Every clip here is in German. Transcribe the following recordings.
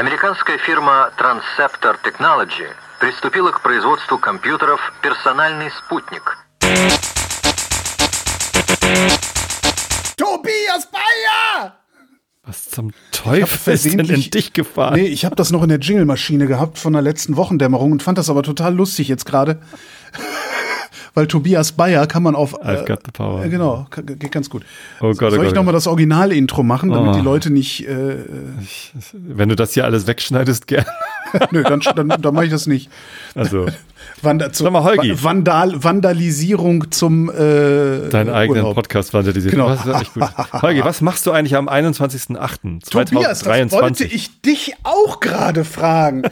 Американская фирма Transceptor Technology приступила к производству компьютеров «Персональный спутник». Tobias Bayer! Was zum Teufel ist denn in dich gefahren? Nee, ich habe das noch in der Jingle-Maschine gehabt von der letzten Wochendämmerung und fand das aber total lustig jetzt gerade. Weil Tobias Bayer kann man auf. I've got the power. Äh, genau, geht ganz gut. Oh Gott, oh Soll Gott, ich oh nochmal das Original-Intro machen, damit Oh. die Leute nicht. Äh, Wenn du das hier alles wegschneidest, gern. nö, dann, dann, dann mache ich das nicht. Also, Wanda zu, Sag mal, Holgi. Vandal, Vandalisierung zum äh, deinen eigenen Urlaub. Podcast vandalisiert. Genau. Das ist gut. Holgi, was machst du eigentlich am 21.08.2023? Tobias, das wollte ich dich auch gerade fragen.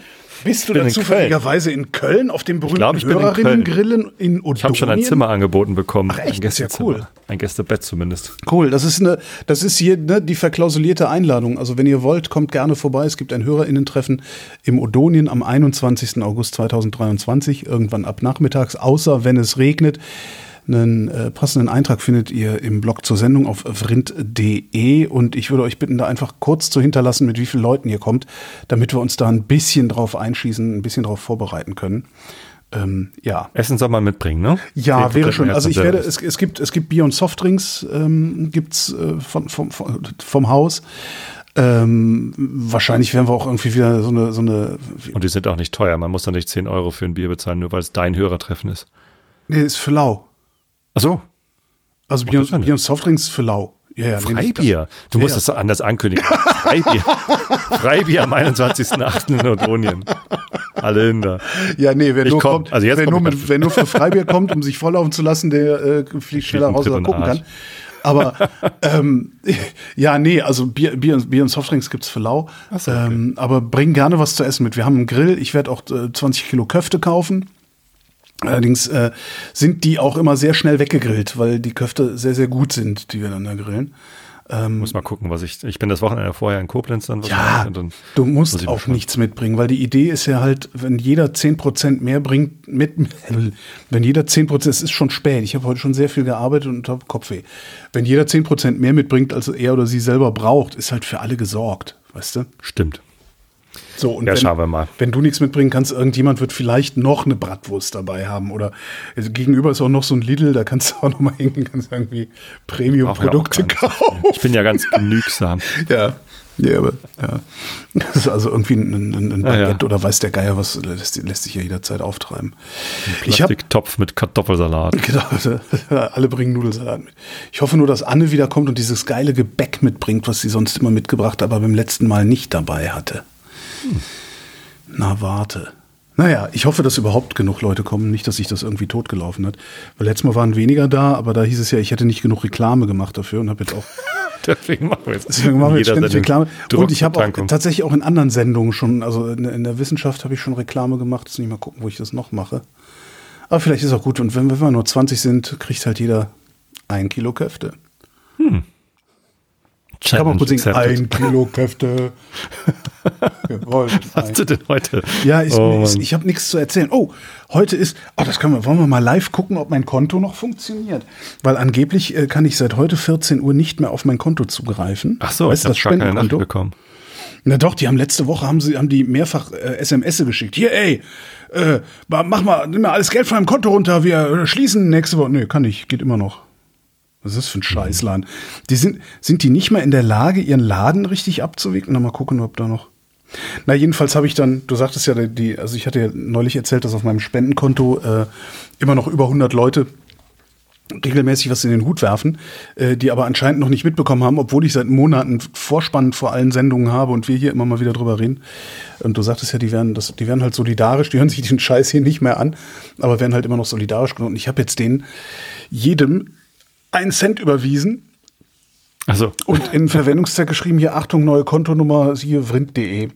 Bist du bin da in zufälligerweise in Köln auf dem berühmten glaub, ich bin in Hörerinnen-Grillen in Odonien? Ich habe schon ein Zimmer angeboten bekommen. Ach, echt? Ein ist ja Gästezimmer. cool. Ein Gästebett zumindest. Cool, das ist eine, das ist hier ne, die verklausulierte Einladung. Also wenn ihr wollt, kommt gerne vorbei. Es gibt ein Hörerinnentreffen im Odonien am 21. August 2023, irgendwann ab nachmittags, außer wenn es regnet. Einen äh, passenden Eintrag findet ihr im Blog zur Sendung auf vrind.de und ich würde euch bitten, da einfach kurz zu hinterlassen, mit wie vielen Leuten ihr kommt, damit wir uns da ein bisschen drauf einschießen, ein bisschen drauf vorbereiten können. Ähm, ja, Essen soll man mitbringen, ne? ja, 10% wäre mehr Also ich werde, es, es gibt, es gibt Bier und Softdrinks, ähm, gibt's äh, von, vom, vom, vom Haus. Ähm, wahrscheinlich werden wir auch irgendwie wieder so eine, so eine. Und die sind auch nicht teuer. Man muss doch nicht 10 Euro für ein Bier bezahlen, nur weil es dein Hörertreffen ist. Nee, ist für lau. Ach so, Also Bier, und, Bier und Softdrinks für lau. Ja, ja, Freibier. Du Ja, musst das anders ankündigen. Freibier. Freibier am 21.08. in Odonien. Alle hin da. Das, ja, nee, wer Ich nur komm. kommt, Also jetzt wer, komm nur mit, wer nur für Freibier kommt, um sich volllaufen zu lassen, der äh, fliegt schneller raus, als er gucken Arsch. kann. Aber ähm, ja, nee, also Bier, Bier, und- Bier und Softdrinks gibt's für lau. so, okay. ähm, aber bring gerne was zu essen mit. Wir haben einen Grill. Ich werde auch äh, 20 Kilo Köfte kaufen. Allerdings äh, sind die auch immer sehr schnell weggegrillt, weil die Köfte sehr, sehr gut sind, die wir dann da grillen. Muss mal gucken, was ich. Ich bin das Wochenende vorher in Koblenz dann Ja, dann du muss musst mal auch nichts mitbringen, weil die Idee ist ja halt, wenn jeder 10% mehr bringt, mit, wenn jeder 10%, es ist schon spät, ich habe heute schon sehr viel gearbeitet und habe Kopfweh. Wenn jeder 10% mehr mitbringt, als er oder sie selber braucht, ist halt für alle gesorgt, weißt du? Stimmt. So, und Ja, wenn, schauen wir mal. Wenn du nichts mitbringen kannst, irgendjemand wird vielleicht noch eine Bratwurst dabei haben. Oder also gegenüber ist auch noch so ein Lidl, da kannst du auch noch mal hingehen, kannst irgendwie Premium-Produkte ja kaufen. Ich bin ja ganz genügsam. Ja. Ja, aber ja. Das ist also irgendwie ein, ein, ein Ja, ja. Baguette oder weiß der Geier was, lässt, lässt sich ja jederzeit auftreiben. Ich habe Plastiktopf mit Kartoffelsalat. Genau, alle bringen Nudelsalat mit. Ich hoffe nur, dass Anne wiederkommt und dieses geile Gebäck mitbringt, was sie sonst immer mitgebracht, aber beim letzten Mal nicht dabei hatte. Na, warte. Naja, ich hoffe, dass überhaupt genug Leute kommen. Nicht, dass sich das irgendwie totgelaufen hat. Weil letztes Mal waren weniger da, aber da hieß es ja, ich hätte nicht genug Reklame gemacht dafür und habe jetzt auch Deswegen machen wir jetzt. Deswegen machen wir jetzt ständig Reklame. Und ich habe auch tatsächlich auch in anderen Sendungen schon, also in, in der Wissenschaft habe ich schon Reklame gemacht. Jetzt nicht mal gucken, wo ich das noch mache. Aber vielleicht ist auch gut. Und wenn, wenn wir nur 20 sind, kriegt halt jeder ein Kilo Köfte. Kann man Challenge kurz singen, ein Kilo Köfte. Jawohl, hast du denn heute? Ja, ich, Oh, ich, ich habe nichts zu erzählen. Oh, heute ist, oh, das können wir, wollen wir mal live gucken, ob mein Konto noch funktioniert. Weil angeblich äh, kann ich seit heute 14 Uhr nicht mehr auf mein Konto zugreifen. Ach so, weißt ich habe gar keine Nachricht bekommen. Na doch, die haben letzte Woche haben sie haben die mehrfach äh, SMS geschickt. Hier, ey, äh, mach mal, nimm mal alles Geld von deinem Konto runter, wir äh, schließen nächste Woche. Nee, kann ich, geht immer noch. Was ist das für ein Scheißladen? Die sind, sind die nicht mal in der Lage, ihren Laden richtig abzuwickeln? Na, mal gucken, ob da noch. Na, jedenfalls habe ich dann, du sagtest ja, die, also ich hatte ja neulich erzählt, dass auf meinem Spendenkonto äh, immer noch über 100 Leute regelmäßig was in den Hut werfen, äh, die aber anscheinend noch nicht mitbekommen haben, obwohl ich seit Monaten Vorspann vor allen Sendungen habe und wir hier immer mal wieder drüber reden. Und du sagtest ja, die werden, das, die werden halt solidarisch, die hören sich den Scheiß hier nicht mehr an, aber werden halt immer noch solidarisch genug. Und ich habe jetzt denen jedem einen Cent überwiesen Also, und in Verwendungszweck geschrieben, hier Achtung, neue Kontonummer, siehe vrind.de.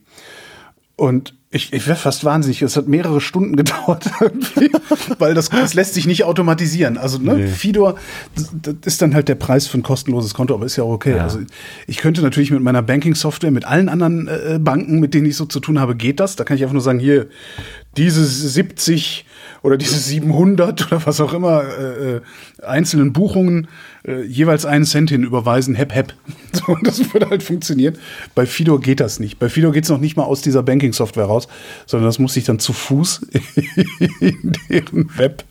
Und ich, ich werde fast wahnsinnig. Es hat mehrere Stunden gedauert, irgendwie, weil das, das lässt sich nicht automatisieren. Also, ne, Nee. Fidor, das, das ist dann halt der Preis für ein kostenloses Konto, aber ist ja auch okay. Ja. Also, ich könnte natürlich mit meiner Banking-Software, mit allen anderen äh, Banken, mit denen ich so zu tun habe, geht das. Da kann ich einfach nur sagen, hier, diese 70 oder diese 700 oder was auch immer äh, äh, einzelnen Buchungen äh, jeweils einen Cent hin überweisen, hep, hep. So, das würde halt funktionieren. Bei Fido geht das nicht. Bei Fido geht es noch nicht mal aus dieser Banking-Software raus, sondern das muss ich dann zu Fuß in deren Web,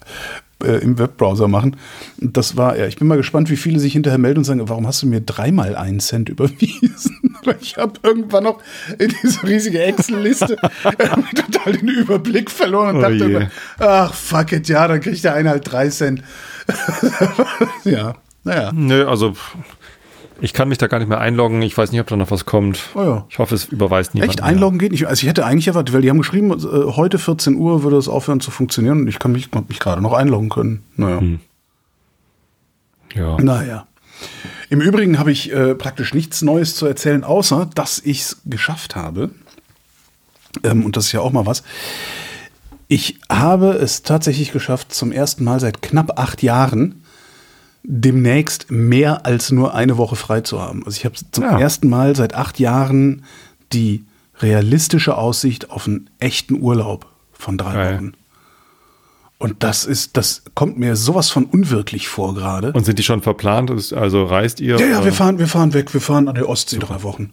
äh, im Webbrowser machen. Das war, ja, ich bin mal gespannt, wie viele sich hinterher melden und sagen, warum hast du mir dreimal einen Cent überwiesen? Ich habe irgendwann noch in diese riesige Excel-Liste total den Überblick verloren und Oh dachte, immer, ach fuck it, ja, dann kriegt der eine halt drei Cent. ja, naja. Nö, also ich kann mich da gar nicht mehr einloggen. Ich weiß nicht, ob da noch was kommt. Oh ja. Ich hoffe, es überweist niemand. Echt, mehr. einloggen geht nicht. Also ich hätte eigentlich erwartet, weil die haben geschrieben, äh, heute 14 Uhr würde es aufhören zu funktionieren und ich kann mich, mich gerade noch einloggen können. Naja. Hm. Ja. Naja. Im Übrigen habe ich äh, praktisch nichts Neues zu erzählen, außer dass ich es geschafft habe. Ähm, und das ist ja auch mal was. Ich habe es tatsächlich geschafft, zum ersten Mal seit knapp acht Jahren demnächst mehr als nur eine Woche frei zu haben. Also ich habe zum Ja. ersten Mal seit acht Jahren die realistische Aussicht auf einen echten Urlaub von drei Geil. Wochen. Und das ist, das kommt mir sowas von unwirklich vor gerade. Und sind die schon verplant? Also reist ihr? Ja, ja, oder? wir fahren, wir fahren weg, wir fahren an der Ostsee drei Wochen.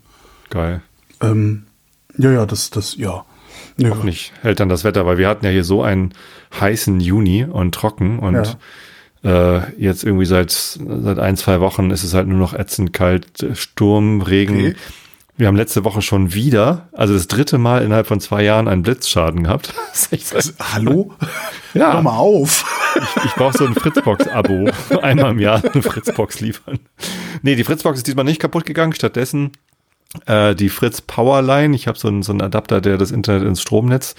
Geil. Ähm, ja, ja, das, das, ja. ja. Auch nicht hält dann das Wetter, weil wir hatten ja hier so einen heißen Juni und trocken und äh, jetzt irgendwie seit, seit ein, zwei Wochen ist es halt nur noch ätzend kalt, Sturm, Regen. Okay. Wir haben letzte Woche schon wieder, also das dritte Mal innerhalb von zwei Jahren einen Blitzschaden gehabt. Das ist echt so- Das, hallo? Ja. Hör mal auf. Ich brauche so ein Fritzbox-Abo. Einmal im Jahr eine Fritzbox liefern. Nee, die Fritzbox ist diesmal nicht kaputt gegangen. Stattdessen äh, die Fritz Powerline. Ich habe so einen, so einen Adapter, der das Internet ins Stromnetz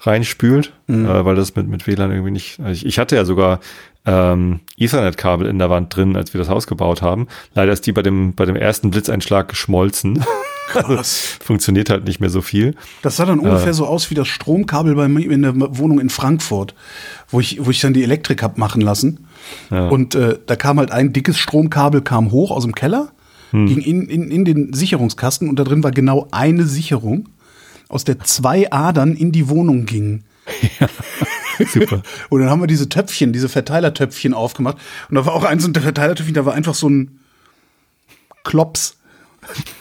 reinspült, äh, weil das mit, mit WLAN irgendwie nicht. Also ich, ich hatte ja sogar ähm, Ethernet-Kabel in der Wand drin, als wir das Haus gebaut haben. Leider ist die bei dem, bei dem ersten Blitzeinschlag geschmolzen. Krass. Funktioniert halt nicht mehr so viel. Das sah dann ungefähr so aus wie das Stromkabel bei mir in der Wohnung in Frankfurt, wo ich, wo ich dann die Elektrik hab machen lassen. Ja. Und äh, da kam halt ein dickes Stromkabel, kam hoch aus dem Keller, ging in, in, in den Sicherungskasten und da drin war genau eine Sicherung, aus der zwei Adern in die Wohnung gingen. Super. Und dann haben wir diese Töpfchen, diese Verteilertöpfchen aufgemacht. Und da war auch eins unter Verteilertöpfchen, da war einfach so ein Klops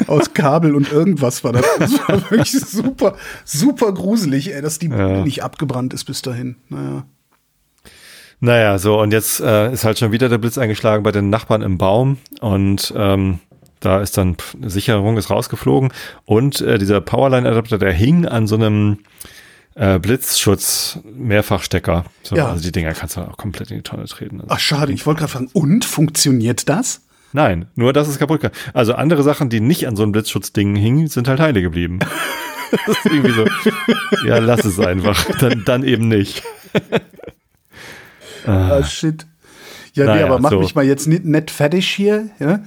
aus Kabel und irgendwas war da. Das war wirklich super, super gruselig, ey, dass die Ja. nicht abgebrannt ist bis dahin. Naja. Naja, so und jetzt äh, ist halt schon wieder der Blitz eingeschlagen bei den Nachbarn im Baum und ähm, da ist dann pff, eine Sicherung ist rausgeflogen und äh, dieser Powerline-Adapter, der hing an so einem äh, Blitzschutz-Mehrfachstecker. So, Ja. Also die Dinger kannst du auch komplett in die Tonne treten. Also, Ach, schade, ich wollte gerade fragen, und funktioniert das? nein, nur das ist kaputt gegangen. Also andere Sachen, die nicht an so einem Blitzschutzding hingen, sind halt heile geblieben. das ist irgendwie so, ja, lass es einfach. Dann, dann eben nicht. Ah, shit. Ja, nee, Naja, aber mach so. mich mal jetzt nicht nett fertig hier. Ja?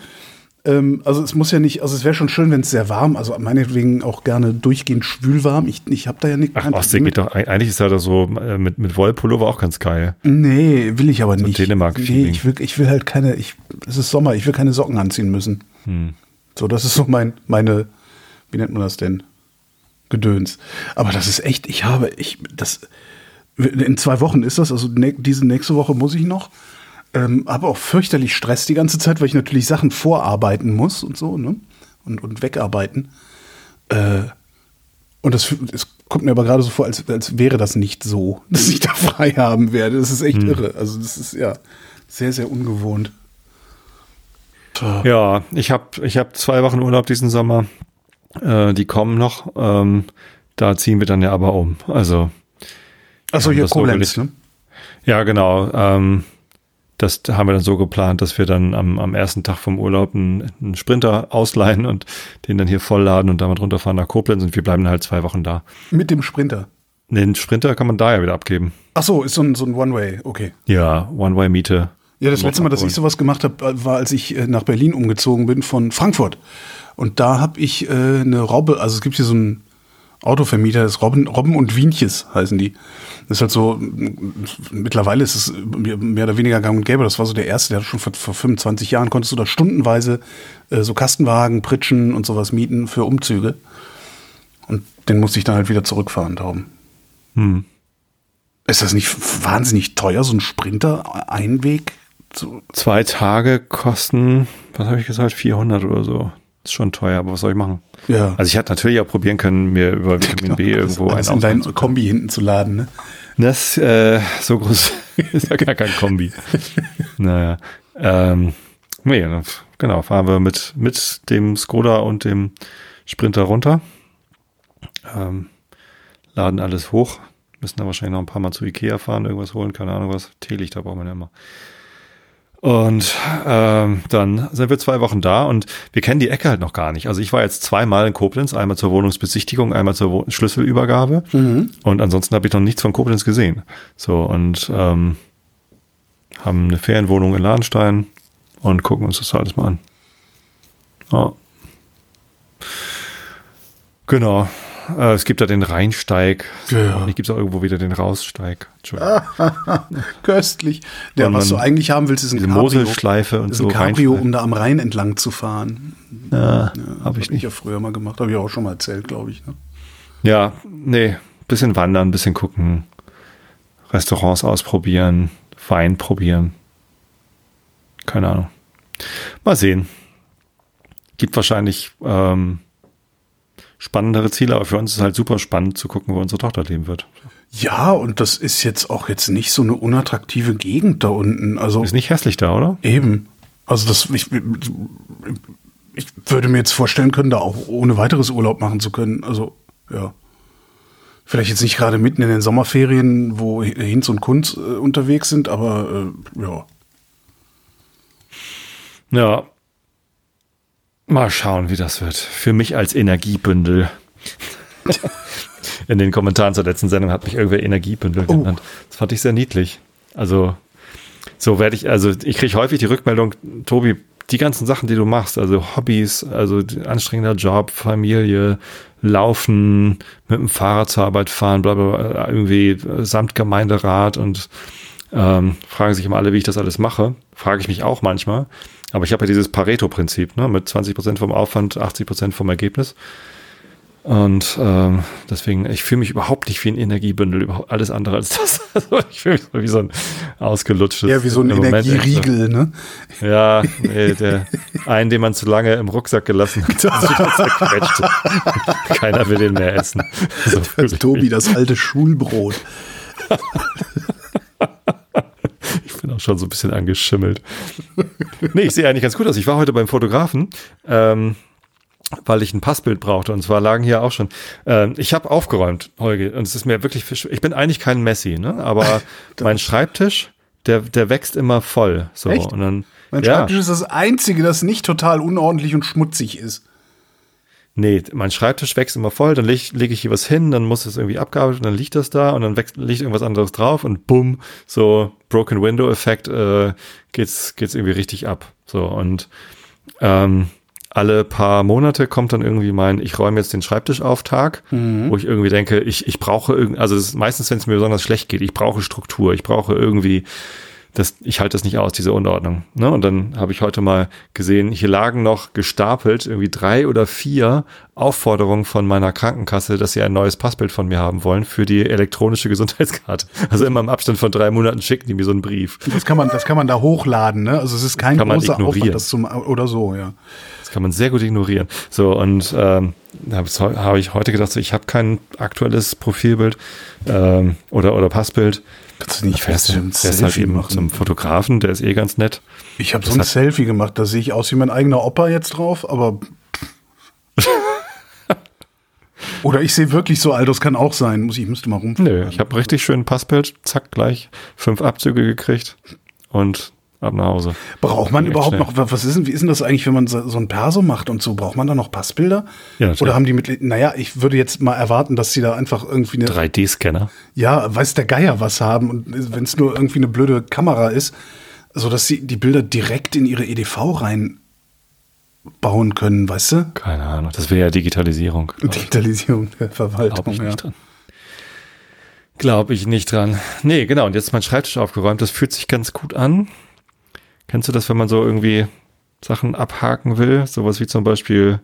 Ähm, also es muss ja nicht, also es wäre schon schön, wenn es sehr warm, also meinetwegen auch gerne durchgehend schwülwarm. Ich, ich habe da ja nicht. Ach, Ostsee geht doch, eigentlich ist ja da so äh, mit, mit Wollpullover auch ganz geil. Nee, will ich aber nicht. Dänemark-Feeling. Nee, ich will, ich will halt keine, ich, es ist Sommer, ich will keine Socken anziehen müssen. Hm. So, das ist so mein, meine, wie nennt man das denn? Gedöns. Aber das ist echt, ich habe, ich, das, in zwei Wochen ist das, also ne, diese nächste Woche muss ich noch. Ähm, habe auch fürchterlich Stress die ganze Zeit, weil ich natürlich Sachen vorarbeiten muss und so, ne? Und, und wegarbeiten. Äh, und das, es kommt mir aber gerade so vor, als, als wäre das nicht so, dass ich da frei haben werde. Das ist echt irre. Also, das ist ja sehr, sehr ungewohnt. Tja. Ja, ich habe ich hab zwei Wochen Urlaub diesen Sommer. Äh, die kommen noch. Ähm, da ziehen wir dann ja aber um. Also, Achso, hier das Koblenz, ne? ja, genau. Ähm, das haben wir dann so geplant, dass wir dann am, am ersten Tag vom Urlaub einen, einen Sprinter ausleihen und den dann hier vollladen und damit runterfahren nach Koblenz und wir bleiben dann halt zwei Wochen da. Mit dem Sprinter. Den Sprinter kann man da ja wieder abgeben. Achso, ist so ein, so ein One-Way, okay. Ja, One-Way-Miete. Ja, das letzte Mal, dass ich sowas gemacht habe, war, als ich äh, nach Berlin umgezogen bin von Frankfurt. Und da habe ich äh, eine Robbe, also es gibt hier so einen Autovermieter, ist Robben, Robben und Wienches heißen die. Das ist halt so, mittlerweile ist es mehr oder weniger gang und gäbe. Das war so der erste, der schon vor, vor 25 Jahren, konntest du da stundenweise äh, so Kastenwagen, Pritschen und sowas mieten für Umzüge. Und den musste ich dann halt wieder zurückfahren, darum. Hm. Ist das nicht wahnsinnig teuer, so ein Sprinter-Einweg? Zwei Tage kosten, was habe ich gesagt, 400 oder so. Ist schon teuer, aber was soll ich machen? Ja. Also ich hätte natürlich auch probieren können, mir über Vitamin B irgendwo alles einen in dein. Kombi hinten zu laden, ne? Das, äh, so groß ist ja gar kein Kombi. naja. Ähm, nee, genau, fahren wir mit, mit dem Skoda und dem Sprinter runter. Ähm, laden alles hoch. Müssen da wahrscheinlich noch ein paar Mal zu Ikea fahren, irgendwas holen, keine Ahnung was. Teelichter braucht man ja immer. Und ähm, dann sind wir zwei Wochen da und wir kennen die Ecke halt noch gar nicht. Also ich war jetzt zweimal in Koblenz, einmal zur Wohnungsbesichtigung, einmal zur Wo Schlüsselübergabe und ansonsten habe ich noch nichts von Koblenz gesehen. So und ähm, haben eine Ferienwohnung in Ladenstein und gucken uns das alles mal an. Ja. Genau. Äh, es gibt da den Rheinsteig. Ja. Und gibt es auch irgendwo wieder den Raussteig. Köstlich. Ja, Und was du eigentlich haben willst, ist ein Cabrio. Moselschleife und ist so. ein Cabrio, um da am Rhein entlang zu fahren. Ja, habe ich Hab ich ja früher mal gemacht. Habe ich auch schon mal erzählt, glaube ich. Ne? Ja, nee, bisschen wandern, bisschen gucken, Restaurants ausprobieren, Wein probieren. Keine Ahnung. Mal sehen. Gibt wahrscheinlich ähm, spannendere Ziele, aber für uns ist halt super spannend zu gucken, wo unsere Tochter leben wird. Ja, und das ist jetzt auch jetzt nicht so eine unattraktive Gegend da unten. Also Ist nicht hässlich da, oder? eben. Also das, ich, ich würde mir jetzt vorstellen können, da auch ohne weiteres Urlaub machen zu können. Also ja. Vielleicht jetzt nicht gerade mitten in den Sommerferien, wo Hinz und Kunz äh, unterwegs sind, aber äh, ja. Ja. Mal schauen, wie das wird. Für mich als Energiebündel. In den Kommentaren zur letzten Sendung hat mich irgendwer Energiebündel Oh. genannt. Das fand ich sehr niedlich. Also, so werde ich, also ich kriege häufig die Rückmeldung, Tobi, die ganzen Sachen, die du machst, also Hobbys, also anstrengender Job, Familie, Laufen, mit dem Fahrrad zur Arbeit fahren, bla bla, bla irgendwie samt Gemeinderat und ähm, fragen sich immer alle, wie ich das alles mache. Frage ich mich auch manchmal. Aber ich habe ja dieses Pareto-Prinzip, ne, mit 20% vom Aufwand, 80% vom Ergebnis. Und ähm, deswegen, ich fühle mich überhaupt nicht wie ein Energiebündel, überhaupt alles andere als das. Also ich fühle mich so wie so ein ausgelutschtes. Ja, wie so ein Energieriegel, ne? so- Ja, nee, der einen, den man zu lange im Rucksack gelassen hat. Keiner will den mehr essen. Wirklich. Tobi, das alte Schulbrot. Bin auch schon so ein bisschen angeschimmelt. Nee, ich sehe eigentlich ganz gut aus. Ich war heute beim Fotografen, ähm, weil ich ein Passbild brauchte. Und zwar lagen hier auch schon. Ähm, ich habe aufgeräumt, Holge. Und es ist mir wirklich, ich bin eigentlich kein Messi, ne? Aber mein Schreibtisch, der, der wächst immer voll. So. Echt? Und dann, Mein ja. Schreibtisch ist das Einzige, das nicht total unordentlich und schmutzig ist. Nee, mein Schreibtisch wächst immer voll, dann lege leg ich hier was hin, dann muss es irgendwie abgearbeitet und dann liegt das da und dann wächst, liegt irgendwas anderes drauf und bumm, so Broken Window Effekt äh, geht's geht's irgendwie richtig ab. So und ähm, alle paar Monate kommt dann irgendwie mein, ich räume jetzt den Schreibtisch auf Tag, wo ich irgendwie denke, ich, ich brauche irgendwie, also meistens, wenn es mir besonders schlecht geht, ich brauche Struktur, ich brauche irgendwie das, ich halte das nicht aus, diese Unordnung. Ne? Und dann habe ich heute mal gesehen, hier lagen noch gestapelt irgendwie drei oder vier Aufforderungen von meiner Krankenkasse, dass sie ein neues Passbild von mir haben wollen für die elektronische Gesundheitskarte. Also immer im Abstand von drei Monaten schicken die mir so einen Brief. Das kann man, das kann man da hochladen, ne? Also es ist kein Kann man großer ignorieren. Aufwand, das zum oder so, ja. Das kann man sehr gut ignorieren. So, und ähm, da habe hab ich heute gedacht, so, ich habe kein aktuelles Profilbild ähm, oder, oder Passbild. Kannst du nicht Fährst, fest ein fährst halt eben machen? zum Fotografen, der ist eh ganz nett. Ich habe so ein Selfie gemacht, da sehe ich aus wie mein eigener Opa jetzt drauf, aber. Oder ich sehe wirklich so alt, das kann auch sein. Muss ich müsste mal rum. Nö, ich habe richtig schön Passbild, zack, gleich fünf Abzüge gekriegt und ab nach Hause. Braucht man überhaupt schnell. noch, was ist denn, wie ist denn das eigentlich, wenn man so so ein Perso macht und so? Braucht man da noch Passbilder? Ja. Oder haben die mit, naja, ich würde jetzt mal erwarten, dass sie da einfach irgendwie eine, 3D-Scanner. ja, weiß der Geier was haben und wenn es nur irgendwie eine blöde Kamera ist, so dass sie die Bilder direkt in ihre EDV reinbauen können, weißt du? Keine Ahnung, das wäre ja Digitalisierung. Digitalisierung der Glaube Verwaltung, ich ja. nicht dran. Glaube ich nicht dran. Nee, genau. Und jetzt ist mein Schreibtisch aufgeräumt. Das fühlt sich ganz gut an. Kennst du das, wenn man so irgendwie Sachen abhaken will? Sowas wie zum Beispiel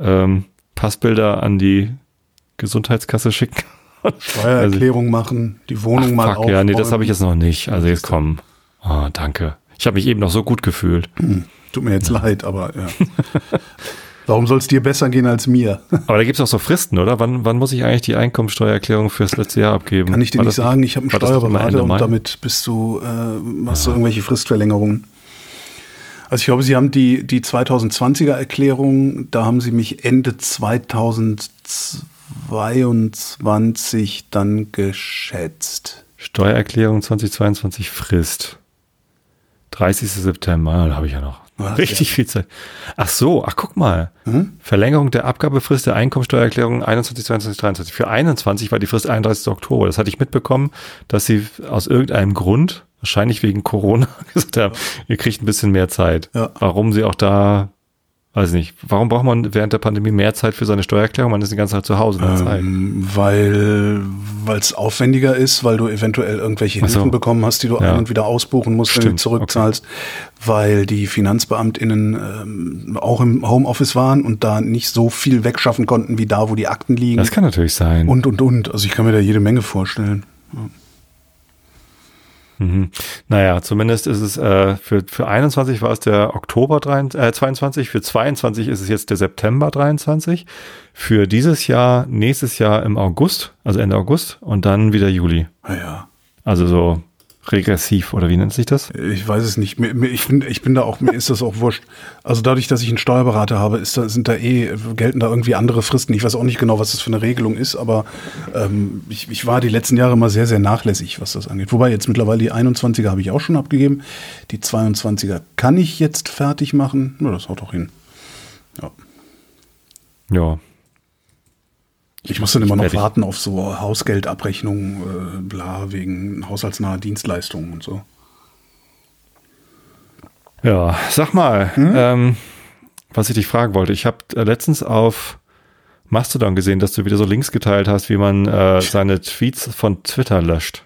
ähm, Passbilder an die Gesundheitskasse schicken Steuererklärung machen, die Wohnung mal Fuck, ja, nee, das habe ich jetzt noch nicht. Also jetzt komm. Oh, danke. Ich habe mich eben noch so gut gefühlt. Tut mir jetzt leid, aber ja. Warum soll es dir besser gehen als mir? Aber da gibt es auch so Fristen, oder? Wann, wann muss ich eigentlich die Einkommensteuererklärung fürs letzte Jahr abgeben? Kann ich dir War nicht das sagen, ich habe einen Steuerberater und damit bist du, äh, machst du irgendwelche Fristverlängerungen. Also ich glaube, Sie haben die, die 2020er Erklärung, da haben Sie mich Ende 2022 dann geschätzt. Steuererklärung 2022 Frist. 30. September, da habe ich ja noch Ah, richtig viel Zeit. Ach so, ach guck mal. Hm? Verlängerung der Abgabefrist der Einkommensteuererklärung 21, 22, 23. Für 21 war die Frist 31. Oktober. Das hatte ich mitbekommen, dass sie aus irgendeinem Grund, wahrscheinlich wegen Corona, gesagt haben, ihr kriegt ein bisschen mehr Zeit. Ja. Warum sie auch da, weiß nicht, warum braucht man während der Pandemie mehr Zeit für seine Steuererklärung? Man ist die ganze Zeit zu Hause. Ähm, weil es aufwendiger ist, weil du eventuell irgendwelche Ach so. Hilfen bekommen hast, die du Ja. ein und wieder ausbuchen musst, wenn du Stimmt, zurückzahlst, weil die FinanzbeamtInnen ähm, auch im Homeoffice waren und da nicht so viel wegschaffen konnten wie da, wo die Akten liegen. Das kann natürlich sein. und, und, und. Also ich kann mir da jede Menge vorstellen. Mhm. Naja, zumindest ist es äh, für, für 21 war es der Oktober 23, äh, 22, für 22 ist es jetzt der September 23, für dieses Jahr, nächstes Jahr im August, also Ende August und dann wieder Juli. Naja, Also so regressiv oder wie nennt sich das? ich weiß es nicht. Ich, bin, ich bin da auch, mir ist das auch wurscht. Also dadurch, dass ich einen Steuerberater habe, ist da, sind da eh, gelten da irgendwie andere Fristen. Ich weiß auch nicht genau, was das für eine Regelung ist, aber ähm, ich, ich war die letzten Jahre immer sehr, sehr nachlässig, was das angeht. Wobei jetzt mittlerweile die 21er habe ich auch schon abgegeben. Die 22er kann ich jetzt fertig machen. Na, das haut doch hin. Ja. Ja. Ich muss dann immer noch warten auf so Hausgeldabrechnungen, äh, bla, wegen haushaltsnaher Dienstleistungen und so. Ja, sag mal, Hm? ähm, was ich dich fragen wollte. Ich habe äh, letztens auf Mastodon gesehen, dass du wieder so Links geteilt hast, wie man äh, seine Tweets von Twitter löscht.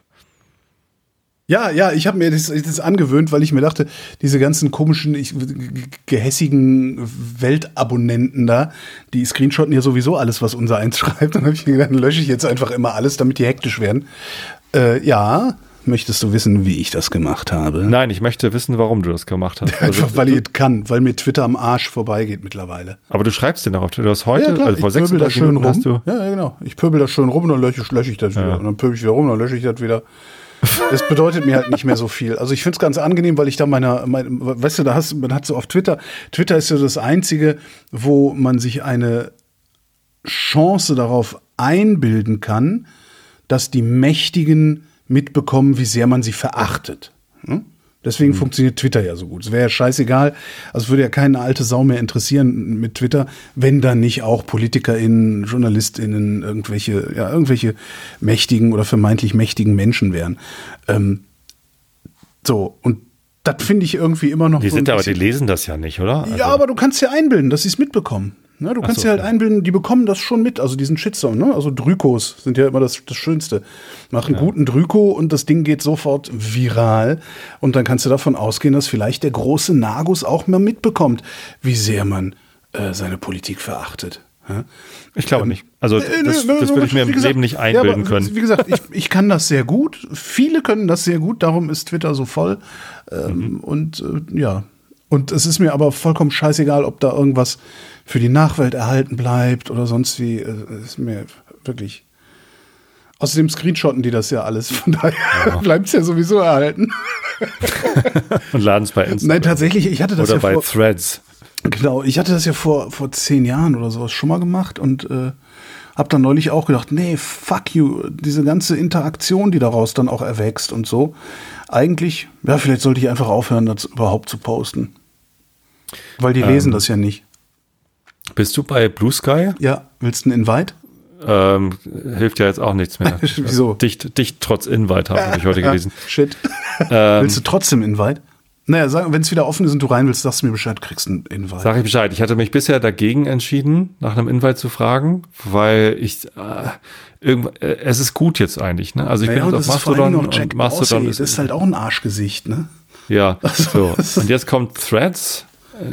Ja, ja, ich habe mir das, das angewöhnt, weil ich mir dachte, diese ganzen komischen, ich, gehässigen Weltabonnenten da, die screenshotten ja sowieso alles, was unser eins schreibt. Dann habe ich mir gedacht, dann lösche ich jetzt einfach immer alles, damit die hektisch werden. Äh, ja, möchtest du wissen, wie ich das gemacht habe? Nein, ich möchte wissen, warum du das gemacht hast. Also, Einfach, weil ich es kann, weil mir Twitter am Arsch vorbeigeht mittlerweile. aber du schreibst den auch auf Twitter. Du hast heute, ja, also vor ich pöbel da 36 schön rum. hast du. Ja, ja, genau. Ich pöbel da schön rum und dann lösche, lösche ich das wieder. Und dann pöbel ich wieder rum, dann lösche ich das wieder. Das bedeutet mir halt nicht mehr so viel. Also ich finde es ganz angenehm, weil ich da meiner, mein, weißt du, da hast man hat so auf Twitter, Twitter ist ja das einzige, wo man sich eine Chance darauf einbilden kann, dass die Mächtigen mitbekommen, wie sehr man sie verachtet. Hm? Deswegen funktioniert Twitter ja so gut. Es wäre ja scheißegal, also es würde ja keine alte Sau mehr interessieren mit Twitter, wenn da nicht auch PolitikerInnen, JournalistInnen, irgendwelche, ja, irgendwelche mächtigen oder vermeintlich mächtigen Menschen wären. Ähm, so, und das finde ich irgendwie immer noch Die so sind aber, die lesen das ja nicht, oder? Also, ja, aber du kannst dir einbilden, dass sie es mitbekommen. Ne, du kannst so, dir halt ja. einbilden, die bekommen das schon mit, also diesen Shitstorm. Ne? Also Drykos sind ja immer das, das Schönste. Mach einen guten Dryko und das Ding geht sofort viral. Und dann kannst du davon ausgehen, dass vielleicht der große Nagus auch mal mitbekommt, wie sehr man äh, seine Politik verachtet. Ja? ich glaube nicht. Also Äh, das, nö, das würde ich mir im gesagt, Leben nicht ja, einbilden aber können. Wie gesagt, ich, ich kann das sehr gut. Viele können das sehr gut, darum ist Twitter so voll. Ähm, Und äh, ja. Und es ist mir aber vollkommen scheißegal, ob da irgendwas für die Nachwelt erhalten bleibt oder sonst wie. Äh, ist mir wirklich. Außerdem screenshotten die das ja alles, von daher bleibt es ja sowieso erhalten. Und laden es bei Instagram. Nein, tatsächlich, ich hatte das oder ja bei vor, Threads. Genau, ich hatte das ja vor, vor zehn Jahren oder sowas schon mal gemacht und äh, hab dann neulich auch gedacht, nee, fuck you, diese ganze Interaktion, die daraus dann auch erwächst und so. Eigentlich, ja, vielleicht sollte ich einfach aufhören, das überhaupt zu posten. Weil die lesen das ja nicht. Bist du bei Blue Sky? Ja, willst du einen Invite? Ähm, hilft ja jetzt auch nichts mehr. Wieso? Dicht, dicht trotz Invite habe ich heute gelesen. Shit. Ähm, willst du trotzdem Invite? Naja, wenn es wieder offen ist und du rein willst, sagst du mir Bescheid, kriegst einen Invite. Sag ich Bescheid. Ich hatte mich bisher dagegen entschieden, nach einem Invite zu fragen, weil ich äh, irgend, äh, es ist gut jetzt eigentlich. Ne? Also ich Naja, bin jetzt auf Mastodon noch Jack und Mastodon Dorsey. ist, Das ist halt auch ein Arschgesicht, ne? ja so. Und jetzt kommt Threads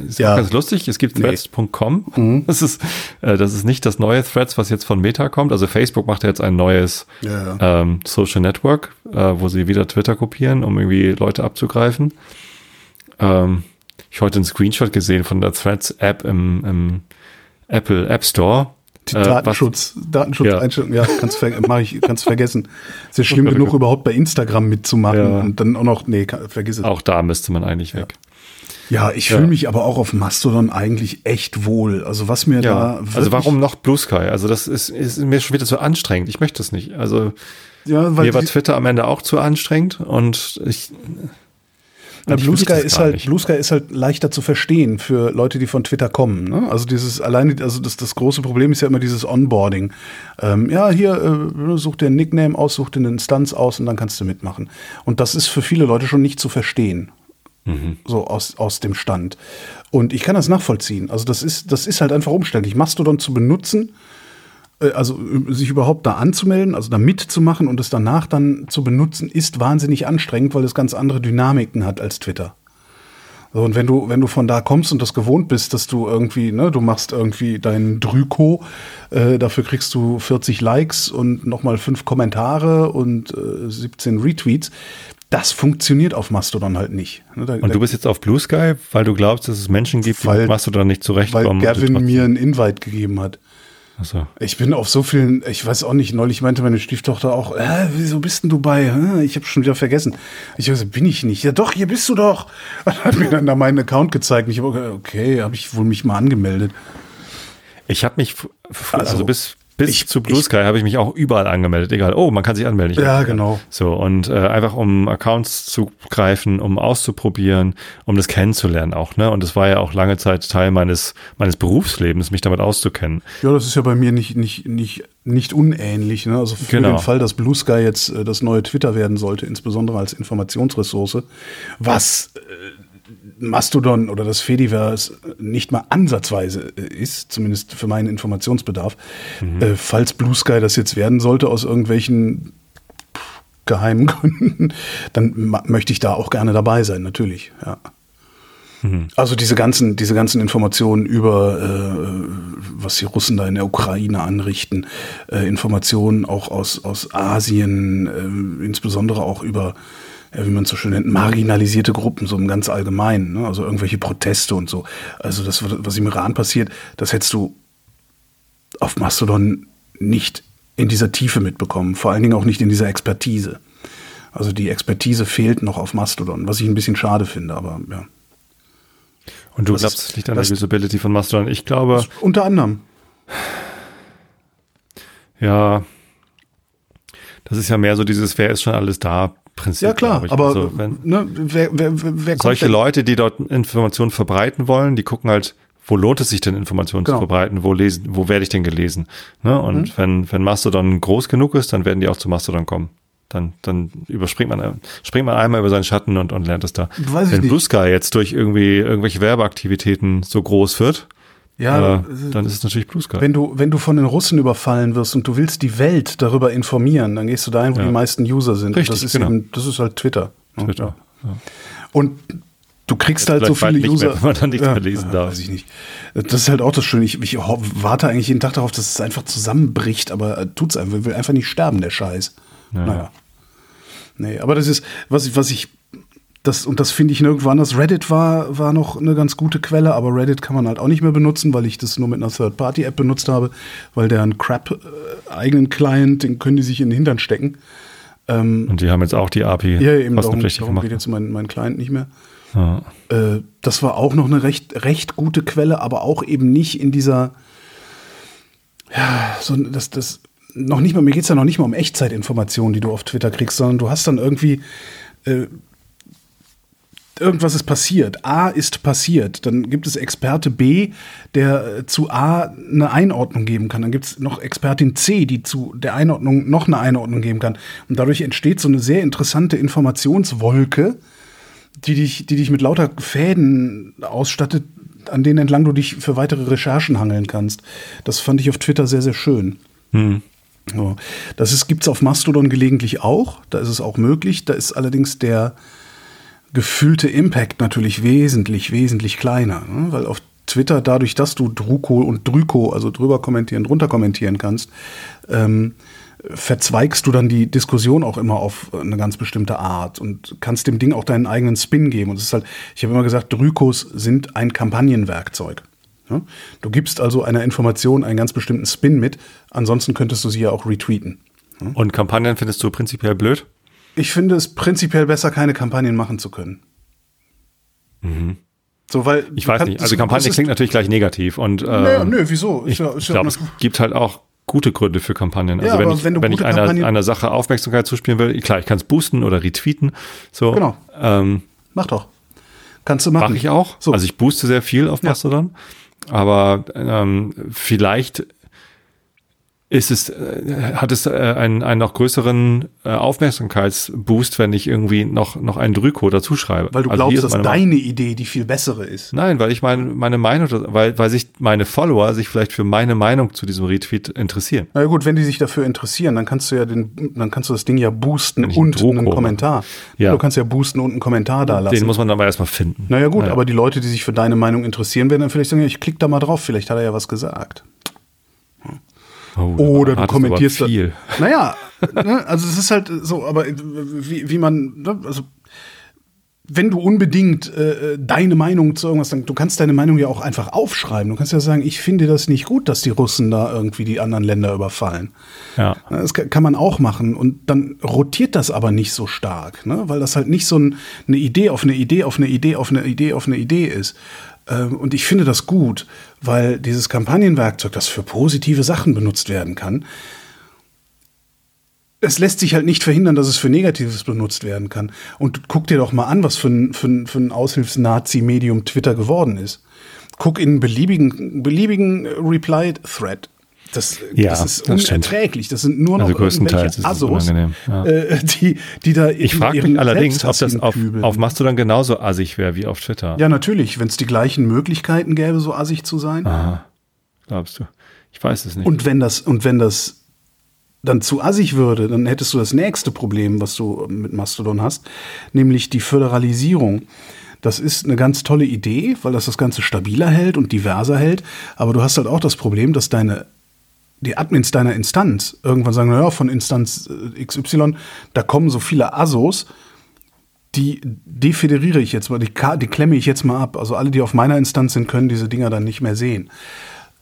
ist Ja. ganz lustig. Es gibt threads.com. Das ist, äh, das ist nicht das neue Threads, was jetzt von Meta kommt. Also Facebook macht ja jetzt ein neues Ja, ähm, Social Network, äh, wo sie wieder Twitter kopieren, um irgendwie Leute abzugreifen. Ähm, ich habe heute einen Screenshot gesehen von der Threads-App im, im Apple App Store. Die Äh, was- Datenschutz, Datenschutzeinstellungen, ja, kannst, ver mach ich, kannst vergessen. Ist ja schlimm genug, überhaupt bei Instagram mitzumachen Ja. und dann auch noch, nee, vergiss es. Auch da müsste man eigentlich weg. Ja, ich fühle mich aber auch auf Mastodon eigentlich echt wohl. Also was mir Ja, da also warum noch Blue Sky? Also das ist, ist mir schon wieder zu anstrengend. Ich möchte das nicht. Also Ja, mir war Twitter am Ende auch zu anstrengend und ich. Na, Blue Sky ist halt nicht. Blue Sky ist halt leichter zu verstehen für Leute, die von Twitter kommen. Ne? Also dieses alleine, also das, das große Problem ist ja immer dieses Onboarding. Ähm, ja, hier äh, such dir einen Nickname aus, such dir eine Instanz aus und dann kannst du mitmachen. Und das ist für viele Leute schon nicht zu verstehen. So aus, aus dem Stand. Und ich kann das nachvollziehen. Also das ist, das ist halt einfach umständlich. Mastodon zu benutzen, äh, also äh, sich überhaupt da anzumelden, also da mitzumachen und es danach dann zu benutzen, ist wahnsinnig anstrengend, weil es ganz andere Dynamiken hat als Twitter. So, und wenn du, wenn du von da kommst und das gewohnt bist, dass du irgendwie, ne, du machst irgendwie deinen Drüko, äh, dafür kriegst du 40 Likes und nochmal fünf Kommentare und äh, 17 Retweets, das funktioniert auf Mastodon halt nicht. Ne, da, Und du bist jetzt auf Blue Sky, weil du glaubst, dass es Menschen gibt, die Weil- mit Mastodon nicht weil zurechtkommen. du Gavin mir einen Invite gegeben hat. Achso. Ich bin auf so vielen, ich weiß auch nicht, neulich meinte meine Stieftochter auch, äh, wieso bist denn du bei? Ich habe schon wieder vergessen. Ich so, bin ich nicht. Ja doch, hier bist du doch. Und hat mir dann da meinen Account gezeigt. Und ich habe gesagt, okay, habe ich wohl mich mal angemeldet. Ich habe mich, also, Also, bis, bis ich- zu Blue Sky habe ich mich auch überall angemeldet. Egal, oh, man kann sich anmelden. Ich- Ja, genau. So, und äh, einfach um Accounts zu greifen, um auszuprobieren, um das kennenzulernen auch, ne? Und es war ja auch lange Zeit Teil meines, meines Berufslebens, mich damit auszukennen. Ja, das ist ja bei mir nicht, nicht, nicht, nicht unähnlich. Ne? Also für Genau. den Fall, dass Blue Sky jetzt äh, das neue Twitter werden sollte, insbesondere als Informationsressource, was äh, Mastodon oder das Fediverse nicht mal ansatzweise äh, ist, zumindest für meinen Informationsbedarf. Äh, falls Blue Sky das jetzt werden sollte aus irgendwelchen geheimen Gründen, dann möchte ich da auch gerne dabei sein, natürlich. Ja. Also diese ganzen, diese ganzen Informationen über, äh, was die Russen da in der Ukraine anrichten, äh, Informationen auch aus, aus Asien, äh, insbesondere auch über, wie man es so schön nennt, marginalisierte Gruppen, so im ganz Allgemeinen, ne? also irgendwelche Proteste und so. Also das, was im Iran passiert, das hättest du auf Mastodon nicht in dieser Tiefe mitbekommen, vor allen Dingen auch nicht in dieser Expertise. Also die Expertise fehlt noch auf Mastodon, was ich ein bisschen schade finde, aber ja. Und du Das glaubst, ist- es liegt an der das- Usability von Mastodon. Ich glaube, Unter anderem. ja, das ist ja mehr so dieses, wer ist schon alles da Prinzip. Ja klar, aber Also, wenn, ne, wer, wer, wer kommt solche denn- Leute, die dort Informationen verbreiten wollen, die gucken halt, wo lohnt es sich denn, Informationen Genau. zu verbreiten, wo lesen, wo werde ich denn gelesen? Ne? Und Mhm. wenn, wenn Mastodon groß genug ist, dann werden die auch zu Mastodon kommen. Dann, dann überspringt man, springt man einmal über seinen Schatten und, und lernt es da. Weiß wenn. Blue Sky jetzt durch irgendwie irgendwelche Werbeaktivitäten so groß wird, Ja, äh, dann ist es natürlich Blue Sky. wenn du, wenn du von den Russen überfallen wirst und du willst die Welt darüber informieren, dann gehst du dahin, wo Ja. die meisten User sind. Richtig, das ist genau. eben, das ist halt Twitter. ne? Twitter. Ja. Und du kriegst halt so viele nicht mehr, User. wenn man dann nichts mehr lesen darf. Weiß ich nicht. Das ist halt auch das Schöne. Ich, ich warte eigentlich jeden Tag darauf, dass es einfach zusammenbricht, aber äh, tut's einfach. Will einfach nicht sterben, der Scheiß. Ja. Naja. Nee, aber das ist, was ich, was ich, das, und das finde ich nirgendwo anders. Reddit war, war noch eine ganz gute Quelle, aber Reddit kann man halt auch nicht mehr benutzen, weil ich das nur mit einer Third-Party-App benutzt habe, weil der einen Crap-eigenen Client, den können die sich in den Hintern stecken. Und die haben jetzt auch die API Ja, eben, darum, darum gemacht. geht jetzt mein, mein Client nicht mehr. Ja. Äh, das war auch noch eine recht, recht gute Quelle, aber auch eben nicht in dieser, ja, so das, das, noch nicht mal, mir geht es ja noch nicht mal um Echtzeitinformationen, die du auf Twitter kriegst, sondern du hast dann irgendwie, äh, irgendwas ist passiert. A ist passiert. Dann gibt es Experte B, der äh, zu A eine Einordnung geben kann. Dann gibt es noch Expertin C, die zu der Einordnung noch eine Einordnung geben kann. Und dadurch entsteht so eine sehr interessante Informationswolke, die dich, die dich mit lauter Fäden ausstattet, an denen entlang du dich für weitere Recherchen hangeln kannst. Das fand ich auf Twitter sehr, sehr schön. So. Das ist, gibt's auf Mastodon gelegentlich auch. Da ist es auch möglich. Da ist allerdings der, gefühlte Impact natürlich wesentlich, wesentlich kleiner. Ne? Weil auf Twitter, dadurch, dass du Druko und Drüko, also drüber kommentieren, drunter kommentieren kannst, ähm, verzweigst du dann die Diskussion auch immer auf eine ganz bestimmte Art und kannst dem Ding auch deinen eigenen Spin geben. Und es ist halt, ich habe immer gesagt, Drykos sind ein Kampagnenwerkzeug. Ja? Du gibst also einer Information einen ganz bestimmten Spin mit, ansonsten könntest du sie ja auch retweeten. Und Kampagnen findest du prinzipiell blöd? Ich finde es prinzipiell besser, keine Kampagnen machen zu können. So, weil Ich weiß nicht. Also Kampagne klingt natürlich gleich negativ und äh, Nö, nö, wieso? Ist ich, ja- ja glaube, es gibt halt auch gute Gründe für Kampagnen. Also Ja, wenn ich, wenn wenn ich einer, einer Sache Aufmerksamkeit zuspielen will, klar, ich kann es boosten oder retweeten. So, Genau. Ähm, Mach doch. Kannst du machen. Mache ich auch. So. Also ich booste sehr viel auf Ja. Mastodon. Aber ähm, vielleicht ist es, äh, hat es äh, einen, einen noch größeren äh, Aufmerksamkeitsboost, wenn ich irgendwie noch, noch einen Drüko dazu schreibe. weil du Also glaubst, dass meine Meinung. deine Idee die viel bessere ist. Nein, weil ich meine, meine Meinung, weil, weil sich meine Follower sich vielleicht für meine Meinung zu diesem Retweet interessieren. Na ja, gut, wenn die sich dafür interessieren, dann kannst du ja den, dann kannst du das Ding ja boosten einen und Druck einen hole. Kommentar. Ja. Du kannst ja boosten und einen Kommentar da lassen. Den muss man aber erstmal finden. naja gut, Naja. aber die Leute, die sich für deine Meinung interessieren, werden dann vielleicht sagen, ich klicke da mal drauf, vielleicht hat er ja was gesagt. Oh, da Oder du kommentierst viel. Naja, ne, also es ist halt so, aber wie, wie man, ne, also wenn du unbedingt äh, deine Meinung zu irgendwas sagen, du kannst deine Meinung ja auch einfach aufschreiben. Du kannst ja sagen, ich finde das nicht gut, dass die Russen da irgendwie die anderen Länder überfallen. Ja. Das ka- kann man auch machen und dann rotiert das aber nicht so stark, ne? weil das halt nicht so ein, eine Idee auf eine Idee auf eine Idee auf eine Idee auf eine Idee ist. Ähm, Und ich finde das gut, weil dieses Kampagnenwerkzeug, das für positive Sachen benutzt werden kann, es lässt sich halt nicht verhindern, dass es für Negatives benutzt werden kann. Und guck dir doch mal an, was für ein, für ein, für ein Aushilfs-Nazi-Medium Twitter geworden ist. Guck in einen beliebigen, beliebigen Reply-Thread. Das, Ja, das ist das stimmt. unerträglich. Das sind nur noch Also größtenteils Assos, ja. äh, die, die da Ich frage mich allerdings, ob das auf, auf Mastodon genauso assig wäre wie auf Twitter. Ja, natürlich, wenn es die gleichen Möglichkeiten gäbe, so assig zu sein. Aha. Glaubst du? Ich weiß es nicht. Und wenn das, und wenn das dann zu assig würde, dann hättest du das nächste Problem, was du mit Mastodon hast, nämlich die Föderalisierung. Das ist eine ganz tolle Idee, weil das das Ganze stabiler hält und diverser hält. Aber du hast halt auch das Problem, dass deine die Admins deiner Instanz irgendwann sagen, naja, von Instanz äh, XY, da kommen so viele Assos, die defederiere ich jetzt mal, die, die klemme ich jetzt mal ab. Also alle, die auf meiner Instanz sind, können diese Dinger dann nicht mehr sehen.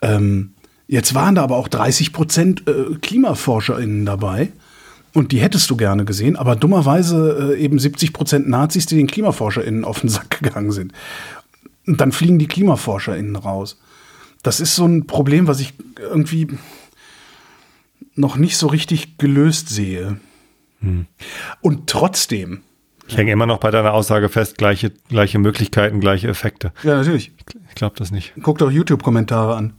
Ähm, jetzt waren da aber auch 30 Prozent äh, KlimaforscherInnen dabei. Und die hättest du gerne gesehen, aber dummerweise äh, eben 70 Prozent Nazis, die den KlimaforscherInnen auf den Sack gegangen sind. Und dann fliegen die KlimaforscherInnen raus. Das ist so ein Problem, was ich irgendwie noch nicht so richtig gelöst sehe. Und trotzdem, ich hänge immer noch bei deiner Aussage fest, gleiche, gleiche Möglichkeiten, gleiche Effekte. ja natürlich, Ich glaube das nicht. Guckt auch YouTube-Kommentare an.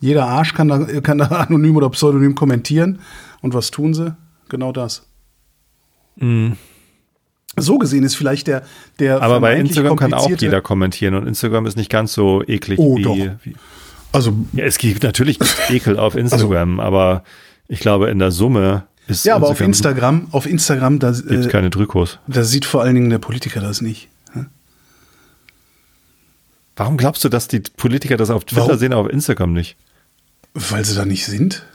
Jeder Arsch kann da, kann da anonym oder pseudonym kommentieren. Und was tun sie? Genau das. So gesehen ist vielleicht der, der Aber bei Instagram kann auch jeder kommentieren und Instagram ist nicht ganz so eklig Oh, wie, doch. wie. Also, Ja, es gibt natürlich Ekel auf Instagram, aber ich glaube in der Summe ist ja, aber auf Instagram, auf Instagram, da, gibt äh, keine Drückos. da sieht vor allen Dingen der Politiker das nicht. Warum glaubst du, dass die Politiker das auf Twitter Warum? sehen, aber auf Instagram nicht? Weil sie da nicht sind.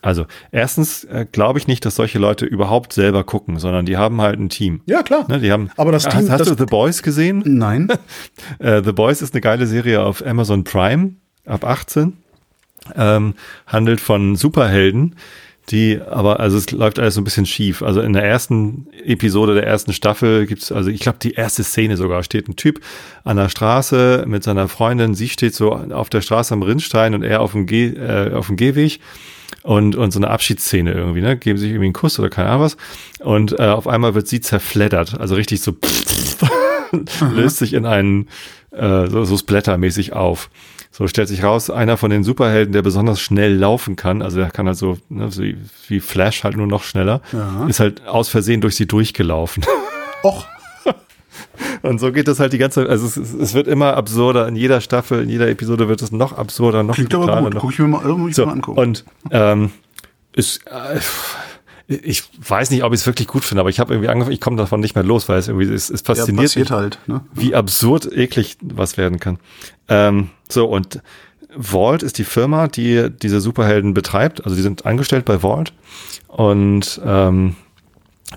Also, erstens äh, glaube ich nicht, dass solche Leute überhaupt selber gucken, sondern die haben halt ein Team. Ja, klar. Ne, die haben, Aber das Team- hast, hast das- du The Boys gesehen? Nein. Äh, The Boys ist eine geile Serie auf Amazon Prime ab 18. Ähm, handelt von Superhelden, die aber, also es läuft alles so ein bisschen schief. Also in der ersten Episode der ersten Staffel gibt's, also ich glaube die erste Szene sogar, steht ein Typ an der Straße mit seiner Freundin, sie steht so auf der Straße am Rinnstein und er auf dem, Geh, äh, auf dem Gehweg und, und so eine Abschiedsszene irgendwie, ne? Geben sich irgendwie einen Kuss oder keine Ahnung was. Und äh, auf einmal wird sie zerfleddert, also richtig so löst sich in einen äh, so, so splattermäßig auf. So stellt sich raus, einer von den Superhelden, der besonders schnell laufen kann, also der kann halt so, ne, wie, wie Flash halt nur noch schneller, Ja. ist halt aus Versehen durch sie durchgelaufen. Och, Und so geht das halt die ganze Zeit. Also es, es wird immer absurder. In jeder Staffel, in jeder Episode wird es noch absurder, noch klingt aber gut. noch Guck ich mir mal, muss ich so, mal angucken. und ähm, ist, äh, ich weiß nicht, ob ich es wirklich gut finde, aber ich habe irgendwie angefangen, ich komme davon nicht mehr los, weil es irgendwie, es, es fasziniert Ja, passiert mich, halt. Ne? wie absurd eklig was werden kann. Ähm, so, und Vault ist die Firma, die diese Superhelden betreibt. Also die sind angestellt bei Vault und ähm,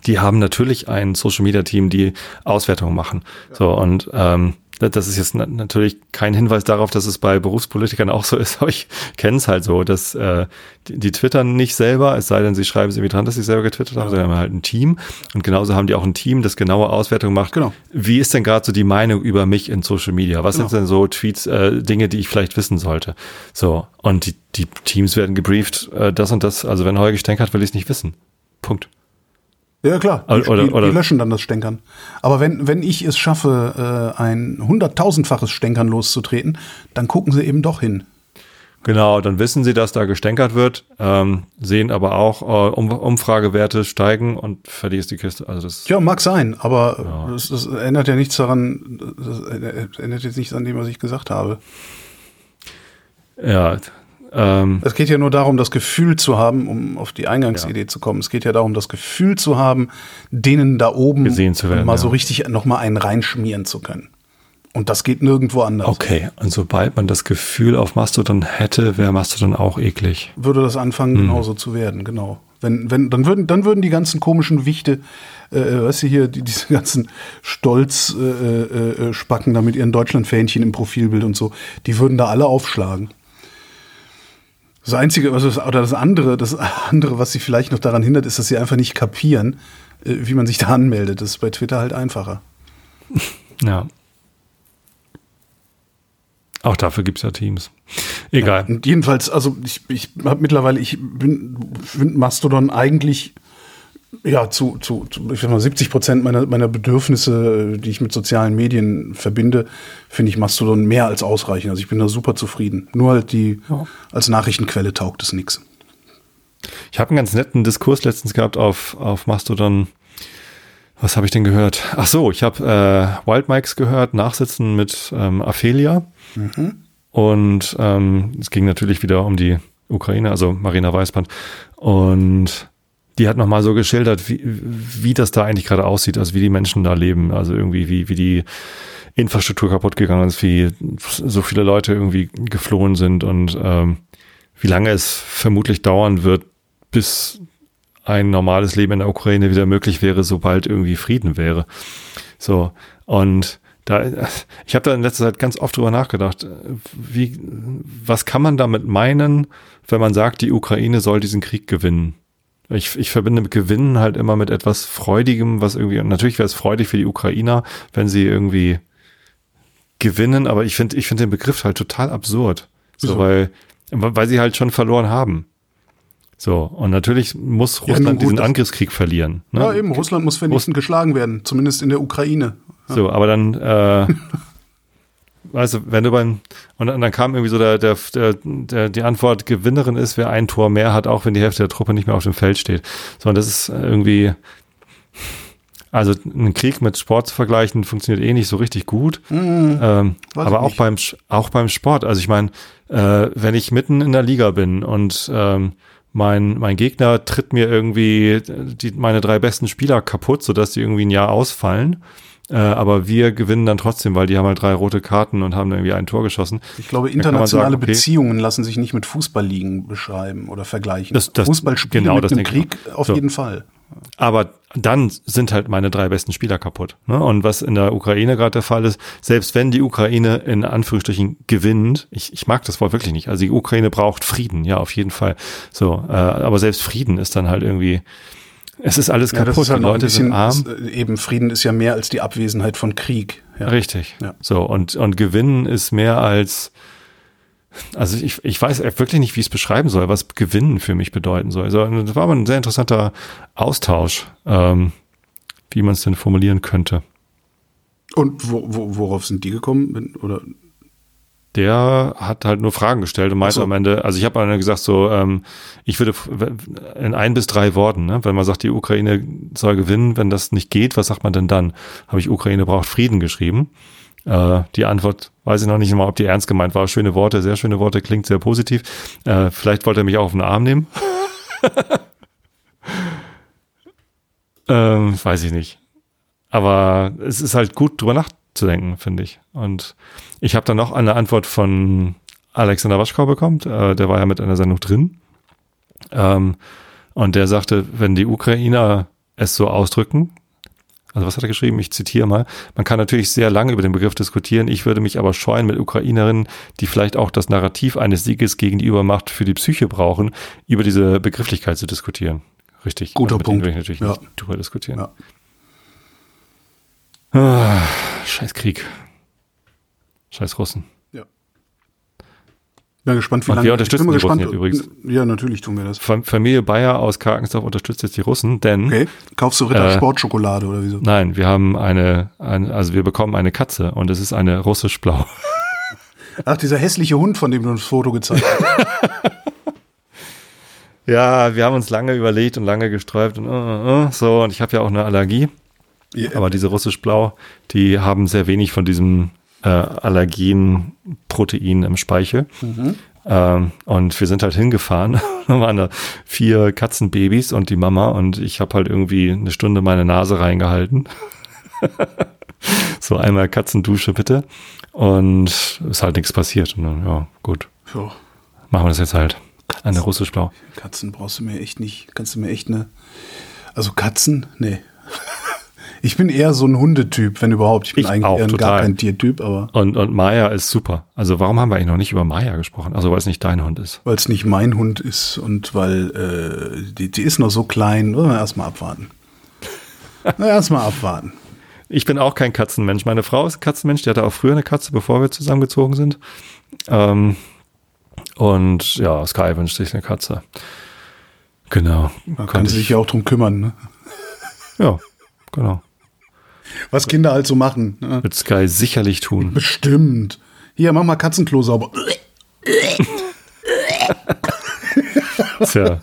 die haben natürlich ein Social Media Team, die Auswertungen machen. So und ähm, das ist jetzt na natürlich kein Hinweis darauf, dass es bei Berufspolitikern auch so ist, aber ich kenne es halt so, dass äh, die, die twittern nicht selber, es sei denn, sie schreiben es irgendwie dran, dass sie selber getwittert haben, sondern haben halt ein Team. Und genauso haben die auch ein Team, das genaue Auswertungen macht. Genau. Wie ist denn gerade so die Meinung über mich in Social Media? Was Genau. sind denn so Tweets, äh, Dinge, die ich vielleicht wissen sollte? So, und die, die Teams werden gebrieft, äh, das und das, also wenn Holger Stenk will ich es nicht wissen. Punkt. Ja, klar. Die, Oder- die, die löschen dann das Stänkern. Aber wenn, wenn ich es schaffe, äh, ein hunderttausendfaches Stänkern loszutreten, dann gucken sie eben doch hin. Genau, dann wissen sie, dass da gestänkert wird, ähm, sehen aber auch, äh, um, Umfragewerte steigen und fertig ist die Kiste. Also das Ja, mag sein, aber das, das ändert ja nichts daran, das ändert jetzt nichts an dem, was ich gesagt habe. ja, ähm, Es geht ja nur darum, das Gefühl zu haben, um auf die Eingangsidee zu kommen. Es geht ja darum, das Gefühl zu haben, denen da oben Gesehen zu werden, mal ja. so richtig noch mal einen reinschmieren zu können. Und das geht nirgendwo anders. okay. Und sobald man das Gefühl auf Mastodon hätte, wäre Mastodon auch eklig. Würde das anfangen, Hm. genauso zu werden, genau. Wenn, wenn, dann würden, dann würden die ganzen komischen Wichte, äh, weißt du hier, die, diese ganzen Stolz-Spacken äh, äh, Spacken da mit ihren Deutschlandfähnchen im Profilbild und so, die würden da alle aufschlagen. Das Einzige, also das, oder das andere, das andere, was sie vielleicht noch daran hindert, ist, dass sie einfach nicht kapieren, äh, wie man sich da anmeldet. Das ist bei Twitter halt einfacher. Ja. Auch dafür gibt's ja Teams. Egal. Und jedenfalls, also ich, ich habe mittlerweile, ich bin finde Mastodon eigentlich ja zu, zu, zu ich sag mal 70 Prozent meiner, meiner Bedürfnisse, äh, die ich mit sozialen Medien verbinde, finde ich Mastodon mehr als ausreichend. Also ich bin da super zufrieden. Nur halt die Ja. als Nachrichtenquelle taugt es nichts. Ich habe einen ganz netten Diskurs letztens gehabt auf, auf Mastodon. Was habe ich denn gehört? Ach so, ich habe äh, Wild Mikes gehört, Nachsitzen mit ähm, Aphelia. Und ähm, es ging natürlich wieder um die Ukraine, also Marina Weißband. Und die hat nochmal so geschildert, wie, wie das da eigentlich gerade aussieht, also wie die Menschen da leben, also irgendwie, wie, wie die Infrastruktur kaputt gegangen ist, wie so viele Leute irgendwie geflohen sind und ähm, wie lange es vermutlich dauern wird, bis ein normales Leben in der Ukraine wieder möglich wäre, sobald irgendwie Frieden wäre. So, und da, ich habe da in letzter Zeit ganz oft drüber nachgedacht, wie, was kann man damit meinen, wenn man sagt, die Ukraine soll diesen Krieg gewinnen? Ich, ich verbinde mit Gewinnen halt immer mit etwas Freudigem, was irgendwie, natürlich wäre es freudig für die Ukrainer, wenn sie irgendwie gewinnen, aber ich finde, ich finde den Begriff halt total absurd. So, weil, weil sie halt schon verloren haben. So, und natürlich muss Ja, Russland gut, diesen Angriffskrieg verlieren. Ne? Ja, eben, Russland muss vernichtend geschlagen werden, zumindest in der Ukraine. So, aber dann, äh, weißt du, wenn du beim, und dann, kam irgendwie so der, der, der, die Antwort, Gewinnerin ist, wer ein Tor mehr hat, auch wenn die Hälfte der Truppe nicht mehr auf dem Feld steht. So, und das ist irgendwie, also ein Krieg mit Sport zu vergleichen, funktioniert eh nicht so richtig gut. ähm, Weiß ich aber auch nicht. beim, auch beim Sport. Also ich meine, äh, wenn ich mitten in der Liga bin und ähm, mein, mein Gegner tritt mir irgendwie die, meine drei besten Spieler kaputt, sodass die irgendwie ein Jahr ausfallen. Äh, aber wir gewinnen dann trotzdem, weil die haben halt drei rote Karten und haben irgendwie ein Tor geschossen. Ich glaube, internationale sagen, okay, Beziehungen lassen sich nicht mit Fußballligen beschreiben oder vergleichen. Das- das- Fußballspiele genau, mit das ich Krieg auf So. jeden Fall. Aber dann sind halt meine drei besten Spieler kaputt. Ne? Und was in der Ukraine gerade der Fall ist, selbst wenn die Ukraine in Anführungsstrichen gewinnt, ich, ich mag das Wort wirklich nicht. Also die Ukraine braucht Frieden, ja, auf jeden Fall. So, äh, aber selbst Frieden ist dann halt irgendwie, es ist alles Ja, das kaputt. ist halt die Leute bisschen, sind arm. ist, äh, eben Frieden ist ja mehr als die Abwesenheit von Krieg. Ja. Richtig. Ja. So, und, und gewinnen ist mehr als, also ich, ich weiß wirklich nicht, wie ich es beschreiben soll, was gewinnen für mich bedeuten soll. Also, das war aber ein sehr interessanter Austausch, ähm, wie man es denn formulieren könnte. Und wo, wo, worauf sind die gekommen? Oder Der hat halt nur Fragen gestellt und meinte so. am Ende, also ich habe dann gesagt so, ähm, ich würde in ein bis drei Worten, ne, wenn man sagt, die Ukraine soll gewinnen, wenn das nicht geht, was sagt man denn dann? Habe ich Ukraine braucht Frieden geschrieben. Äh, die Antwort weiß ich noch nicht mal, ob die ernst gemeint war. Schöne Worte, sehr schöne Worte, klingt sehr positiv. Äh, vielleicht wollte er mich auch auf den Arm nehmen. Ähm, weiß ich nicht. Aber es ist halt gut, drüber nachzudenken, finde ich. Und ich habe dann noch eine Antwort von Alexander Waschkau bekommen. Äh, der war ja mit einer Sendung drin. Ähm, und der sagte, wenn die Ukrainer es so ausdrücken, also was hat er geschrieben? Ich zitiere mal. Man kann natürlich sehr lange über den Begriff diskutieren. Ich würde mich aber scheuen mit Ukrainerinnen, die vielleicht auch das Narrativ eines Sieges gegen die Übermacht für die Psyche brauchen, über diese Begrifflichkeit zu diskutieren. Richtig. Guter also mit Punkt. will ich natürlich Ja. nicht drüber diskutieren. Ja. Ah, scheiß Krieg. Scheiß Russen. Ja. Bin gespannt, wie Und lange. wir unterstützen die gespannt. Russen jetzt Ja, natürlich tun wir das. Fam- Familie Bayer aus Karkensdorf unterstützt jetzt die Russen, denn Okay. Kaufst du Ritter Äh, Sportschokolade oder wieso? nein, wir haben eine, ein, also wir bekommen eine Katze und es ist eine russisch-blau. Ach, dieser hässliche Hund, von dem du das Foto gezeigt hast. Ja, wir haben uns lange überlegt und lange gesträubt und äh, äh, so und ich habe ja auch eine Allergie, Ja, aber diese russisch-blau, die haben sehr wenig von diesem äh, Allergenprotein im Speichel. Ähm, und wir sind halt hingefahren, da waren da vier Katzenbabys und die Mama und ich habe halt irgendwie eine Stunde meine Nase reingehalten. so einmal Katzendusche bitte. Und ist halt nichts passiert. Und dann, ja, gut, So, machen wir das jetzt halt. Eine russisch-blau. Katzen brauchst du mir echt nicht. Kannst du mir echt eine. Also Katzen? Nee. Ich bin eher so ein Hundetyp, wenn überhaupt. Ich bin Ich eigentlich auch, eher ein gar total. kein Tiertyp, aber Und, und Maya ist super. Also warum haben wir eigentlich noch nicht über Maya gesprochen? Also weil es nicht dein Hund ist. weil es nicht mein Hund ist und weil äh, die, die ist noch so klein, wollen wir erstmal abwarten. Erstmal abwarten. Ich bin auch kein Katzenmensch. Meine Frau ist ein Katzenmensch, die hatte auch früher eine Katze, bevor wir zusammengezogen sind. Ähm, und ja, Sky wünscht sich eine Katze. Genau. Da kann sich ja auch drum kümmern, ne? Ja, genau. Was Kinder halt so machen. Ne? Wird Sky sicherlich tun. Bestimmt. Hier, mach mal Katzenklo sauber. Tja,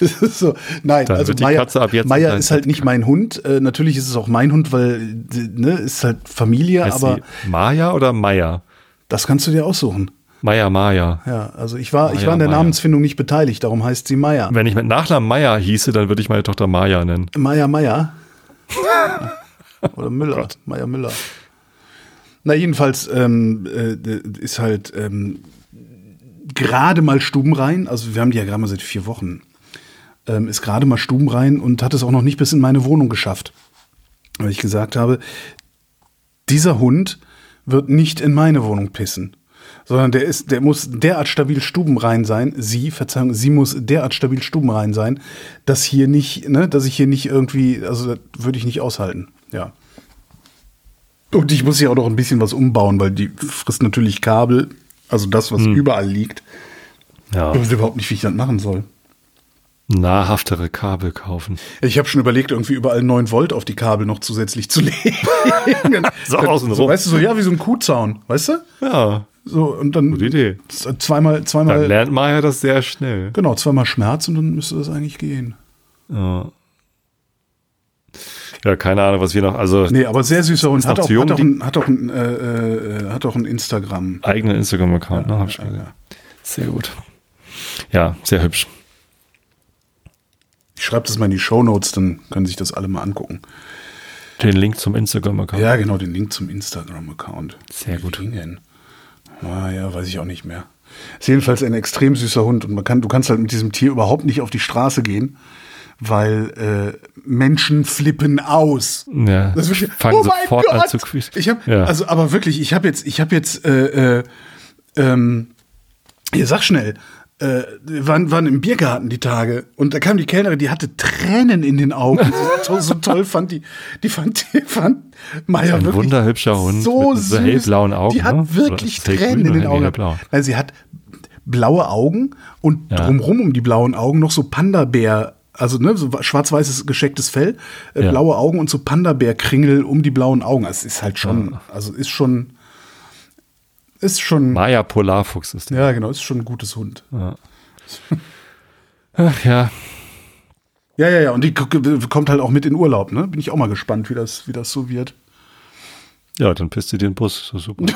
so. Nein, Dann also wird die Maya, Katze ab jetzt Maya ist halt nicht mein Hund. Äh, natürlich ist es auch mein Hund, weil ne, ist halt Familie, heißt aber sie Maya oder Maya? das kannst du dir aussuchen. Maya Maya. Ja, also ich war, ich Maya, war in der Maya. Namensfindung nicht beteiligt, darum heißt sie Maya. Wenn ich mit Nachnamen Maya hieße, dann würde ich meine Tochter Maya nennen. Maya Maya. Oder Müller. Maya Müller. Na, jedenfalls ähm, äh, ist halt ähm, gerade mal stubenrein, also wir haben die ja gerade mal seit vier Wochen, ähm, ist gerade mal stubenrein und hat es auch noch nicht bis in meine Wohnung geschafft. Weil ich gesagt habe, dieser Hund wird nicht in meine Wohnung pissen. Sondern der ist, der muss derart stabil stubenrein sein. Sie, Verzeihung, sie muss derart stabil stubenrein sein, dass hier nicht, ne, dass ich hier nicht irgendwie, also das würde ich nicht aushalten. Ja. Und ich muss hier auch noch ein bisschen was umbauen, weil die frisst natürlich Kabel, also das, was überall liegt. Ja, Ich weiß überhaupt nicht, wie ich das machen soll. nahrhaftere Kabel kaufen. Ich habe schon überlegt, irgendwie überall 9 Volt auf die Kabel noch zusätzlich zu legen. So außenrum. so, weißt du, so ja, wie so ein Kuhzaun, weißt du? Ja, So, und dann gute Idee. z- zweimal, Dann zweimal, lernt Maya das sehr schnell. genau, zweimal Schmerz und dann müsste das eigentlich gehen. Ja. Ja, keine Ahnung, was wir noch, also Nee, aber sehr süßer Hund. Hat auch, jung, hat auch ein, hat auch ein, äh, äh, hat auch ein Instagram. eigenen Instagram-Account, ne? Hab ich ja, ja. Sehr gut. Ja, sehr hübsch. Ich schreibe das mal in die Shownotes, dann können sich das alle mal angucken. Den Link zum Instagram-Account. Ja, genau, den Link zum Instagram-Account. Sehr gut. Wie ging denn? Ah, ja, weiß ich auch nicht mehr. Ist jedenfalls ein extrem süßer Hund und man kann, du kannst halt mit diesem Tier überhaupt nicht auf die Straße gehen, weil äh, Menschen flippen aus. Ja, Das ist wirklich, fangen oh mein sofort an Gott! zu quietschen. Ich habe Ja. also aber wirklich, ich habe jetzt, ich habe jetzt, äh, äh, ähm, hier sag schnell, äh, wir waren, waren im Biergarten die Tage und da kam die Kellnerin, die hatte Tränen in den Augen. So, so toll fand die, die fand, die fand Maya Ein wirklich wunderhübscher Hund so mit süß. hellblauen Augen, Die hat ne? wirklich Tränen in den Augen. hellblau? Weil sie hat blaue Augen und Ja. drumrum um die blauen Augen noch so Panda-Bär, also ne, so schwarz-weißes geschecktes Fell, äh, Ja. blaue Augen und so Panda-Bär-Kringel um die blauen Augen. Es ist halt schon, also ist schon, ist schon, Maya Polarfuchs ist der. ja genau, ist schon ein gutes Hund. Ach ja, Ja, ja, ja, und die kommt halt auch mit in Urlaub, ne? Bin ich auch mal gespannt, wie das, wie das so wird. ja, dann pisst sie den Bus. So super.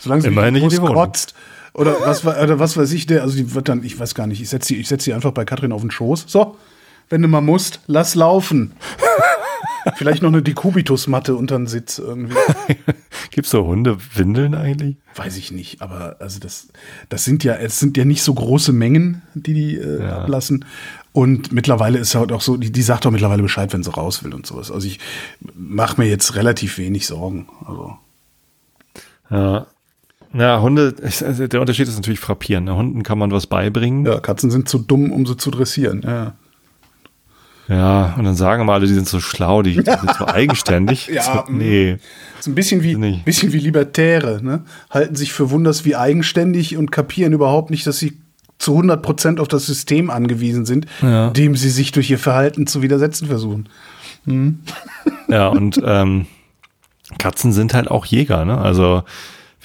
Solange sie die Bus kotzt. Oder was, wa- oder was weiß ich, der, also die wird dann, ich weiß gar nicht, ich setze sie, ich setz sie einfach bei Katrin auf den Schoß. So, wenn du mal musst, lass laufen. Vielleicht noch eine Dekubitusmatte unter den Sitz irgendwie. Gibt's so Hundewindeln eigentlich? Weiß ich nicht, aber also das, das sind ja, es sind ja nicht so große Mengen, die die äh, Ja. ablassen. Und mittlerweile ist halt auch so, die, die sagt auch mittlerweile Bescheid, wenn sie raus will und sowas. Also ich mache mir jetzt relativ wenig Sorgen. Also Ja. Ja, Hunde, also der Unterschied ist natürlich frappierend. ne? Hunden kann man was beibringen. ja, Katzen sind zu dumm, um sie zu dressieren. Ja. Ja, und dann sagen immer alle, die sind so schlau, die, die sind so eigenständig. Ja, so, mm. nee. ist ein bisschen wie, Nicht. bisschen wie Libertäre, ne? Halten sich für wunders wie eigenständig und kapieren überhaupt nicht, dass sie zu 100 Prozent auf das System angewiesen sind, Ja. dem sie sich durch ihr Verhalten zu widersetzen versuchen. Ja, und ähm, Katzen sind halt auch Jäger, ne? Also,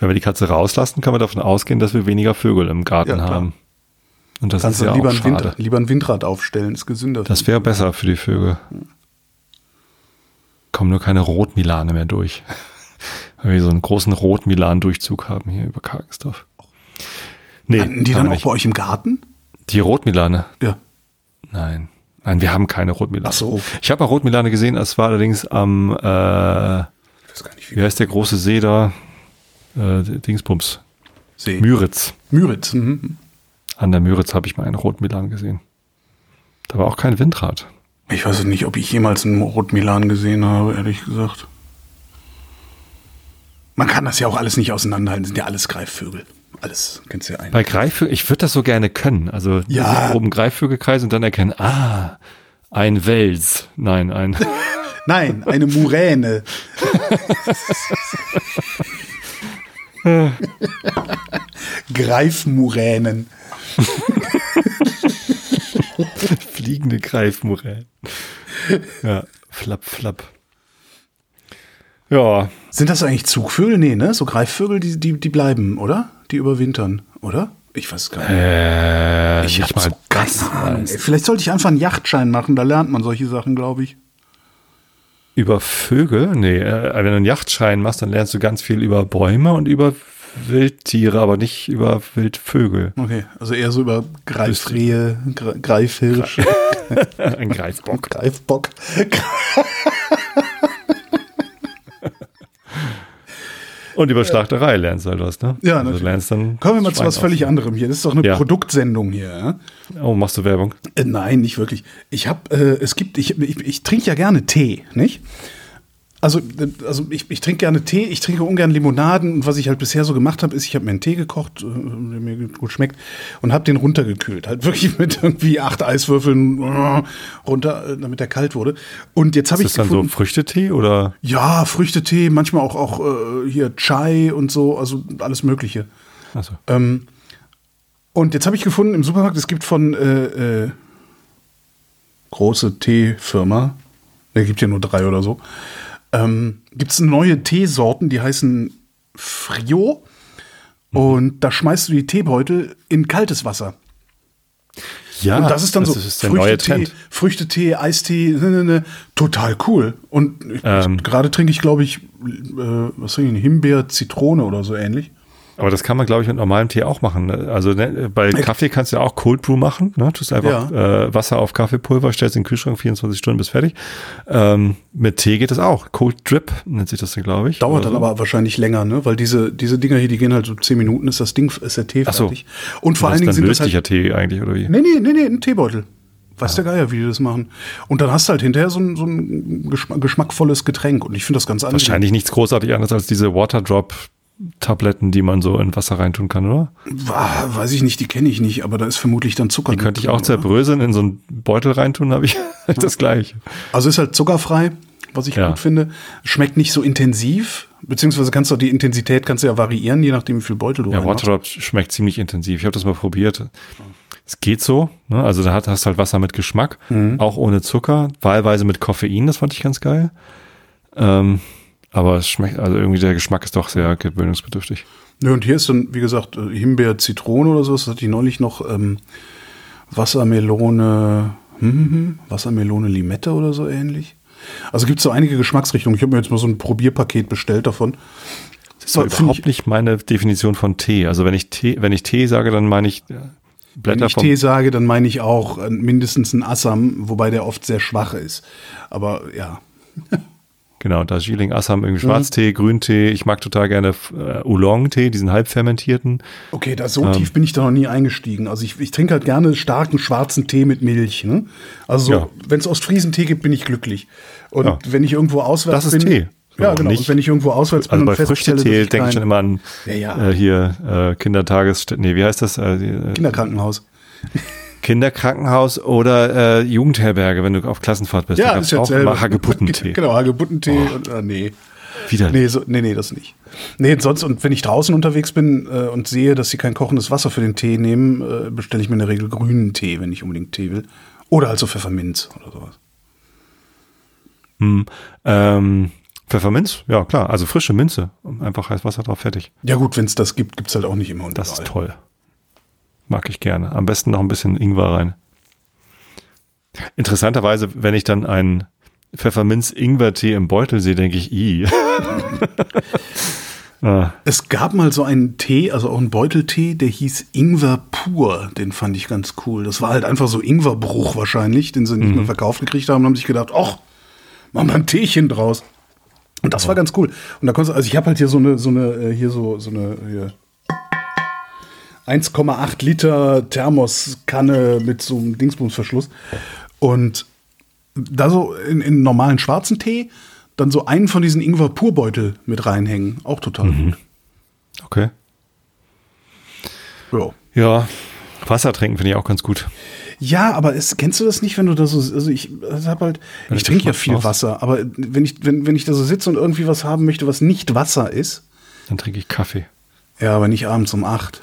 wenn wir die Katze rauslassen, kann man davon ausgehen, dass wir weniger Vögel im Garten Ja, haben. Und das Kannst ist ja lieber, auch ein schade. Wind, lieber ein Windrad aufstellen, ist gesünder. Das wäre besser für die Vögel. Kommen nur keine Rotmilane mehr durch. Weil wir so einen großen Rotmilan-Durchzug haben hier über Karkensdorf. Nee, Landen die dann auch nicht. bei euch im Garten? Die Rotmilane? Ja. Nein. Nein, wir haben keine Rotmilane. Ach so. Ich habe mal Rotmilane gesehen, es war allerdings am, äh, Ich weiß gar nicht, wie wie heißt der große See da? Äh, Dingsbums. See. Müritz. Müritz. Mhm. An der Müritz habe ich mal einen Rotmilan gesehen. Da war auch kein Windrad. Ich weiß nicht, ob ich jemals einen Rotmilan gesehen habe, ehrlich gesagt. Man kann das ja auch alles nicht auseinanderhalten, sind ja alles Greifvögel. Alles, kennst du ja Bei eigentlich. Greifvögeln, ich würde das so gerne können. Also Ja. oben Greifvögelkreis und dann erkennen, ah, ein Wels. Nein, ein. Nein, eine Muräne. Greifmuränen. fliegende Greifmuräne. Ja, flapp, flapp. Ja, Sind das eigentlich Zugvögel? Nee, ne? So Greifvögel, die, die, die bleiben, oder? Die überwintern, oder? Ich weiß gar nicht. äh, ich hab so das keine Ahnung. Vielleicht sollte ich einfach einen Yachtschein machen, da lernt man solche Sachen, glaube ich. Über Vögel? Nee, äh, wenn du einen Yachtschein machst, dann lernst du ganz viel über Bäume und über Wildtiere, aber nicht über Wildvögel. Okay, also eher so über Greifrehe, Gre- Greifhirsch, Ein Greifbock. Greifbock. Und über Schlachterei lernst du halt was, ne? Ja, also natürlich. du lernst dann Kommen wir mal zu Schwein was völlig aus- anderem hier. Das ist doch eine Ja. Produktsendung hier. Ja? Oh, machst du Werbung? Äh, nein, nicht wirklich. Ich habe, äh, es gibt, ich, ich, ich trinke ja gerne Tee, nicht? Also, also ich, ich trinke gerne Tee, ich trinke ungern Limonaden und was ich halt bisher so gemacht habe, ist, ich habe mir einen Tee gekocht, äh, der mir gut schmeckt und habe den runtergekühlt. Halt wirklich mit irgendwie acht Eiswürfeln äh, runter, äh, damit er kalt wurde. Und jetzt habe Ist ich das dann so gefunden, Früchtetee oder? ja, Früchtetee, manchmal auch, auch äh, hier Chai und so, also alles Mögliche. Achso. Ähm, und jetzt habe ich gefunden im Supermarkt, es gibt von äh, äh, große Teefirma, da gibt ja nur drei oder so, ähm, gibt es neue Teesorten, die heißen Frio. Und da schmeißt du die Teebeutel in kaltes Wasser. Ja, und das ist dann so ist Trend. Früchtetee, Eistee, ne, ne, ne, total cool. Und Ähm. gerade trinke ich, glaube ich, äh, was trinke ich, Himbeer, Zitrone oder so ähnlich. Aber das kann man, glaube ich, mit normalem Tee auch machen. ne? Also ne, bei Kaffee kannst du ja auch Cold Brew machen. Ne? Tust einfach äh, Wasser auf Kaffeepulver, stellst in den Kühlschrank 24 Stunden bis fertig. Ähm, mit Tee geht das auch. Cold Drip nennt sich das dann, glaube ich. Dauert dann so. aber wahrscheinlich länger, ne? Weil diese, diese Dinger hier, die gehen halt so 10 Minuten, ist das Ding, ist der Tee Ach so. fertig. Und vor allen Dingen sind das halt. Tee eigentlich, oder wie? Nee, nee, nee, nee, ein Teebeutel. Weiß Ah. der Geier, wie die das machen. Und dann hast du halt hinterher so ein, so ein geschmack, geschmackvolles Getränk. Und ich finde das ganz angenehm. Wahrscheinlich nichts großartig anderes als diese Waterdrop Tabletten, die man so in Wasser reintun kann, oder? Weiß ich nicht, die kenne ich nicht, aber da ist vermutlich dann Zucker Die könnte ich drin, auch oder? zerbröseln, in so einen Beutel reintun, habe ich das gleiche. Also ist halt zuckerfrei, was ich Ja. gut finde. Schmeckt nicht so intensiv, beziehungsweise kannst du die Intensität kannst du ja variieren, je nachdem, wie viel Beutel du Ja, reinmachst. Waterdrop schmeckt ziemlich intensiv. Ich habe das mal probiert. Es geht so. Ne? Also da hast du halt Wasser mit Geschmack, Mhm. auch ohne Zucker, wahlweise mit Koffein, das fand ich ganz geil. Ähm, aber es schmeckt, also irgendwie der Geschmack ist doch sehr gewöhnungsbedürftig. Nö, und hier ist dann, wie gesagt, äh, Himbeer, Zitrone oder so. Das hatte ich neulich noch ähm, Wassermelone, hm, hm, hm, Wassermelone, Limette oder so ähnlich. Also gibt es so einige Geschmacksrichtungen. Ich habe mir jetzt mal so ein Probierpaket bestellt davon. Das ist Find überhaupt ich- nicht meine Definition von Tee. Also wenn ich Tee, wenn ich Tee sage, dann meine ich, ja, Blätter Wenn ich vom Tee sage, dann meine ich auch äh, mindestens einen Assam, wobei der oft sehr schwach ist. Aber ja. Genau, Darjeeling, Assam, Mhm. irgendwie Schwarztee, Grüntee. Ich mag total gerne äh, Oolong-Tee, diesen halbfermentierten. Okay, da Ähm. so tief bin ich da noch nie eingestiegen. Also ich, ich trinke halt gerne starken schwarzen Tee mit Milch. Ne? Also so, Ja. wenn es Ostfriesentee gibt, bin ich glücklich. Und Ja. wenn ich irgendwo auswärts Das ist bin, Tee. Ja, genau. nicht- und wenn ich irgendwo auswärts bin Also bei und Früchtetee denke ich schon immer an Ja. Äh, hier äh, Kindertagesstätte, nee, wie heißt das? Äh, äh, Kinderkrankenhaus. Kinderkrankenhaus oder äh, Jugendherberge, wenn du auf Klassenfahrt bist. da Ja, gab's ist ja auch selber. immer Hagebuttentee. genau, Hagebuttentee und äh, nee. Widerlich. Nee, so, nee, nee, das nicht. Nee, sonst, und wenn ich draußen unterwegs bin äh, und sehe, dass sie kein kochendes Wasser für den Tee nehmen, äh, bestelle ich mir in der Regel grünen Tee, wenn ich unbedingt Tee will. Oder also Pfefferminz oder sowas. Hm, ähm, Pfefferminz? Ja, klar. Also frische Minze. Einfach heiß Wasser drauf, fertig. Ja gut, wenn es das gibt, gibt es halt auch nicht immer und Das ist toll. Mag ich gerne. Am besten noch ein bisschen Ingwer rein. Interessanterweise, wenn ich dann einen Pfefferminz-Ingwer-Tee im Beutel sehe, denke ich, i. ah, Es gab mal so einen Tee, also auch einen Beuteltee, der hieß Ingwer pur. Den fand ich ganz cool. Das war halt einfach so Ingwerbruch wahrscheinlich, den sie nicht mehr verkauft gekriegt haben und haben sich gedacht, ach, machen wir ein Teechen draus. Und das war ganz cool. Und da konntest du, also ich habe halt hier so eine, so eine, äh, hier so, so eine, hier 1,8 Liter Thermoskanne mit so einem Dingsbumsverschluss. Und da so in, in normalen schwarzen Tee dann so einen von diesen Ingwer-Purbeutel mit reinhängen. Auch total gut. okay. Ja. Ja, Wasser trinken finde ich auch ganz gut. Ja, aber es, kennst du das nicht, wenn du da so, also ich habe halt, Wenn ich trinke ja viel brauchst. Wasser, aber wenn ich, wenn, wenn ich da so sitze und irgendwie was haben möchte, was nicht Wasser ist, Dann trinke ich Kaffee. ja, aber nicht abends um acht.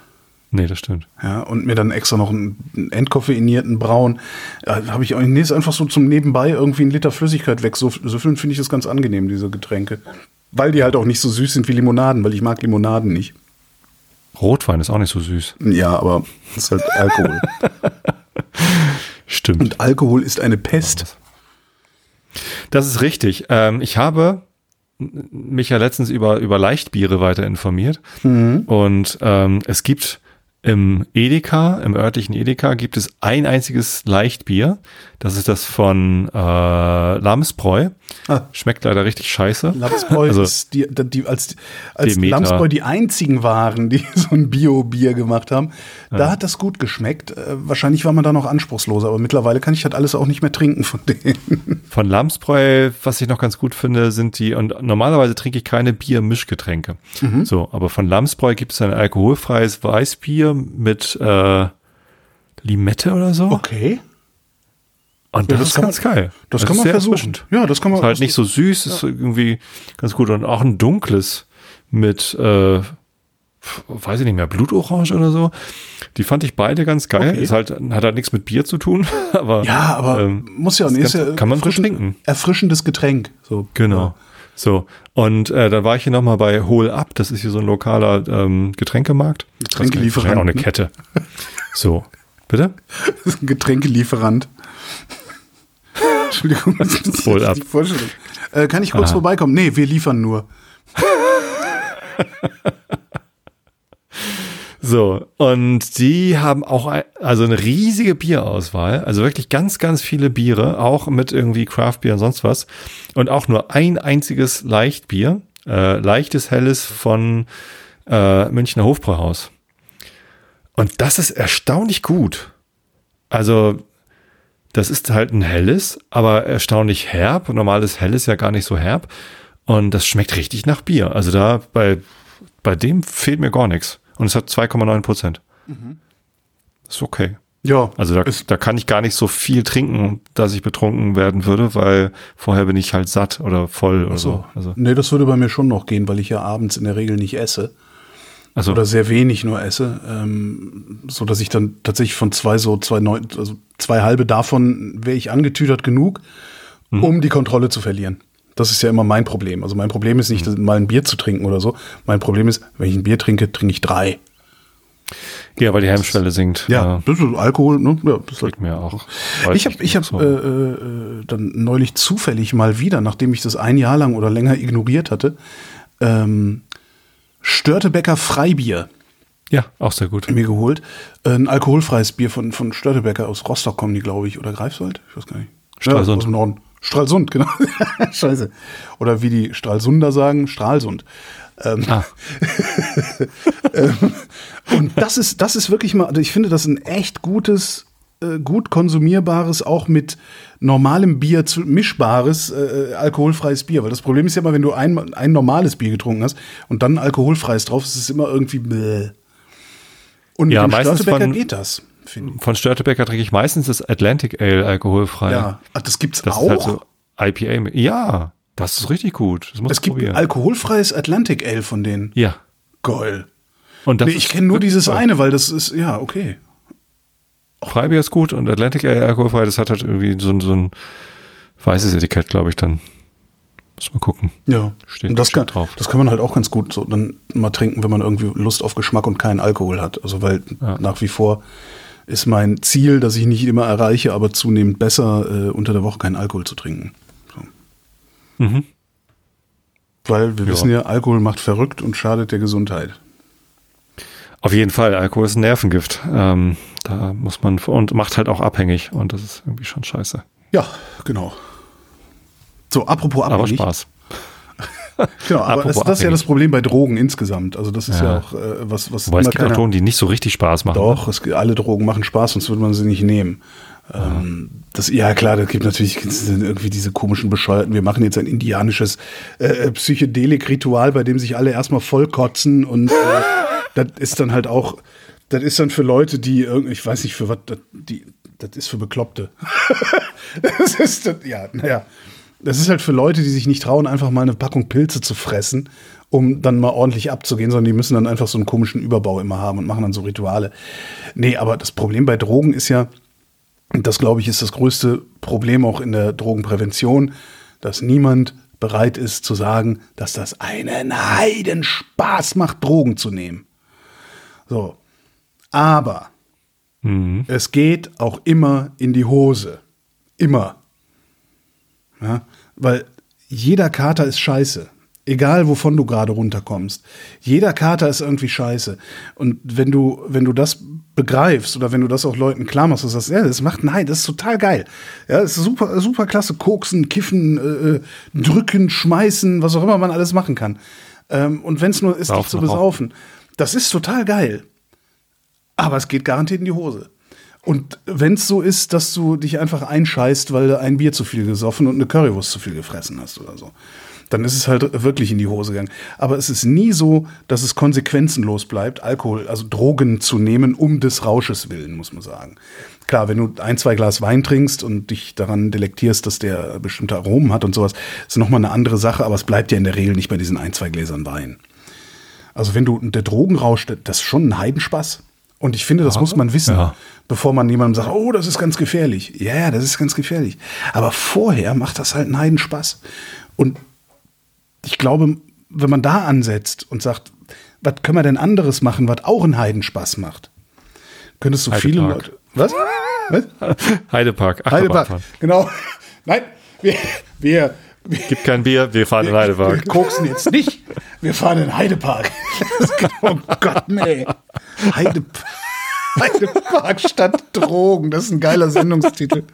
Nee, das stimmt. Ja, und mir dann extra noch einen, entkoffeinierten Braun. Ja, habe ich auch nee, ist einfach so zum Nebenbei irgendwie einen Liter Flüssigkeit weg. So, so finde ich das ganz angenehm, diese Getränke. Weil die halt auch nicht so süß sind wie Limonaden, weil ich mag Limonaden nicht. Rotwein ist auch nicht so süß. Ja, aber das ist halt Alkohol. Stimmt. und Alkohol ist eine Pest. Das ist richtig. Ähm, ich habe mich ja letztens über, über Leichtbiere weiter informiert. Und ähm, es gibt im Edeka, im örtlichen Edeka, gibt es ein einziges Leichtbier. Das ist das von äh, Lamsbräu. Ah. Schmeckt leider richtig scheiße. Lamsbräu Also- ist die, die, als, als Demeter. Lamsbräu die einzigen waren, die so ein Bio-Bier gemacht haben. Da hat das gut geschmeckt. Äh, wahrscheinlich war man da noch anspruchsloser, aber mittlerweile kann ich das alles auch nicht mehr trinken von denen. Von Lamsbräu, was ich noch ganz gut finde, sind die, und normalerweise trinke ich keine Bier-Mischgetränke. Mhm. So, aber von Lamsbräu gibt es ein alkoholfreies Weißbier mit äh, Limette oder so. Okay. Und Ja, das, das ist ganz man- geil. das ist kann man versuchen. Ja, das kann man- Ist halt nicht so süß, ist irgendwie ganz gut. Und auch ein dunkles mit, äh, weiß ich nicht mehr, Blutorange oder so. Die fand ich beide ganz geil. Okay. Ist halt, hat halt nichts mit Bier zu tun, aber. Ja, aber ähm, muss ja nicht. Ganz- ja kann man frisch trinken. Erfrischendes Getränk. So. Genau. So, und äh, dann war ich hier nochmal bei Hol Up, das ist hier so ein lokaler ähm, Getränkemarkt. Getränkelieferant, Auch eine ne? Kette. So, bitte? Das ist ein Getränkelieferant. Entschuldigung, das ist Hol ab. Äh, kann ich kurz Aha. vorbeikommen? Nee, wir liefern nur. So, und die haben auch ein, also eine riesige Bierauswahl, also wirklich ganz, ganz viele Biere, auch mit irgendwie Craftbier und sonst was. Und auch nur ein einziges Leichtbier, äh, leichtes Helles von äh, Münchner Hofbräuhaus. Und das ist erstaunlich gut. Also, das ist halt ein helles, aber erstaunlich herb. Normales helles ja gar nicht so herb. Und das schmeckt richtig nach Bier. Also da bei, bei dem fehlt mir gar nichts. Und es hat 2,9 Prozent. Ist okay. Ja, Also da, da kann ich gar nicht so viel trinken, dass ich betrunken werden würde, weil vorher bin ich halt satt oder voll oder so. so. Also, nee, das würde bei mir schon noch gehen, weil ich ja abends in der Regel nicht esse. Also Oder sehr wenig nur esse. Ähm, so dass ich dann tatsächlich von zwei so, zwei neun, also zwei halbe davon wäre ich angetütert genug, Mhm. um die Kontrolle zu verlieren. Das ist ja immer mein Problem. Also mein Problem ist nicht, Mhm. mal ein Bier zu trinken oder so. Mein Problem ist, wenn ich ein Bier trinke, trinke ich drei. ja, weil die Hemmschwelle sinkt. Ja, das ist Alkohol, ne? Ja, das ist halt Liegt mir auch. Ich habe ich hab, so. äh, äh, dann neulich zufällig mal wieder, nachdem ich das ein Jahr lang oder länger ignoriert hatte, ähm, Störtebecker Freibier. Ja, auch sehr gut. mir geholt. Ein alkoholfreies Bier von, von Störtebecker aus Rostock kommen die, glaube ich. Oder Greifswald? Ich weiß gar nicht. Stralsund. Ja, aus dem Norden. Stralsund, genau. Scheiße. Oder wie die Stralsunder sagen, Stralsund. Ähm, Ah, Und das ist, das ist wirklich mal, also ich finde das ein echt gutes, äh, gut konsumierbares, auch mit normalem Bier zu, mischbares, äh, alkoholfreies Bier. Weil das Problem ist ja immer, wenn du ein, ein normales Bier getrunken hast und dann ein alkoholfreies drauf, ist es immer irgendwie bläh. Und Ja, mit dem Störtebecker von- geht das, von Störtebecker trinke ich meistens das Atlantic Ale alkoholfrei. Ja, Ach, das gibt's Das auch. ist halt so IPA. Ja, das ist richtig gut. Es gibt probieren. alkoholfreies Atlantic Ale von denen. ja. Geil. Und das Nee, ich kenne nur dieses toll. eine, weil das ist, ja, okay. Freibier ist gut und Atlantic Ale alkoholfrei, das hat halt irgendwie so, ein- so ein weißes Etikett, glaube ich, dann. Muss mal gucken. Ja, Steht und das kann, bestimmt drauf. das kann man halt auch ganz gut so dann mal trinken, wenn man irgendwie Lust auf Geschmack und keinen Alkohol hat. Also weil Ja. nach wie vor ist mein Ziel, dass ich nicht immer erreiche, aber zunehmend besser äh, unter der Woche keinen Alkohol zu trinken. So. Mhm. Weil wir Ja. wissen ja, Alkohol macht verrückt und schadet der Gesundheit. Auf jeden Fall, Alkohol ist ein Nervengift. Ähm, da muss man, und macht halt auch abhängig und das ist irgendwie schon scheiße. Ja, genau. So, apropos Aber abhängig. Spaß. Genau, aber das, das ist ja das Problem bei Drogen insgesamt. Also das ist ja, Ja. auch äh, was, was Wobei es gibt auch keiner- Drogen, die nicht so richtig Spaß machen. Doch, es, alle Drogen machen Spaß, sonst würde man sie nicht nehmen. Ähm, das, ja, klar, da gibt natürlich irgendwie diese komischen Bescheuerten. Wir machen jetzt ein indianisches äh, Psychedelik-Ritual, bei dem sich alle erstmal vollkotzen und äh, das ist dann halt auch, das ist dann für Leute, die irgendwie, ich weiß nicht für was, die, das ist für Bekloppte. das ist, das, ja, naja. Das ist halt für Leute, die sich nicht trauen, einfach mal eine Packung Pilze zu fressen, um dann mal ordentlich abzugehen, sondern die müssen dann einfach so einen komischen Überbau immer haben und machen dann so Rituale. Nee, aber das Problem bei Drogen ist ja, und das glaube ich ist das größte Problem auch in der Drogenprävention, dass niemand bereit ist zu sagen, dass das einen Heiden Spaß macht, Drogen zu nehmen. So. Aber Mhm. es geht auch immer in die Hose. Immer. Ja, weil jeder Kater ist scheiße. Egal, wovon du gerade runterkommst. Jeder Kater ist irgendwie scheiße. Und wenn du, wenn du das begreifst oder wenn du das auch Leuten klar machst, und sagst, ja, das macht, nein, das ist total geil. Ja, das ist super, super klasse. Koksen, kiffen, äh, äh, drücken, schmeißen, was auch immer man alles machen kann. Ähm, und wenn es nur ist, dich zu besaufen. Das ist total geil. Aber es geht garantiert in die Hose. Und wenn es so ist, dass du dich einfach einscheißt, weil du ein Bier zu viel gesoffen und eine Currywurst zu viel gefressen hast oder so, dann ist es halt wirklich in die Hose gegangen. Aber es ist nie so, dass es konsequenzenlos bleibt, Alkohol, also Drogen zu nehmen, um des Rausches willen, muss man sagen. Klar, wenn du ein, zwei Glas Wein trinkst und dich daran delektierst, dass der bestimmte Aromen hat und sowas, ist nochmal eine andere Sache, aber es bleibt ja in der Regel nicht bei diesen ein, zwei Gläsern Wein. Also wenn du der Drogenrausch, das ist schon ein Heidenspaß. Und ich finde, das muss man wissen, Ja. bevor man jemandem sagt, oh, das ist ganz gefährlich. Ja, ja, das ist ganz gefährlich. Aber vorher macht das halt einen Heidenspaß. Und ich glaube, wenn man da ansetzt und sagt, was können wir denn anderes machen, was auch einen Heidenspaß macht, könntest du viele. Leute. Was? Was? Heidepark. Achterbahn Heidepark. fahren. Genau. Nein, wir, wir, wir, Gibt kein Bier, wir fahren in wir Heidepark. koksen jetzt nicht. Wir fahren in Heidepark. Das oh Gott, nee. Heide, Heidepark statt Drogen. Das ist ein geiler Sendungstitel.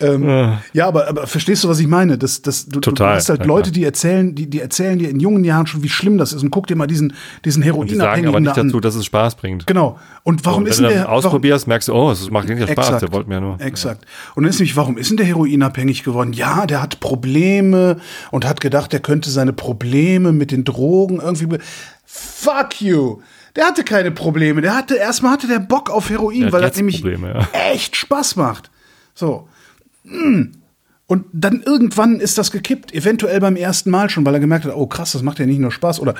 ähm, ja, aber, aber verstehst du, was ich meine? Das, das, du, Total, du hast halt ja, Leute, die erzählen, die, die erzählen dir in jungen Jahren schon, wie schlimm das ist. Und guck dir mal diesen, diesen Und die sagen aber Heroinabhängigen nicht da an. dazu, dass es Spaß bringt. Genau. Und warum und ist wenn denn du der dann ausprobierst, merkst du, oh, es macht nicht Spaß, der wollte mir nur. Exakt. Und dann ist nämlich, warum ist denn der heroinabhängig geworden? Ja, der hat Probleme und hat gedacht, er könnte seine Probleme mit den Drogen irgendwie. Fuck you! Der hatte keine Probleme. Der hatte erstmal hatte der Bock auf Heroin, Der hat weil jetzt nämlich Probleme, ja. echt Spaß macht. So. Und dann irgendwann ist das gekippt, eventuell beim ersten Mal schon, weil er gemerkt hat, oh krass, das macht ja nicht nur Spaß. Oder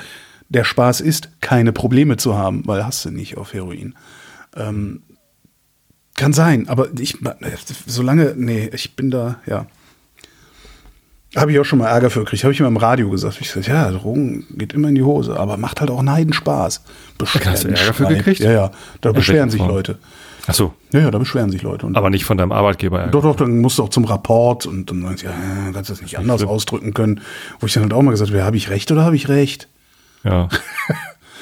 der Spaß ist, keine Probleme zu haben, weil hast du nicht auf Heroin. Ähm, kann sein, aber ich, solange, nee, ich bin da, ja. Habe ich auch schon mal Ärger für gekriegt. Habe ich mal im Radio gesagt. Ich gesagt, ja, Drogen geht immer in die Hose, aber macht halt auch einen Heidenspaß. Hast du Ärger für gekriegt? Ja, ja. Da beschweren welchen sich? Leute. Ach so, Ja, ja, da beschweren sich Leute. Und aber nicht von deinem Arbeitgeber. Doch, doch, dann musst du auch zum Rapport und dann sagst du, ja, kannst du das nicht anders ausdrücken können. Wo ich dann halt auch mal gesagt habe, ja, habe ich recht oder habe ich recht? Ja.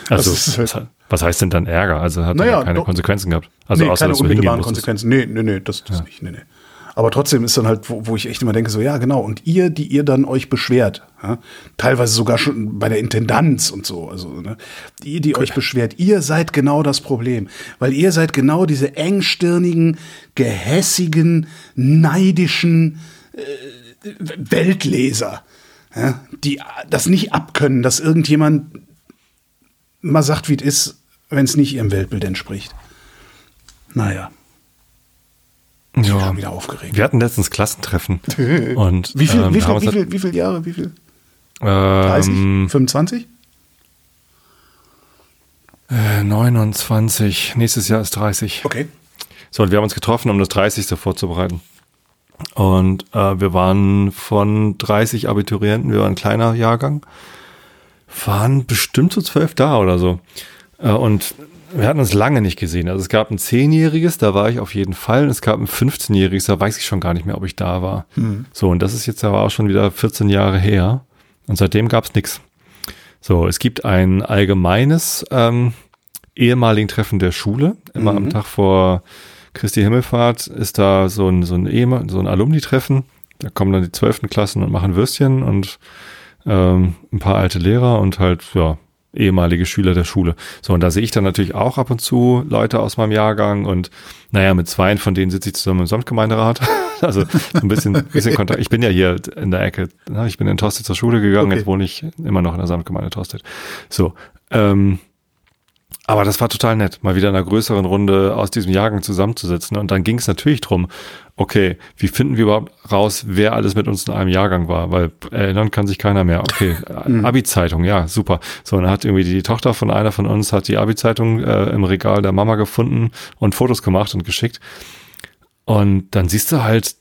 Also, Das ist halt- was, heißt denn dann Ärger? Also hat Naja, ja keine doch. Konsequenzen gehabt. Also nee, außer, keine dass du unmittelbaren. Konsequenzen. Nee, nee, nee, das, das nicht, nee, nee. Aber trotzdem ist dann halt, wo, wo ich echt immer denke, so, ja, genau. Und ihr, die ihr dann euch beschwert, ja, teilweise sogar schon bei der Intendanz und so, also, ne, ihr, die euch beschwert, ihr seid genau das Problem. Weil ihr seid genau diese engstirnigen, gehässigen, neidischen äh, Weltleser, ja, die das nicht abkönnen, dass irgendjemand mal sagt, wie es ist, wenn es nicht ihrem Weltbild entspricht. Naja, ich bin Ja. schon wieder aufgeregt. Wir hatten letztens Klassentreffen. und, Wie viel, ähm, wie, viel, wie, halt- viel, wie viel Jahre? Wie viel? 30? ähm, 25? äh, 29. Nächstes Jahr ist 30. Okay. So, und wir haben uns getroffen, um das 30. vorzubereiten. Und äh, wir waren von 30 Abiturienten, wir waren ein kleiner Jahrgang, waren bestimmt so zwölf da oder so. Äh, und wir hatten uns lange nicht gesehen. Also es gab ein Zehnjähriges, da war ich auf jeden Fall. Und es gab ein 15-Jähriges, da weiß ich schon gar nicht mehr, ob ich da war. So, und das ist jetzt aber auch schon wieder 14 Jahre her. Und seitdem gab es nichts. So, es gibt ein allgemeines ähm, ehemaligen Treffen der Schule. Immer am Tag vor Christi Himmelfahrt ist da so ein, so ein, Ehemal- so ein Alumni-Treffen. Da kommen dann die zwölften Klassen und machen Würstchen und ähm, ein paar alte Lehrer und halt, ja, ehemalige Schüler der Schule. So, und da sehe ich dann natürlich auch ab und zu Leute aus meinem Jahrgang und naja, mit zweien von denen sitze ich zusammen im Samtgemeinderat. Also so ein bisschen, bisschen Kontakt. Ich bin ja hier in der Ecke. ne? Ich bin in Tosted zur Schule gegangen, Okay. jetzt wohne ich immer noch in der Samtgemeinde Tosted. So, ähm, aber das war total nett, mal wieder in einer größeren Runde aus diesem Jahrgang zusammenzusitzen. Und dann ging es natürlich drum, okay, wie finden wir überhaupt raus, wer alles mit uns in einem Jahrgang war? Weil erinnern kann sich keiner mehr. Okay, Abi-Zeitung, ja, super. So, und dann hat irgendwie die Tochter von einer von uns hat die Abi-Zeitung äh, im Regal der Mama gefunden und Fotos gemacht und geschickt. Und dann siehst du halt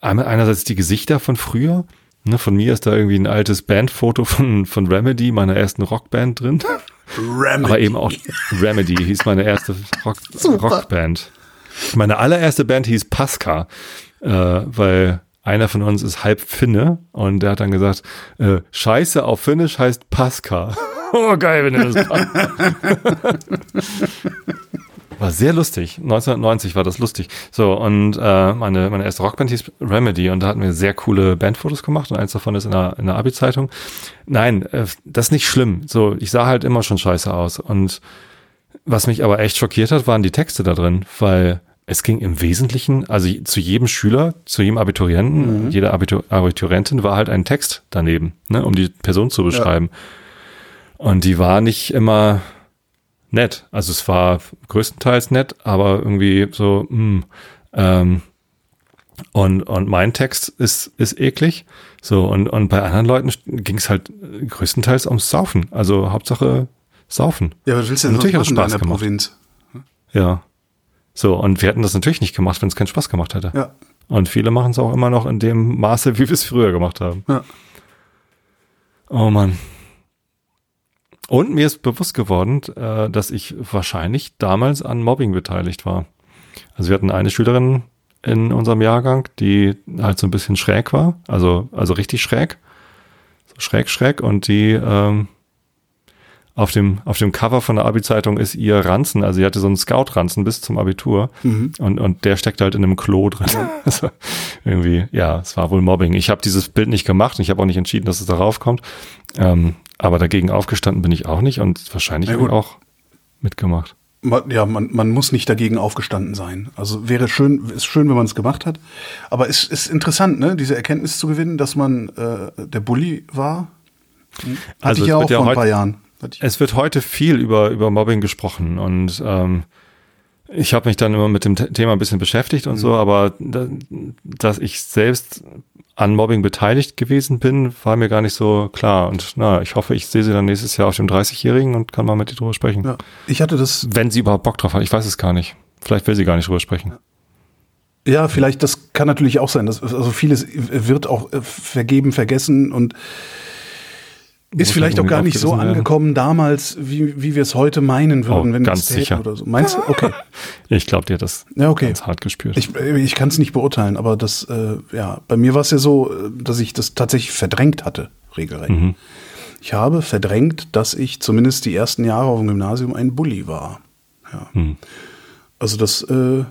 einmal einerseits die Gesichter von früher. Ne, von mir ist da irgendwie ein altes Bandfoto von, von Remedy, meiner ersten Rockband drin. Remedy. Aber eben auch Remedy hieß meine erste Rock, Rockband. Meine allererste Band hieß Pasca, äh, weil einer von uns ist halb Finne und der hat dann gesagt, äh, Scheiße auf Finnisch heißt Pasca. oh geil, wenn du das War sehr lustig. 1990 war das lustig. So, und äh, meine, meine erste Rockband hieß Remedy und da hatten wir sehr coole Bandfotos gemacht und eins davon ist in der, in der Abi-Zeitung. Nein, äh, das ist nicht schlimm. So, ich sah halt immer schon scheiße aus. Und was mich aber echt schockiert hat, waren die Texte da drin, weil es ging im Wesentlichen, also zu jedem Schüler, zu jedem Abiturienten, jeder Abitur Abiturientin war halt ein Text daneben, ne, um die Person zu beschreiben. Und die war nicht immer nett. Also es war größtenteils nett, aber irgendwie so, mh, ähm, und, und mein Text ist, ist eklig. So, und, und bei anderen Leuten ging es halt größtenteils ums Saufen. Also Hauptsache Saufen. ja, was willst du denn Natürlich sonst da in Spaß der gemacht. Provinz? Ja. So, und wir hätten das natürlich nicht gemacht, wenn es keinen Spaß gemacht hätte. Ja. Und viele machen es auch immer noch in dem Maße, wie wir es früher gemacht haben. Ja. Oh Mann. Und mir ist bewusst geworden, äh, dass ich wahrscheinlich damals an Mobbing beteiligt war. Also wir hatten eine Schülerin in unserem Jahrgang, die halt so ein bisschen schräg war, also, also richtig schräg. So schräg, schräg. Und die ähm, auf dem, auf dem Cover von der Abi-Zeitung ist ihr Ranzen, also sie hatte so einen Scout-Ranzen bis zum Abitur und, und der steckt halt in einem Klo drin. also irgendwie, ja, es war wohl Mobbing. Ich habe dieses Bild nicht gemacht und ich habe auch nicht entschieden, dass es darauf kommt. Ähm, aber dagegen aufgestanden bin ich auch nicht und wahrscheinlich gut. auch mitgemacht. Man, ja, man, man muss nicht dagegen aufgestanden sein. Also wäre schön, ist schön, wenn man es gemacht hat. Aber es ist interessant, ne, diese Erkenntnis zu gewinnen, dass man äh, der Bully war. Hm. Hatte Also ich ja auch ja vor ein paar Jahren. Es wird heute viel über, über Mobbing gesprochen und ähm, ich habe mich dann immer mit dem Th- Thema ein bisschen beschäftigt und so, aber da, dass ich selbst an Mobbing beteiligt gewesen bin, war mir gar nicht so klar. Und na, ich hoffe, ich sehe sie dann nächstes Jahr auf dem 30-Jährigen und kann mal mit ihr drüber sprechen. Ja. Ich hatte das, Wenn sie überhaupt Bock drauf hat, ich weiß es gar nicht. Vielleicht will sie gar nicht drüber sprechen. ja, vielleicht, das kann natürlich auch sein. Dass, also vieles wird auch äh, vergeben, vergessen und Ist vielleicht auch gar nicht so angekommen damals, wie, wie wir es heute meinen würden, Oh, wenn wir ganz sicher. oder so. Meinst du? Okay. Ich glaube, hat das Ja, okay. ganz hart gespürt. Ich, ich kann es nicht beurteilen, aber das, äh, ja, bei mir war es ja so, äh, dass ich das tatsächlich verdrängt hatte, regelrecht. Mhm. Ich habe verdrängt, dass ich zumindest die ersten Jahre auf dem Gymnasium ein Bully war. Ja. Hm. Also das, äh,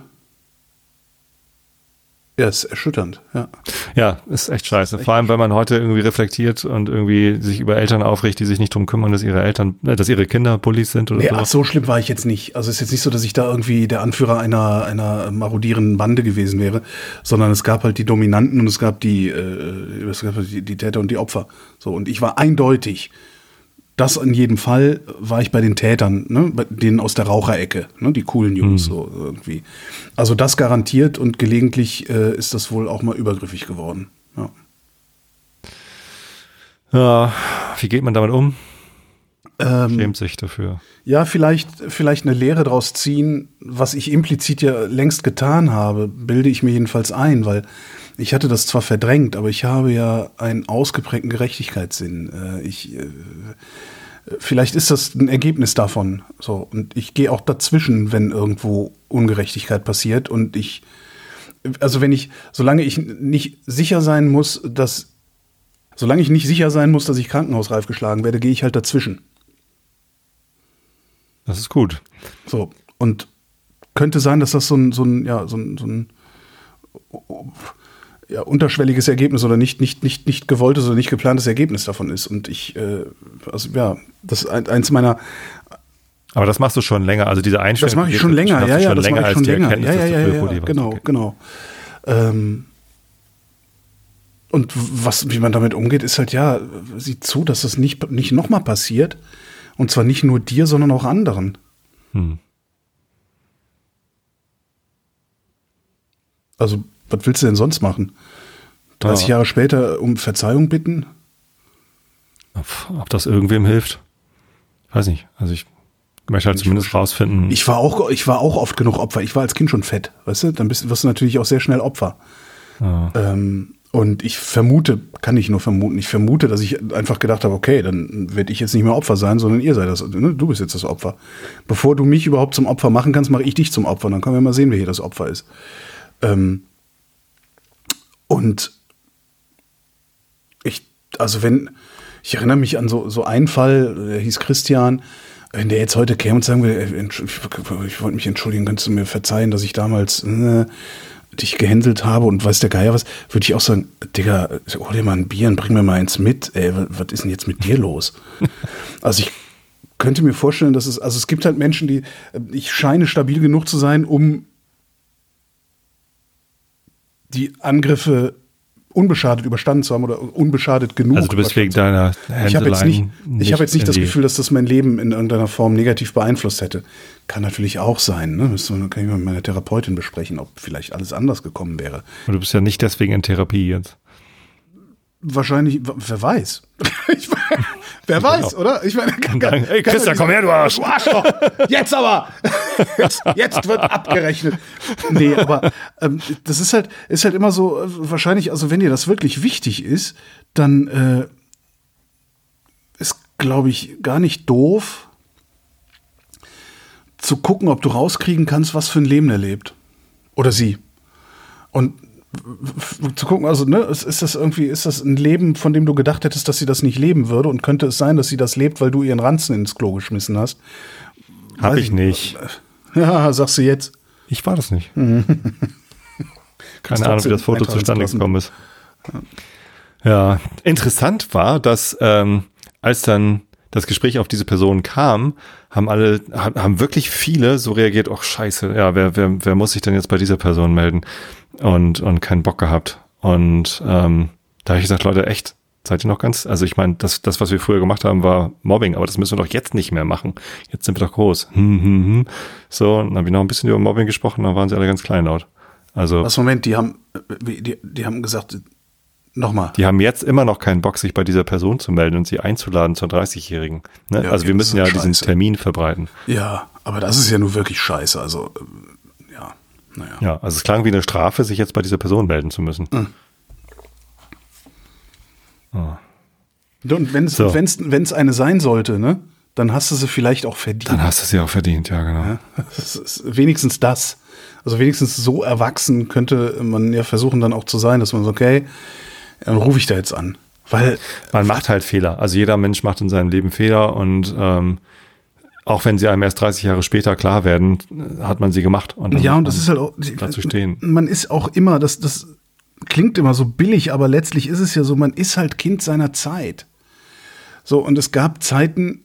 ja, ist erschütternd, ja. Ja, ist echt scheiße. Vor allem, weil man heute irgendwie reflektiert und irgendwie sich über Eltern aufregt, die sich nicht drum kümmern, dass ihre Eltern, äh, dass ihre Kinder Bullies sind oder Nee, so. ach, so schlimm war ich jetzt nicht. Also es ist jetzt nicht so, dass ich da irgendwie der Anführer einer, einer marodierenden Bande gewesen wäre, sondern es gab halt die Dominanten und es gab die, äh, es gab halt die, die Täter und die Opfer. So, und ich war eindeutig, das in jedem Fall war ich bei den Tätern, ne, bei denen aus der Raucherecke, ne, die coolen Jungs so irgendwie. Also das garantiert und gelegentlich äh, ist das wohl auch mal übergriffig geworden. Ja. Ja, wie geht man damit um? Ähm, Schämt sich dafür. Ja, vielleicht, vielleicht eine Lehre daraus ziehen, was ich implizit ja längst getan habe, bilde ich mir jedenfalls ein, weil ich hatte das zwar verdrängt, aber ich habe ja einen ausgeprägten Gerechtigkeitssinn. Äh, Ich, äh, vielleicht ist das ein Ergebnis davon. So, und ich gehe auch dazwischen, wenn irgendwo Ungerechtigkeit passiert. Und ich, also wenn ich, solange ich nicht sicher sein muss, dass, solange ich nicht sicher sein muss, dass ich krankenhausreif geschlagen werde, gehe ich halt dazwischen. Das ist gut. So, und könnte sein, dass das so ein, so ein, ja, so ein, so ein ja, unterschwelliges Ergebnis oder nicht, nicht, nicht, nicht gewolltes oder nicht geplantes Ergebnis davon ist. Und ich, äh, also ja, das ist ein- eins meiner, Aber das machst du schon länger. Also diese Einstellung. das mache ich schon länger, ja, ja, das mache ich schon länger. Ja, ja, ja, genau, Okay. genau. Ähm, und was, wie man damit umgeht, ist halt, ja, sieh zu, dass das nicht, nicht nochmal passiert. Und zwar nicht nur dir, sondern auch anderen. Hm. Also, was willst du denn sonst machen? 30 Ja. Jahre später um Verzeihung bitten? Ob, das irgendwem hilft? Ich weiß nicht. Also ich möchte halt zumindest rausfinden. Ich war auch, ich war auch oft genug Opfer. Ich war als Kind schon fett, weißt du? Dann bist, wirst du natürlich auch sehr schnell Opfer. Ja. Ähm, und ich vermute, kann ich nur vermuten, ich vermute, dass ich einfach gedacht habe, okay, dann werde ich jetzt nicht mehr Opfer sein, sondern ihr seid das, ne? du bist jetzt das Opfer. Bevor du mich überhaupt zum Opfer machen kannst, mache ich dich zum Opfer. Dann können wir mal sehen, wer hier das Opfer ist. Ähm, und ich, also wenn, ich erinnere mich an so, so einen Fall, der hieß Christian, wenn der jetzt heute käme und sagen würde, äh, ich wollte mich entschuldigen, könntest du mir verzeihen, dass ich damals äh, dich gehänselt habe und weiß der Geier was, würde ich auch sagen, Digga, hol dir mal ein Bier und bring mir mal eins mit. Ey, wa- was ist denn jetzt mit dir los? also ich könnte mir vorstellen, dass es, also es gibt halt Menschen, die, äh, ich scheine stabil genug zu sein, um die Angriffe unbeschadet überstanden zu haben oder unbeschadet genug. Also du bist wegen deiner ich habe jetzt nicht, ich habe jetzt nicht das Gefühl, dass das mein Leben in irgendeiner Form negativ beeinflusst hätte. Kann natürlich auch sein. Ne? Das kann ich mal mit meiner Therapeutin besprechen, ob vielleicht alles anders gekommen wäre. Und du bist ja nicht deswegen in Therapie jetzt. Wahrscheinlich, wer weiß. ich, wer weiß, oder? Ich meine, kann, sagen, "Ey, Christian, komm her, du Arsch." Du Arschloch! Jetzt aber! Jetzt, jetzt wird abgerechnet. Nee, aber ähm, das ist halt, ist halt immer so, äh, wahrscheinlich, also wenn dir das wirklich wichtig ist, dann äh, ist, glaube ich, gar nicht doof, zu gucken, ob du rauskriegen kannst, was für ein Leben er lebt. Oder sie. Und zu gucken, also, ne, ist das irgendwie, ist das ein Leben, von dem du gedacht hättest, dass sie das nicht leben würde? Und könnte es sein, dass sie das lebt, weil du ihren Ranzen ins Klo geschmissen hast? Hab Weiß ich nicht. Ja, sagst du jetzt. Ich war das nicht. Keine Ahnung, wie das Foto zustande gekommen ist. Ja, interessant war, dass ähm, als dann das Gespräch auf diese Person kam, haben alle, ha- haben wirklich viele so reagiert, ach scheiße, ja, wer, wer, wer muss sich denn jetzt bei dieser Person melden? Und, und keinen Bock gehabt. Und ähm, da habe ich gesagt, Leute, echt, seid ihr noch ganz, also ich meine, das, das, was wir früher gemacht haben, war Mobbing, aber das müssen wir doch jetzt nicht mehr machen. Jetzt sind wir doch groß. Hm, hm, hm. So, und dann habe ich noch ein bisschen über Mobbing gesprochen, dann waren sie alle ganz kleinlaut. Also Was, Moment, die haben, äh, die, die haben gesagt, nochmal. die haben jetzt immer noch keinen Bock, sich bei dieser Person zu melden und sie einzuladen zur 30-Jährigen. Ne? Ja, also wir müssen ja ist diesen scheiße. Termin verbreiten. Ja, aber das ist ja nur wirklich scheiße. Also, ja, naja. Ja, also es klang wie eine Strafe, sich jetzt bei dieser Person melden zu müssen. Mhm. Ah. Und wenn es So. wenn's, wenn's eine sein sollte, ne, dann hast du sie vielleicht auch verdient. Dann hast du sie auch verdient, ja, genau. Das ist wenigstens das. Also wenigstens so erwachsen könnte man ja versuchen dann auch zu sein, dass man so, okay, dann rufe ich da jetzt an. Weil, Man macht halt Fehler. Also jeder Mensch macht in seinem Leben Fehler und ähm, auch wenn sie einem erst 30 Jahre später klar werden, hat man sie gemacht. Und ja, und das ist halt auch, dazu stehen. man ist auch immer, das, das klingt immer so billig, aber letztlich ist es ja so, man ist halt Kind seiner Zeit. So, und es gab Zeiten,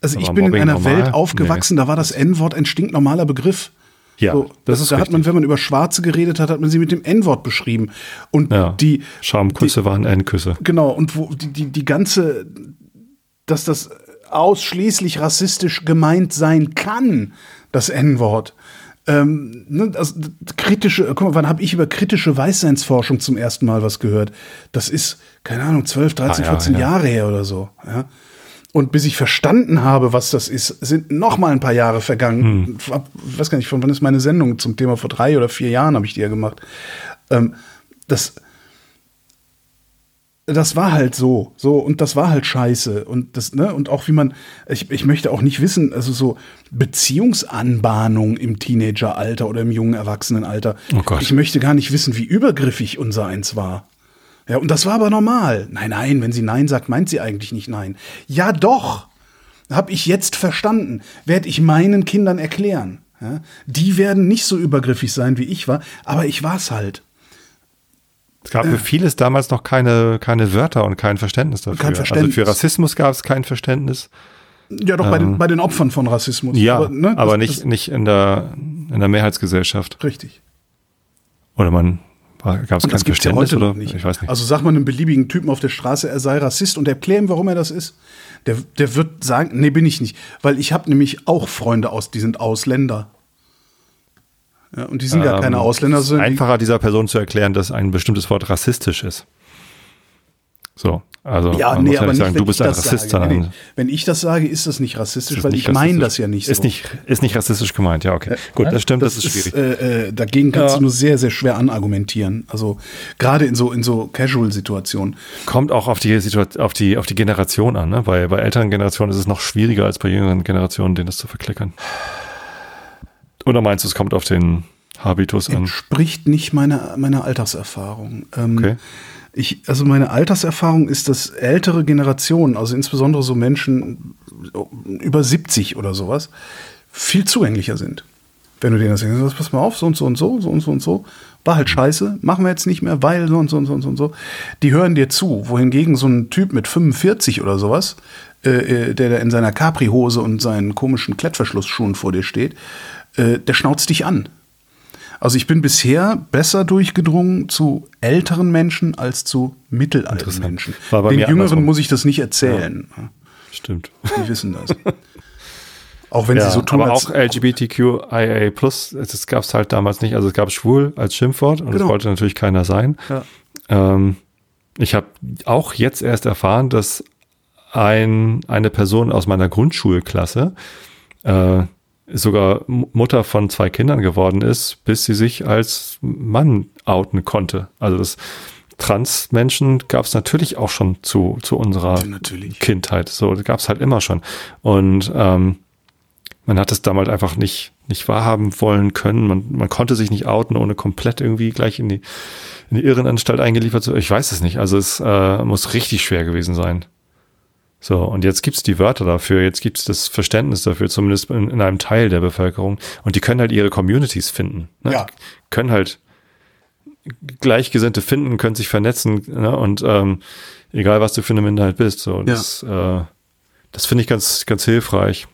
also Aber ich bin in einer normal? Welt aufgewachsen, da war das N-Wort ein stinknormaler Begriff. Ja, so, das ist da hat man, wenn man über Schwarze geredet hat, hat man sie mit dem N-Wort beschrieben. Und Ja. die, Schamküsse waren Endküsse. Genau, und wo die, die, die ganze, dass das ausschließlich rassistisch gemeint sein kann, das N-Wort. Ähm, ne, also, kritische, guck mal, wann habe ich über kritische Weißseinsforschung zum ersten Mal was gehört? Das ist, keine Ahnung, 12, 13, Ah, ja, 14 ja. Jahre her oder so. Ja? Und bis ich verstanden habe, was das ist, sind noch mal ein paar Jahre vergangen. Hm. Ich weiß gar nicht, von wann ist meine Sendung zum Thema? Vor drei oder vier Jahren habe ich die ja gemacht. Ähm, das, das war halt so, so und das war halt scheiße und das ne und auch wie man ich, ich möchte auch nicht wissen, also so Beziehungsanbahnung im Teenageralter oder im jungen Erwachsenenalter. Oh Gott. Ich möchte gar nicht wissen, wie übergriffig unser eins war. Ja, und das war aber normal. Nein, nein, wenn sie nein sagt, meint sie eigentlich nicht nein. Ja, doch. Hab ich jetzt verstanden. Werde ich meinen Kindern erklären. Ja, die werden nicht so übergriffig sein, wie ich war, aber ich war's halt. Es gab für vieles damals noch keine, keine Wörter und kein Verständnis dafür. Kein Verständnis. Also für Rassismus gab es kein Verständnis. Ja, doch bei, den, bei den Opfern von Rassismus. Ähm. Ja, aber, ne, das- nicht, das- nicht in der, in der Mehrheitsgesellschaft. Richtig. Oder man gab es kein ja Verständnis oder nicht. ich weiß nicht. Also sag mal einem beliebigen Typen auf der Straße, er sei Rassist und erklär ihm, warum er das ist. Der, der wird sagen, nee, bin ich nicht. Weil ich habe nämlich auch Freunde aus, die sind Ausländer. Ja, und die sind gar keine Ähm, Ausländer, es ist einfacher dieser Person zu erklären, dass ein bestimmtes Wort rassistisch ist. So, also ja, nee, aber nicht sagen, du bist ein das Rassist, sage. Nee. Wenn ich das sage, ist das nicht rassistisch, ist weil ich meine das ja nicht so. Ist nicht, ist nicht rassistisch gemeint, ja, okay. Gut, das stimmt, das, ist schwierig. äh, äh, dagegen kannst Ja. du nur sehr, sehr schwer anargumentieren. Also gerade in so, in so Casual-Situationen. Kommt auch auf die Situation, auf die, auf die Generation an, ne? Bei, bei älteren Generationen ist es noch schwieriger als bei jüngeren Generationen, denen das zu verklickern. Oder meinst du, es kommt auf den Habitus an? entspricht nicht meiner, meiner Alterserfahrung. Ähm, Okay. Ich, also meine Alterserfahrung ist, dass ältere Generationen, also insbesondere so Menschen über 70 oder sowas, viel zugänglicher sind. Wenn du denen das sagst, pass mal auf, so und so und so, so und so und so, war halt scheiße, machen wir jetzt nicht mehr, weil so und so und so und so und so. Die hören dir zu, wohingegen so ein Typ mit 45 oder sowas, äh, äh, der da in seiner Capri-Hose und seinen komischen Klettverschlussschuhen vor dir steht, äh, der schnauzt dich an. Also ich bin bisher besser durchgedrungen zu älteren Menschen als zu mittelalten. Menschen. Den Jüngeren andersrum. muss ich das nicht erzählen. Stimmt. Die wissen das. auch wenn sie so tun, aber als auch LGBTQIA+, das gab es halt damals nicht. Also es gab schwul als Schimpfwort und das Genau. wollte natürlich keiner sein. Ja. Ähm, ich habe auch jetzt erst erfahren, dass ein, eine Person aus meiner Grundschulklasse äh, sogar Mutter von zwei Kindern geworden ist, bis sie sich als Mann outen konnte. Also das Trans-Menschen gab es natürlich auch schon zu, zu unserer Natürlich. Kindheit. So, das gab es halt immer schon. Und ähm, man hat es damals einfach nicht, nicht wahrhaben wollen können. Man, man konnte sich nicht outen, ohne komplett irgendwie gleich in die, in die Irrenanstalt eingeliefert zu Ich weiß es nicht. Also es äh, muss richtig schwer gewesen sein. So, und jetzt gibt's die Wörter dafür, jetzt gibt's das Verständnis dafür, zumindest in, in einem Teil der Bevölkerung. Und die können halt ihre Communities finden. Ne? Ja. Die können halt Gleichgesinnte finden, können sich vernetzen, ne? und ähm, egal was du für eine Minderheit bist. So, das, äh, das finde ich ganz, ganz hilfreich,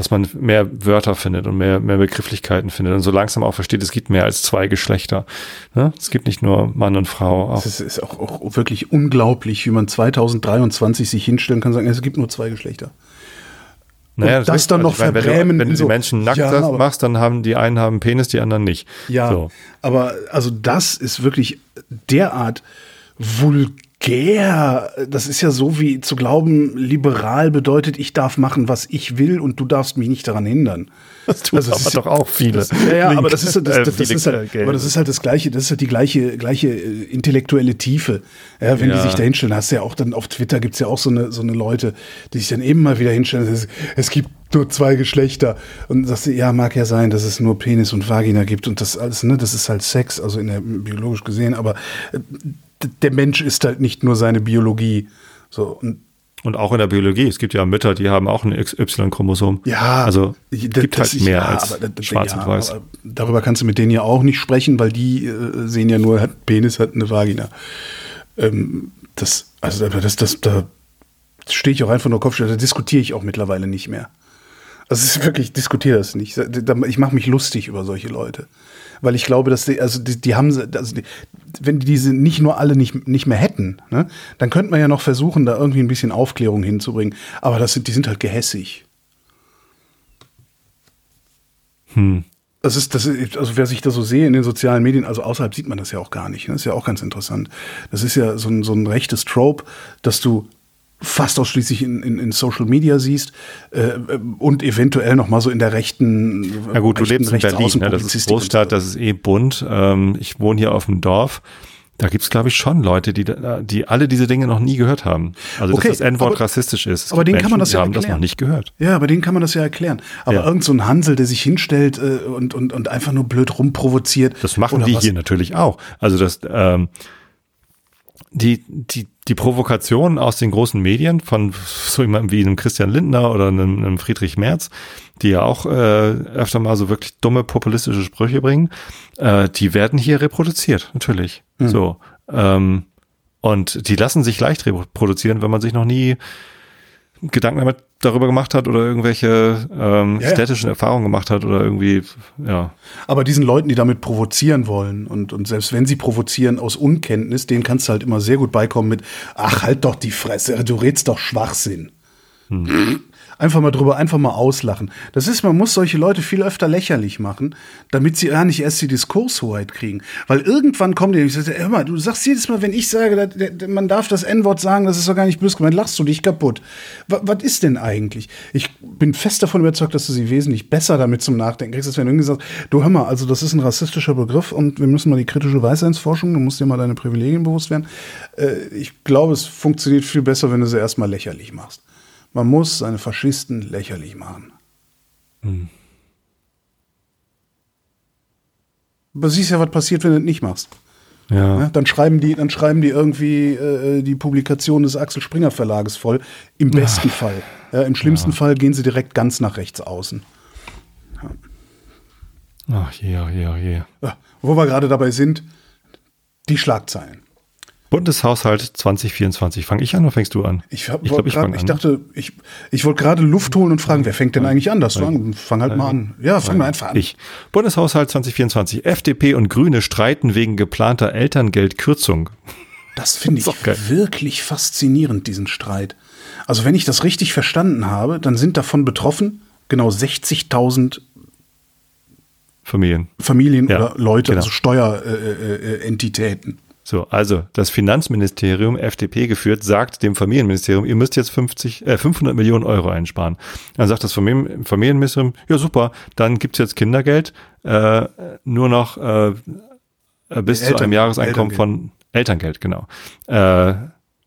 dass man mehr Wörter findet und mehr, mehr Begrifflichkeiten findet und so langsam auch versteht, es gibt mehr als zwei Geschlechter. Ne? Es gibt nicht nur Mann und Frau. Auch, Es ist auch, auch wirklich unglaublich, wie man 2023 sich hinstellen kann und sagen, es gibt nur zwei Geschlechter. naja, und das dann noch ich meine, wenn du- verbrämen Wenn du die so- Menschen nackt Ja, das machst, dann haben die einen haben Penis, die anderen nicht. Ja, So. aber also das ist wirklich derart vulgär. Das ist ja so wie zu glauben, liberal bedeutet, ich darf machen, was ich will und du darfst mich nicht daran hindern. Das tun Also aber ist- doch auch viele. Das, ja, ja, aber das ist, das, Äh, das, das viele ist halt, aber das ist halt das gleiche, das ist halt die gleiche, gleiche äh, intellektuelle Tiefe. Ja, wenn die Ja. sich da hinstellen, hast du ja auch dann auf Twitter gibt's ja auch so eine, so eine Leute, die sich dann eben mal wieder hinstellen, es, es gibt nur zwei Geschlechter. Und sagst du, ja, mag ja sein, dass es nur Penis und Vagina gibt und das alles, ne, das ist halt Sex, also in der biologisch gesehen, aber äh, der Mensch ist halt nicht nur seine Biologie. So, und Und auch in der Biologie. Es gibt ja Mütter, die haben auch ein XY-Chromosom. Ja, Also ich- gibt das- halt ich- mehr ja, als aber das- schwarz ja, und weiß. Darüber kannst du mit denen ja auch nicht sprechen, weil die äh, sehen ja nur, hat Penis, hat eine Vagina. Ähm, das, also das, das, da stehe ich auch einfach nur Kopf, da diskutiere ich auch mittlerweile nicht mehr. Also es ist wirklich, ich diskutiere das nicht. Ich mache mich lustig über solche Leute. Weil ich glaube, dass die, also die, die haben, also die, wenn die diese nicht nur alle nicht, nicht mehr hätten, ne, dann könnte man ja noch versuchen, da irgendwie ein bisschen Aufklärung hinzubringen. Aber das sind, die sind halt gehässig. Das ist, das ist, also wer sich da so sehe in den sozialen Medien, also außerhalb sieht man das ja auch gar nicht. ne? Das ist ja auch ganz interessant. Das ist ja so ein, so ein rechtes Trope, dass du fast ausschließlich in, in, in Social Media siehst äh, und eventuell noch mal so in der rechten Ja gut, du rechten lebst in Berlin, ne? das ist Großstadt, das ist eh bunt. Ähm, ich wohne hier auf dem Dorf. Da gibt's glaube ich, schon Leute, die, die alle diese Dinge noch nie gehört haben. Also, Okay, dass das N-Wort aber- rassistisch ist. Es aber denen kann man Menschen, das ja haben das erklären. noch nicht gehört. Ja, aber den kann man das ja erklären. Aber Ja. irgend so ein Hansel, der sich hinstellt äh, und, und, und einfach nur blöd rumprovoziert. Das machen die was- hier natürlich auch. Also das, ähm, die, die, die Provokation aus den großen Medien von so jemandem wie einem Christian Lindner oder einem, einem Friedrich Merz, die ja auch äh, öfter mal so wirklich dumme populistische Sprüche bringen, äh, die werden hier reproduziert, natürlich. Hm. So. Ähm, und die lassen sich leicht reproduzieren, wenn man sich noch nie Gedanken damit darüber gemacht hat oder irgendwelche ähm, Ja, ja. städtischen Erfahrungen gemacht hat oder irgendwie, ja. Aber diesen Leuten, die damit provozieren wollen und, und selbst wenn sie provozieren aus Unkenntnis, denen kannst du halt immer sehr gut beikommen mit, ach, halt doch die Fresse, du redst doch Schwachsinn. Einfach mal drüber, einfach mal auslachen. Das ist, man muss solche Leute viel öfter lächerlich machen, damit sie gar nicht erst die Diskurshoheit kriegen. Weil irgendwann kommen die, ich sage, hör mal, du sagst jedes Mal, wenn ich sage, man darf das N-Wort sagen, das ist doch gar nicht böse gemeint, lachst du dich kaputt. Wa- Was ist denn eigentlich? Ich bin fest davon überzeugt, dass du sie wesentlich besser damit zum Nachdenken kriegst, als wenn du irgendwie sagst, du hör mal, also das ist ein rassistischer Begriff und wir müssen mal die kritische Weisheitsforschung, du musst dir mal deine Privilegien bewusst werden. Äh, Ich glaube, es funktioniert viel besser, wenn du sie erstmal lächerlich machst. Man muss seine Faschisten lächerlich machen. Aber siehst ja, was passiert, wenn du das nicht machst. Ja. Ja, dann schreiben die, dann schreiben die irgendwie äh, die Publikation des Axel Springer Verlages voll. Im besten Fall. Ja, Im schlimmsten Fall gehen sie direkt ganz nach rechts außen. Ach je, ach je, ach je. Ja, wo wir gerade dabei sind, die Schlagzeilen. Bundeshaushalt 2024. Fange ich an oder fängst du an? Ich, hab- ich, glaub, ich, grad- fang ich dachte, ich, ich wollte gerade Luft holen und fragen, wer fängt denn eigentlich an? Das an? Fang halt mal an. Ja, fang mal einfach an. Ich. Bundeshaushalt 2024. FDP und Grüne streiten wegen geplanter Elterngeldkürzung. Das finde ich geil. wirklich faszinierend, diesen Streit. Also wenn ich das richtig verstanden habe, dann sind davon betroffen genau 60.000 Familien. Familien Ja, oder Leute, genau. also Steuerentitäten. Äh, äh. So, also das Finanzministerium, FDP geführt, sagt dem Familienministerium, ihr müsst jetzt 50, äh, 500 Millionen Euro einsparen. Dann sagt das Familien, Familienministerium, ja super, dann gibt's jetzt Kindergeld, äh, nur noch äh, bis zu Eltern- einem Jahreseinkommen von Elterngeld, genau. Äh,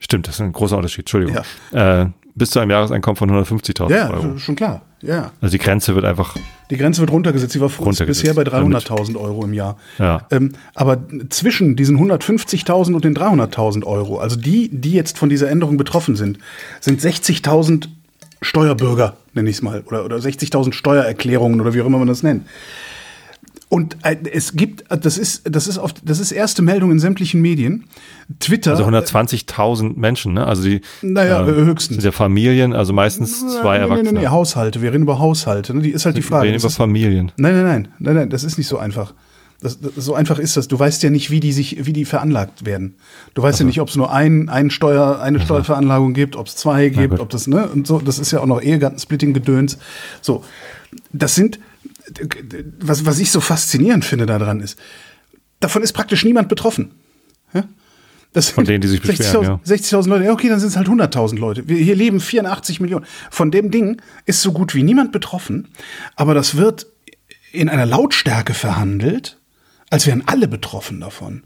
stimmt, das ist ein großer Unterschied, Entschuldigung. Äh, bis zu einem Jahreseinkommen von 150.000 Ja, Euro. schon klar. Ja. Also die Grenze wird einfach, Die Grenze wird runtergesetzt. Sie war Runtergesetzt, bisher bei damit- 300.000 Euro im Jahr. Ja. Ähm, aber zwischen diesen 150.000 und den 300.000 Euro, also die, die jetzt von dieser Änderung betroffen sind, sind 60.000 Steuerbürger, nenne ich es mal, oder, oder 60.000 Steuererklärungen oder wie auch immer man das nennt. Und äh, es gibt, äh, das ist, das ist oft, das ist erste Meldung in sämtlichen Medien. Twitter. also 120.000 Menschen, ne? Also die Naja, äh, höchstens. sind ja Familien, also meistens zwei nee, Erwachsene. Nee, nee, nee, Haushalte. Wir reden über Haushalte. Ne? Die ist halt die Wir Frage. reden Das über ist, Familien. Nein, nein, nein, nein, nein, das ist nicht so einfach. Das, das, so einfach ist das. Du weißt ja nicht, wie die sich, wie die veranlagt werden. Du weißt ja nicht, ob es nur ein, ein Steuer, eine Steuerveranlagung gibt, ob es zwei gibt, ob das, ne, und so, das ist ja auch noch Ehegattensplitting-Gedöns. So. Das sind, was, was ich so faszinierend finde daran ist, davon ist praktisch niemand betroffen. Ja? Das Von denen, die sich beschweren, ja. 60.000 Leute, ja, okay, dann sind es halt 100.000 Leute. Wir, hier leben 84 Millionen. Von dem Ding ist so gut wie niemand betroffen, aber das wird in einer Lautstärke verhandelt, als wären alle betroffen davon.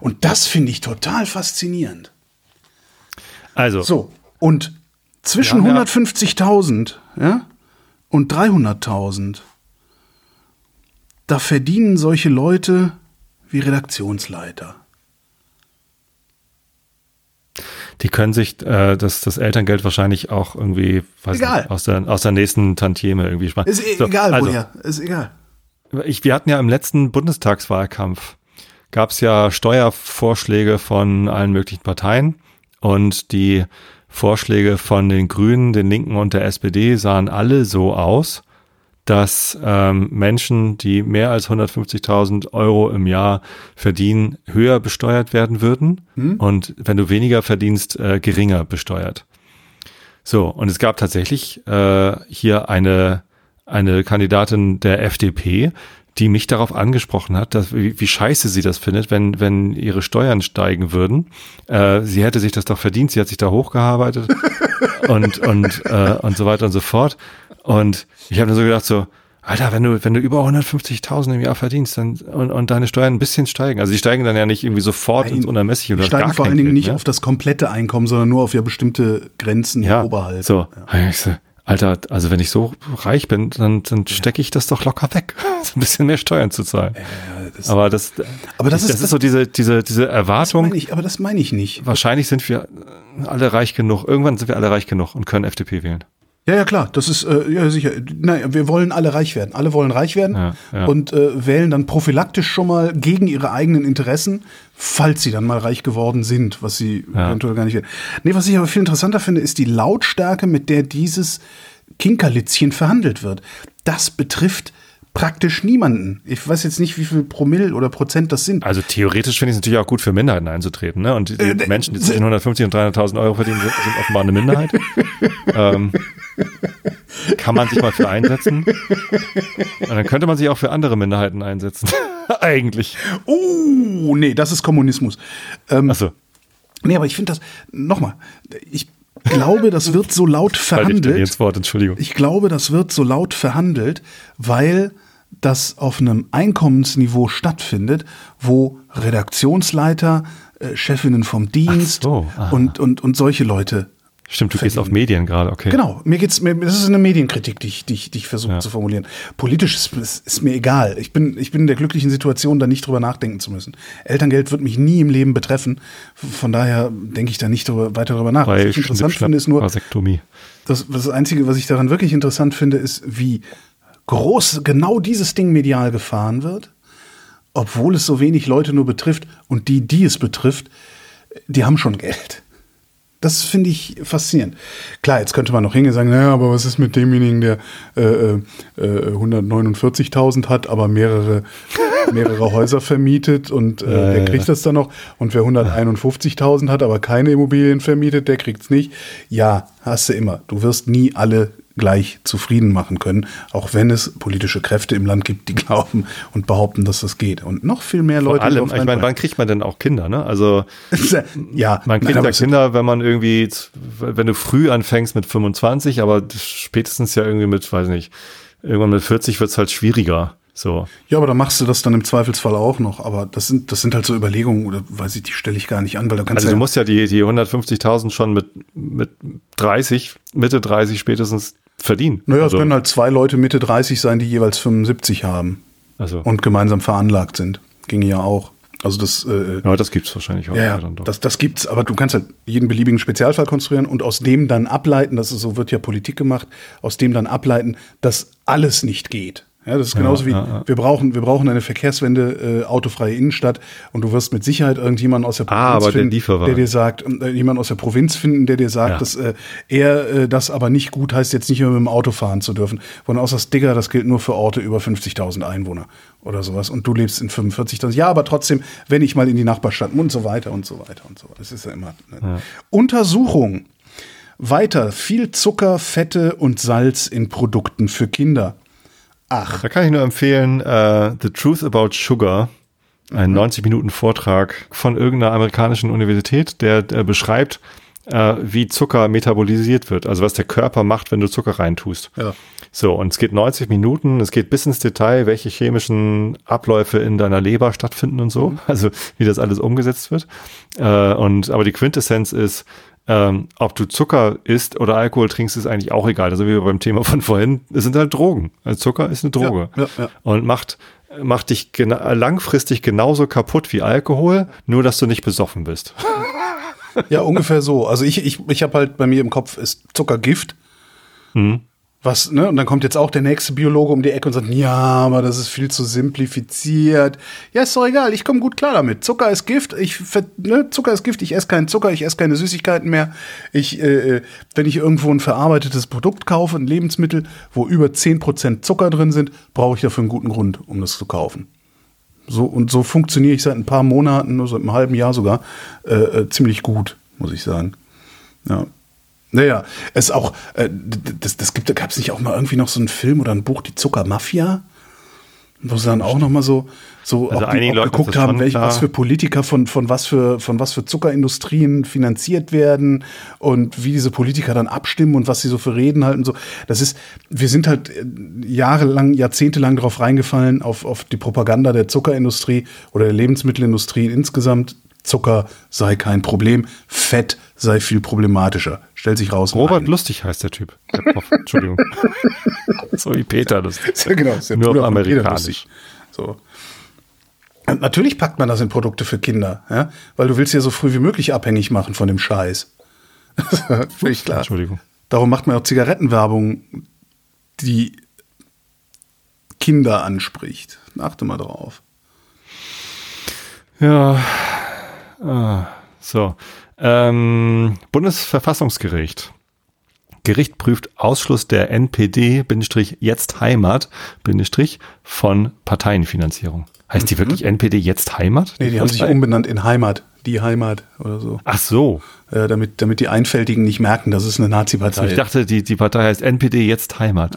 Und das finde ich total faszinierend. Also, So, und zwischen haben ja- 150.000 ja, und 300.000, da verdienen solche Leute wie Redaktionsleiter. die können sich äh, das, das Elterngeld wahrscheinlich auch irgendwie weiß Egal. Nicht, aus, der, aus der nächsten Tantieme irgendwie sparen. Ist e- So, egal also, woher, ist egal. Ich, wir hatten ja im letzten Bundestagswahlkampf, gab es ja Steuervorschläge von allen möglichen Parteien und die Vorschläge von den Grünen, den Linken und der SPD sahen alle so aus, dass ähm, Menschen, die mehr als 150.000 Euro im Jahr verdienen, höher besteuert werden würden und wenn du weniger verdienst, äh, geringer besteuert. So, und es gab tatsächlich äh, hier eine, eine Kandidatin der FDP, die mich darauf angesprochen hat, dass, wie, wie scheiße sie das findet, wenn, wenn ihre Steuern steigen würden. Äh, sie hätte sich das doch verdient, sie hat sich da hochgearbeitet und, und, äh, und so weiter und so fort. Und ich habe mir so gedacht, so, Alter, wenn du, wenn du über 150.000 im Jahr verdienst dann, und, und deine Steuern ein bisschen steigen, also die steigen dann ja nicht irgendwie sofort ins Unermessliche Die oder steigen gar vor allen Dingen nicht mehr. auf das komplette Einkommen, sondern nur auf ja bestimmte Grenzen ja, oberhalb. So, Ich so, Alter, also wenn ich so reich bin, dann, dann stecke ich das doch locker weg, so ein bisschen mehr Steuern zu zahlen. das- aber das, Aber das das, ist- ist so diese, diese, diese Erwartung. Meine ich, aber das meine ich nicht. Wahrscheinlich sind wir alle reich genug. Irgendwann sind wir alle reich genug und können FDP wählen. Ja, ja, klar, das ist, äh, ja, sicher. Nein, wir wollen alle reich werden. Alle wollen reich werden Ja, ja. und äh, wählen dann prophylaktisch schon mal gegen ihre eigenen Interessen, falls sie dann mal reich geworden sind, was sie Ja. eventuell gar nicht werden. Nee, was ich aber viel interessanter finde, ist die Lautstärke, mit der dieses Kinkerlitzchen verhandelt wird. Das betrifft praktisch niemanden. Ich weiß jetzt nicht, wie viel Promille oder Prozent das sind. Also theoretisch finde ich es natürlich auch gut für Minderheiten einzutreten. Ne? Und die, Äh, Menschen, die zwischen 150 und 300.000 Euro verdienen, sind, sind offenbar eine Minderheit. ähm, kann man sich mal für einsetzen. Und dann könnte man sich auch für andere Minderheiten einsetzen. Eigentlich. Oh, nee, das ist Kommunismus. Ähm, Achso. Nee, aber ich finde das, nochmal, ich glaube, das wird so laut ich verhandelt. ins Wort, Entschuldigung. Ich glaube, das wird so laut verhandelt, weil das auf einem Einkommensniveau stattfindet, wo Redaktionsleiter, äh, Chefinnen vom Dienst so, aha. und, und, und solche Leute. Stimmt, du gehst verdienen. auf Medien gerade, okay. Genau, mir geht's mir, das ist eine Medienkritik, die ich, die ich, die ich versuche Ja. zu formulieren. Politisch ist, ist, ist mir egal. Ich bin, ich bin in der glücklichen Situation, da nicht drüber nachdenken zu müssen. Elterngeld wird mich nie im Leben betreffen. Von daher denke ich da nicht drüber, weiter drüber nach. Was Bei ich interessant finde, ist nur, Vasektomie. das, das Einzige, was ich daran wirklich interessant finde, ist, wie groß genau dieses Ding medial gefahren wird, obwohl es so wenig Leute nur betrifft und die, die es betrifft, die haben schon Geld. Das finde ich faszinierend. Klar, jetzt könnte man noch hingehen und sagen, naja, aber was ist mit demjenigen, der äh, äh, äh, 149.000 hat, aber mehrere, mehrere Häuser vermietet und äh, Ja, der kriegt ja. das dann noch. Und wer 151.000 hat, aber keine Immobilien vermietet, der kriegt's nicht. Ja, hast du immer. Du wirst nie alle gleich zufrieden machen können, auch wenn es politische Kräfte im Land gibt, die glauben und behaupten, dass das geht. Und noch viel mehr Leute. Vor allem, ich meine, wann kriegt man denn auch Kinder, ne? Also ja, man kriegt nein, ja Kinder, wenn man irgendwie, wenn du früh anfängst mit 25, aber spätestens ja irgendwie mit, weiß nicht, irgendwann mit 40 wird's halt schwieriger. So. Ja, aber da machst du das dann im Zweifelsfall auch noch. Aber das sind, das sind halt so Überlegungen, oder weiß ich, die stelle ich gar nicht an, weil da kannst Also ja, du musst ja die, die 150.000 schon mit, mit 30, Mitte 30 spätestens verdienen. Naja, es also, können halt zwei Leute Mitte 30 sein, die jeweils 75 haben also, und gemeinsam veranlagt sind. Ginge ja auch. Also das, äh, ja, das gibt's wahrscheinlich auch. ja, ja, dann doch. das, das gibt's, aber du kannst halt jeden beliebigen Spezialfall konstruieren und aus dem dann ableiten, das ist, so wird ja Politik gemacht, aus dem dann ableiten, dass alles nicht geht. Ja, das ist genauso wie, ja, ja. wir brauchen, wir brauchen eine Verkehrswende, äh, autofreie Innenstadt und du wirst mit Sicherheit irgendjemanden aus der Ah, aber der finden, Lieferwagen. der dir sagt, äh, jemand aus der Provinz finden, der dir sagt, Ja. dass äh, er äh, das aber nicht gut heißt, jetzt nicht mehr mit dem Auto fahren zu dürfen. Von aus das Digger, das gilt nur für Orte über 50.000 Einwohner oder sowas. Und du lebst in 45.000. Ja, aber trotzdem, wenn ich mal in die Nachbarstadt und so weiter und so weiter und so weiter. Das ist ja immer. Ne? Untersuchung. Weiter, viel Zucker, Fette und Salz in Produkten für Kinder. Ach, Da kann ich nur empfehlen, äh, The Truth About Sugar einen 90 Minuten Vortrag von irgendeiner amerikanischen Universität, der, der beschreibt, äh, wie Zucker metabolisiert wird, also was der Körper macht, wenn du Zucker reintust. Ja. So, und es geht 90 Minuten, es geht bis ins Detail, welche chemischen Abläufe in deiner Leber stattfinden und so, also wie das alles umgesetzt wird. Äh, und aber die Quintessenz ist, ähm, ob du Zucker isst oder Alkohol trinkst, ist eigentlich auch egal. Also wie beim Thema von vorhin, es sind halt Drogen. Also Zucker ist eine Droge. Ja, ja, ja. Und macht, macht dich gena langfristig genauso kaputt wie Alkohol, nur dass du nicht besoffen bist. Ja, ungefähr so. Also ich, ich, ich habe halt bei mir im Kopf ist Zuckergift. Was, ne? Und dann kommt jetzt auch der nächste Biologe um die Ecke und sagt, ja, aber das ist viel zu simplifiziert. Ja, ist doch egal, ich komme gut klar damit. Zucker ist Gift, ich, ne, Zucker ist Gift, ich esse keinen Zucker, ich esse keine Süßigkeiten mehr. Ich, äh, äh, wenn ich irgendwo ein verarbeitetes Produkt kaufe, ein Lebensmittel, wo über 10% Zucker drin sind, brauche ich dafür einen guten Grund, um das zu kaufen. So, und so funktioniere ich seit ein paar Monaten, seit einem halben Jahr sogar, äh, äh, ziemlich gut, muss ich sagen. Ja. Naja, es ist auch, äh, das, das gibt, gab es nicht auch mal irgendwie noch so einen Film oder ein Buch, die Zuckermafia? Wo sie dann auch noch mal so, so Also ob die, geguckt haben, welche, was für Politiker von, von, was für, von was für Zuckerindustrien finanziert werden und wie diese Politiker dann abstimmen und was sie so für Reden halten. So. Das ist, wir sind halt äh, jahrelang, jahrzehntelang darauf reingefallen, auf, auf die Propaganda der Zuckerindustrie oder der Lebensmittelindustrie insgesamt. Zucker sei kein Problem, Fett sei viel problematischer. Stellt sich raus. Robert nein. Lustig heißt der Typ. Der Prof. Entschuldigung. so wie Peter Lustig. Ja, genau, ist der Nur Bruder amerikanisch. So. Und natürlich packt man das in Produkte für Kinder, ja? weil du willst ja so früh wie möglich abhängig machen von dem Scheiß. Völlig klar. Entschuldigung. Darum macht man auch Zigarettenwerbung, die Kinder anspricht. Achte mal drauf. Ja. Ah, so. Ähm, Bundesverfassungsgericht. Gericht prüft Ausschluss der NPD-Jetzt Heimat von Parteienfinanzierung. Heißt die wirklich NPD Jetzt Heimat? Mhm. Nee, die haben sich umbenannt in Heimat. Die Heimat oder so. Ach so. Äh, damit, damit die Einfältigen nicht merken, dass es eine Nazi-Partei Ich ist. dachte, die, die Partei heißt NPD Jetzt Heimat.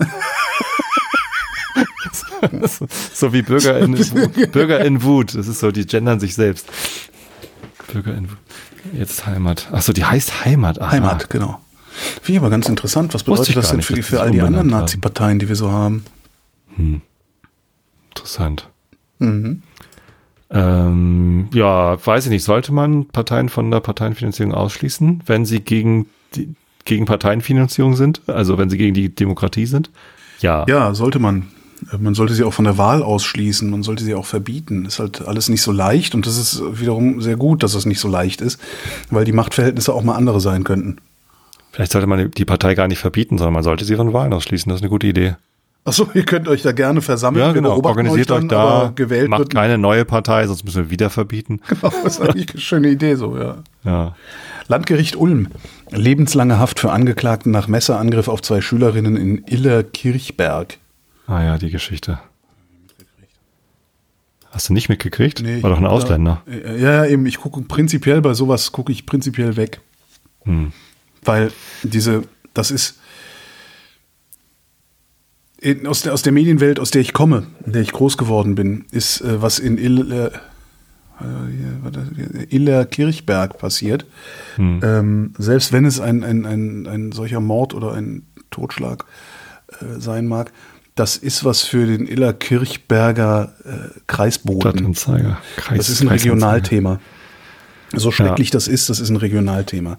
so, so wie Bürger in, Wut. Bürger in Wut. Das ist so, die gendern sich selbst. Bürger in Wut. Jetzt Heimat. Ach so, die heißt Heimat. Aha. Heimat, genau. Finde ich aber ganz interessant. Was bedeutet das denn für, die, für all die anderen. Nazi-Parteien, die wir so haben? Interessant. Ähm, ja, weiß ich nicht. Sollte man Parteien von der Parteienfinanzierung ausschließen, wenn sie gegen die, gegen Parteienfinanzierung sind? Also wenn sie gegen die Demokratie sind? Ja. Ja, sollte man. Man sollte sie auch von der Wahl ausschließen, man sollte sie auch verbieten. Ist halt alles nicht so leicht und das ist wiederum sehr gut, dass es nicht so leicht ist, weil die Machtverhältnisse auch mal andere sein könnten. Vielleicht sollte man die Partei gar nicht verbieten, sondern man sollte sie von Wahlen ausschließen. Das ist eine gute Idee. Achso, ihr könnt euch da gerne versammeln. Ja, genau. Organisiert euch dann, da, aber gewählt macht wird. keine neue Partei, sonst müssen wir wieder verbieten. Genau, das ist eigentlich eine schöne Idee so, ja. Ja. Landgericht Ulm. Lebenslange Haft für Angeklagten nach Messerangriff auf zwei Schülerinnen in Illerkirchberg. Ah ja, die Geschichte. Hast du nicht mitgekriegt? Nee, War doch ein Ausländer. Ja, ja, eben, ich gucke prinzipiell bei sowas gucke ich prinzipiell weg. Hm. Weil diese, das ist in, aus, der, aus der Medienwelt, aus der ich komme, in der ich groß geworden bin, ist, äh, was in Il, äh, hier, warte, Illerkirchberg passiert. Ähm, selbst wenn es ein, ein, ein, ein solcher Mord oder ein Totschlag äh, sein mag, das ist was für den Illerkirchberger äh, Kreisboden. Kreis, Das ist ein. Regionalthema. So schrecklich das ist, das ist ein Regionalthema.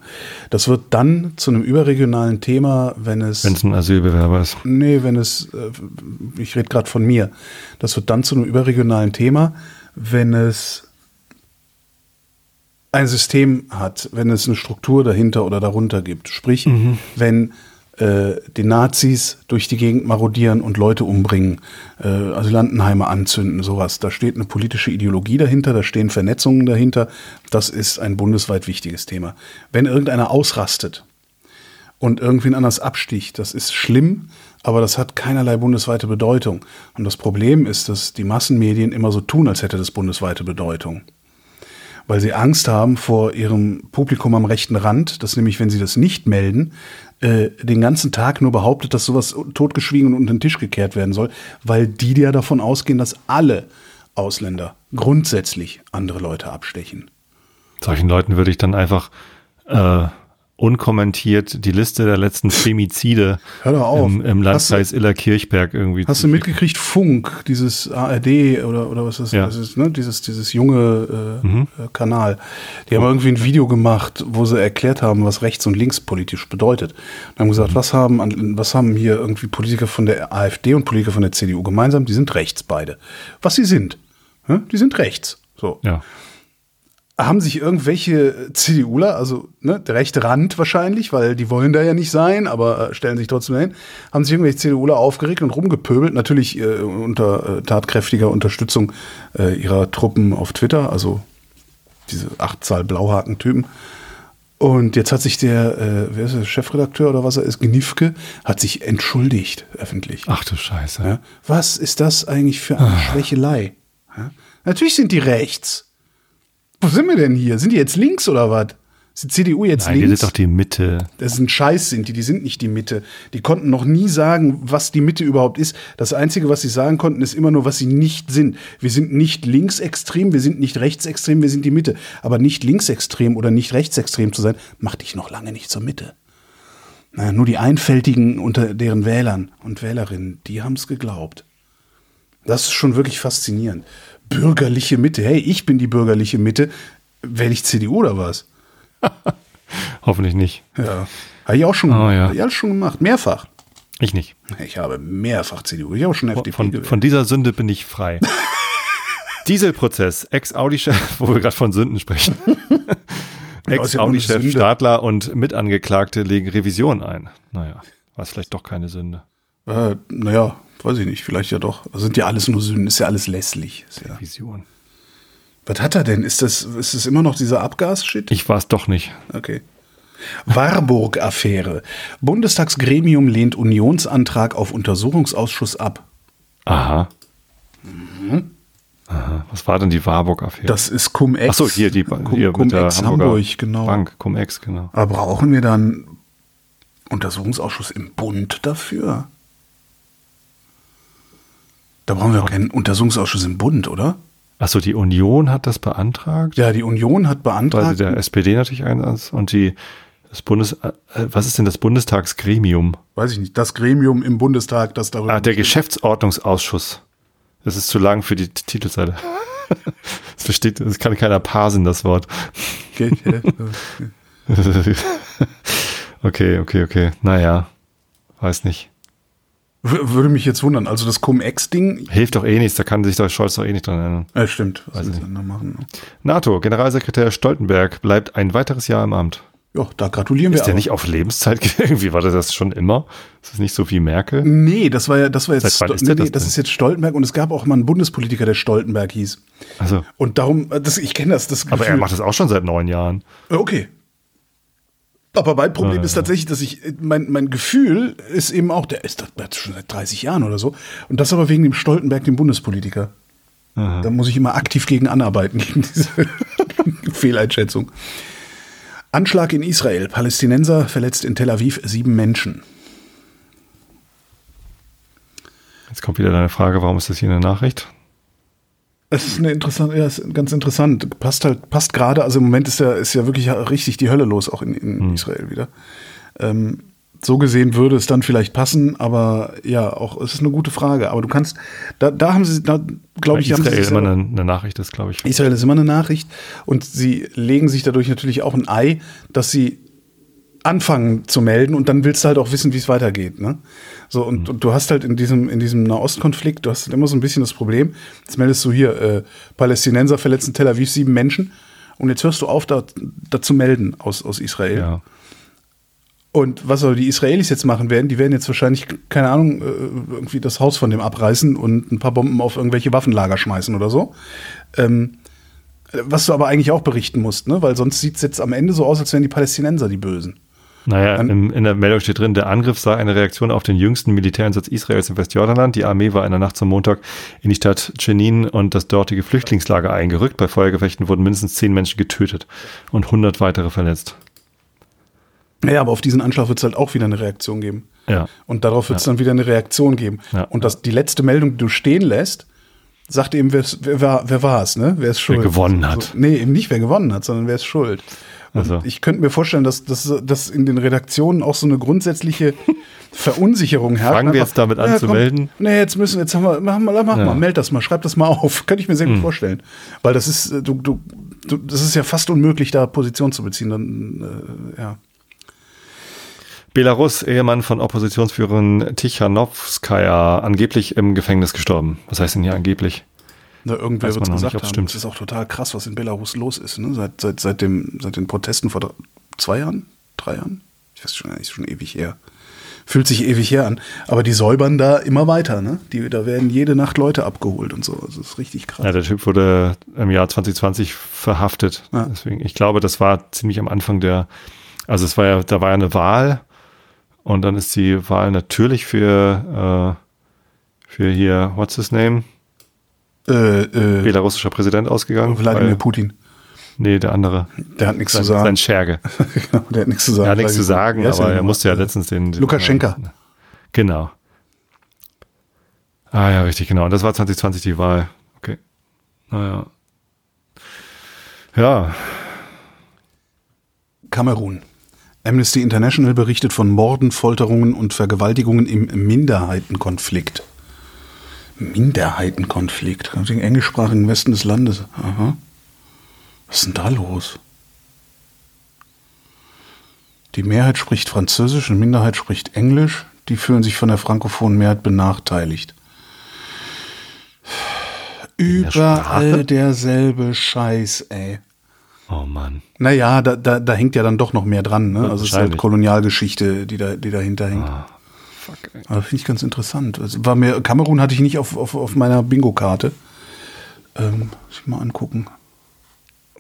Das wird dann zu einem überregionalen Thema, wenn es. Wenn es ein Asylbewerber ist. nee, wenn es. äh, Ich rede gerade von mir. Das wird dann zu einem überregionalen Thema, wenn es ein System hat, wenn es eine Struktur dahinter oder darunter gibt. Sprich, wenn äh, die Nazis durch die Gegend marodieren und Leute umbringen, äh, Asylantenheime anzünden, sowas. Da steht eine politische Ideologie dahinter, da stehen Vernetzungen dahinter. Das ist ein bundesweit wichtiges Thema. Wenn irgendeiner ausrastet und irgendwen anders absticht, das ist schlimm, aber das hat keinerlei bundesweite Bedeutung. Und das Problem ist, dass die Massenmedien immer so tun, als hätte das bundesweite Bedeutung weil sie Angst haben vor ihrem Publikum am rechten Rand, dass nämlich, wenn sie das nicht melden, äh, den ganzen Tag nur behauptet, dass sowas totgeschwiegen und unter den Tisch gekehrt werden soll, weil die ja davon ausgehen, dass alle Ausländer grundsätzlich andere Leute abstechen. Solchen Leuten würde ich dann einfach äh, unkommentiert die Liste der letzten Femizide im, im Landkreis Illerkirchberg irgendwie. Hast du mitgekriegt, Funk, dieses ARD oder, oder was das, Ja. das ist, ne? dieses, dieses junge äh, äh, Kanal, die haben irgendwie ein Video gemacht, wo sie erklärt haben, was rechts und links politisch bedeutet. Und haben gesagt, was haben, was haben hier irgendwie Politiker von der AfD und Politiker von der CDU gemeinsam? Die sind rechts beide. Was sie sind, ne? die sind rechts. So Ja. Haben sich irgendwelche CDUler, also ne, der rechte Rand wahrscheinlich, weil die wollen da ja nicht sein, aber äh, stellen sich trotzdem hin, haben sich irgendwelche CDUler aufgeregt und rumgepöbelt, natürlich äh, unter äh, tatkräftiger Unterstützung äh, ihrer Truppen auf Twitter, also diese Achtzahl Blauhaken-Typen. Und jetzt hat sich der, äh, wer ist der Chefredakteur oder was er ist, Gnifke, hat sich entschuldigt öffentlich. Ach du Scheiße. Ja? Was ist das eigentlich für eine Schwächelei? Ja? Natürlich sind die rechts. Wo sind wir denn hier? Sind die jetzt links oder was? Ist die CDU jetzt Nein, die links? sind doch die Mitte. das ist ein Scheiß, sind die. Die sind nicht die Mitte. Die konnten noch nie sagen, was die Mitte überhaupt ist. Das Einzige, was sie sagen konnten, ist immer nur, was sie nicht sind. Wir sind nicht linksextrem, wir sind nicht rechtsextrem, wir sind die Mitte. Aber nicht linksextrem oder nicht rechtsextrem zu sein, macht dich noch lange nicht zur Mitte. Naja, nur die Einfältigen unter deren Wählern und Wählerinnen, die haben es geglaubt. Das ist schon wirklich faszinierend. Bürgerliche Mitte. Hey, ich bin die bürgerliche Mitte. Wähle ich CDU oder was? Hoffentlich nicht. Ja. Habe ich auch schon, Oh, ja. ich schon gemacht. Mehrfach. Ich nicht. Ich habe mehrfach CDU. Ich habe auch schon FDP Von, gewählt. von dieser Sünde bin ich frei. Dieselprozess, Ex-Audi-Chef, wo wir gerade von Sünden sprechen. Ex-Audi-Chef. Stadler und Mitangeklagte legen Revision ein. Naja, war es vielleicht doch keine Sünde. äh, naja, weiß ich nicht. Vielleicht ja doch. Das sind ja alles nur Sünden. Ist ja alles lässlich. Ist ja. Revision. Was hat er denn? Ist das, ist das immer noch dieser Abgas-Shit? Ich war es doch nicht. Okay. Warburg-Affäre. Bundestagsgremium lehnt Unionsantrag auf Untersuchungsausschuss ab. Aha. Aha. Was war denn die Warburg-Affäre? Das ist Cum-Ex. Achso, hier die Bank. Cum- Cum-Ex Hamburger Hamburg, genau. Bank, Cum-Ex, genau. Aber brauchen wir dann Untersuchungsausschuss im Bund dafür? Da brauchen wir auch keinen Untersuchungsausschuss im Bund, oder? Achso, die Union hat das beantragt, Ja, die Union hat beantragt. der SPD natürlich eins und die das Bundes äh, was ist denn das Bundestagsgremium? weiß ich nicht, das Gremium im Bundestag, das darüber. Ah, der Geschäftsordnungsausschuss. Das ist zu lang für die Titelseite. Das versteht, das kann keiner parsen, das Wort. Okay, okay, okay. Naja, weiß nicht. Würde mich jetzt wundern. Also das Cum-Ex-Ding. Hilft doch eh nichts, da kann sich der Scholz doch eh nicht dran erinnern. Ja, stimmt. Was Weiß da machen? ne? NATO, Generalsekretär Stoltenberg bleibt ein weiteres Jahr im Amt. Ja, da gratulieren wir. Ist der aber. nicht auf Lebenszeit? Irgendwie war das das schon immer? Ist das nicht so wie Merkel? Nee, das war ja, das war jetzt, wann ist nee, das das ist jetzt Stoltenberg und es gab auch mal einen Bundespolitiker, der Stoltenberg hieß. Also, Und darum, äh, das, ich kenne das, das aber er macht das auch schon seit neun Jahren. Okay. Aber mein Problem ist tatsächlich, dass ich, äh, mein, mein Gefühl ist eben auch, der ist das schon seit 30 Jahren oder so. Und das aber wegen dem Stoltenberg, dem Bundespolitiker. Da muss ich immer aktiv gegen anarbeiten, gegen diese Fehleinschätzung. Anschlag in Israel. Palästinenser verletzt in Tel Aviv sieben Menschen. Jetzt kommt wieder deine Frage, warum ist das hier eine Nachricht? Es ist eine interessante, ja, ist ganz interessant. Passt halt, passt gerade. Also im Moment ist ja, ist ja wirklich richtig die Hölle los, auch in, in Israel wieder. Ähm, so gesehen würde es dann vielleicht passen, aber ja, auch es ist eine gute Frage. Aber du kannst, da, da haben sie, da glaube ich, haben sie Israel sich immer eine, eine Nachricht ist, glaube ich. Israel ist immer eine Nachricht und sie legen sich dadurch natürlich auch ein Ei, dass sie anfangen zu melden und dann willst du halt auch wissen, wie es weitergeht. Ne? So, und, und du hast halt in diesem, in diesem Nahostkonflikt, du hast halt immer so ein bisschen das Problem, jetzt meldest du hier, äh, Palästinenser verletzen Tel Aviv sieben Menschen und jetzt hörst du auf, da, da zu melden aus, aus Israel. Ja. Und was aber die Israelis jetzt machen werden, die werden jetzt wahrscheinlich, keine Ahnung, äh, irgendwie das Haus von dem abreißen und ein paar Bomben auf irgendwelche Waffenlager schmeißen oder so. Ähm, was du aber eigentlich auch berichten musst, ne? weil sonst sieht es jetzt am Ende so aus, als wären die Palästinenser die Bösen. Naja, im, in der Meldung steht drin, der Angriff sei eine Reaktion auf den jüngsten Militäreinsatz Israels im Westjordanland. Die Armee war in der Nacht zum Montag in die Stadt Jenin und das dortige Flüchtlingslager eingerückt. Bei Feuergefechten wurden mindestens zehn Menschen getötet und 100 weitere verletzt. Ja, aber auf diesen Anschlag wird es halt auch wieder eine Reaktion geben. Ja. Und darauf wird es dann wieder eine Reaktion geben. Ja. Und das, die letzte Meldung, die du stehen lässt, sagt eben, wer, wer, war, wer war es, ne? Wer ist schuld? gewonnen hat. So, nee, eben nicht wer gewonnen hat, sondern wer ist schuld. Also. ich könnte mir vorstellen, dass, dass, dass in den Redaktionen auch so eine grundsätzliche Verunsicherung herrscht. Fangen wir jetzt damit an zu melden? Nee, jetzt müssen, jetzt haben wir, mach mal, mach Ja. mal, meld das mal, schreib das mal auf. Könnte ich mir sehr gut vorstellen. Weil das ist, äh, du, du, du, das ist ja fast unmöglich, da Position zu beziehen. Dann, äh, ja. Belarus, Ehemann von Oppositionsführerin Tichanowskaja, angeblich im Gefängnis gestorben. Was heißt denn hier angeblich? Na, irgendwer wird es gesagt nicht, haben. stimmt. Es ist auch total krass, was in Belarus los ist. Ne? Seit, seit, seit, dem, seit den Protesten vor zwei Jahren? Drei Jahren? Ich weiß schon, ist schon ewig her. Fühlt sich ewig her an. Aber die säubern da immer weiter. Ne? Die, da werden jede Nacht Leute abgeholt und so. Das ist richtig krass. Ja, der Typ wurde im Jahr 2020 verhaftet. Ja. Deswegen, ich glaube, das war ziemlich am Anfang der, also es war ja, da war ja eine Wahl und dann ist die Wahl natürlich für, äh, für hier, what's his name? Äh, äh, Belarussischer Präsident ausgegangen. Wladimir Putin. Nee, der andere. Der hat nichts Sein, zu sagen. sein Scherge. Genau, der hat nichts zu sagen. Er hat nichts zu sagen, aber er musste ja letztens den. den Lukaschenka. Genau. Ah ja, richtig, genau. Und das war 2020 die Wahl. Okay. Naja. Ja, Kamerun. Amnesty International berichtet von Morden, Folterungen und Vergewaltigungen im Minderheitenkonflikt. Minderheitenkonflikt. Im englischsprachigen Westen des Landes. Aha. Was ist denn da los? Die Mehrheit spricht Französisch und Minderheit spricht Englisch. Die fühlen sich von der frankophonen Mehrheit benachteiligt. der Überall Sprache? derselbe Scheiß, ey. oh Mann. Naja, da, da, da hängt ja dann doch noch mehr dran. Ne? Also es ist halt. Kolonialgeschichte, die, da, die dahinter hängt. Ah, fuck, ey. Aber finde ich ganz interessant. Es war mir, Kamerun hatte ich nicht auf, auf, auf meiner Bingo-Karte. Ähm, muss ich mal angucken.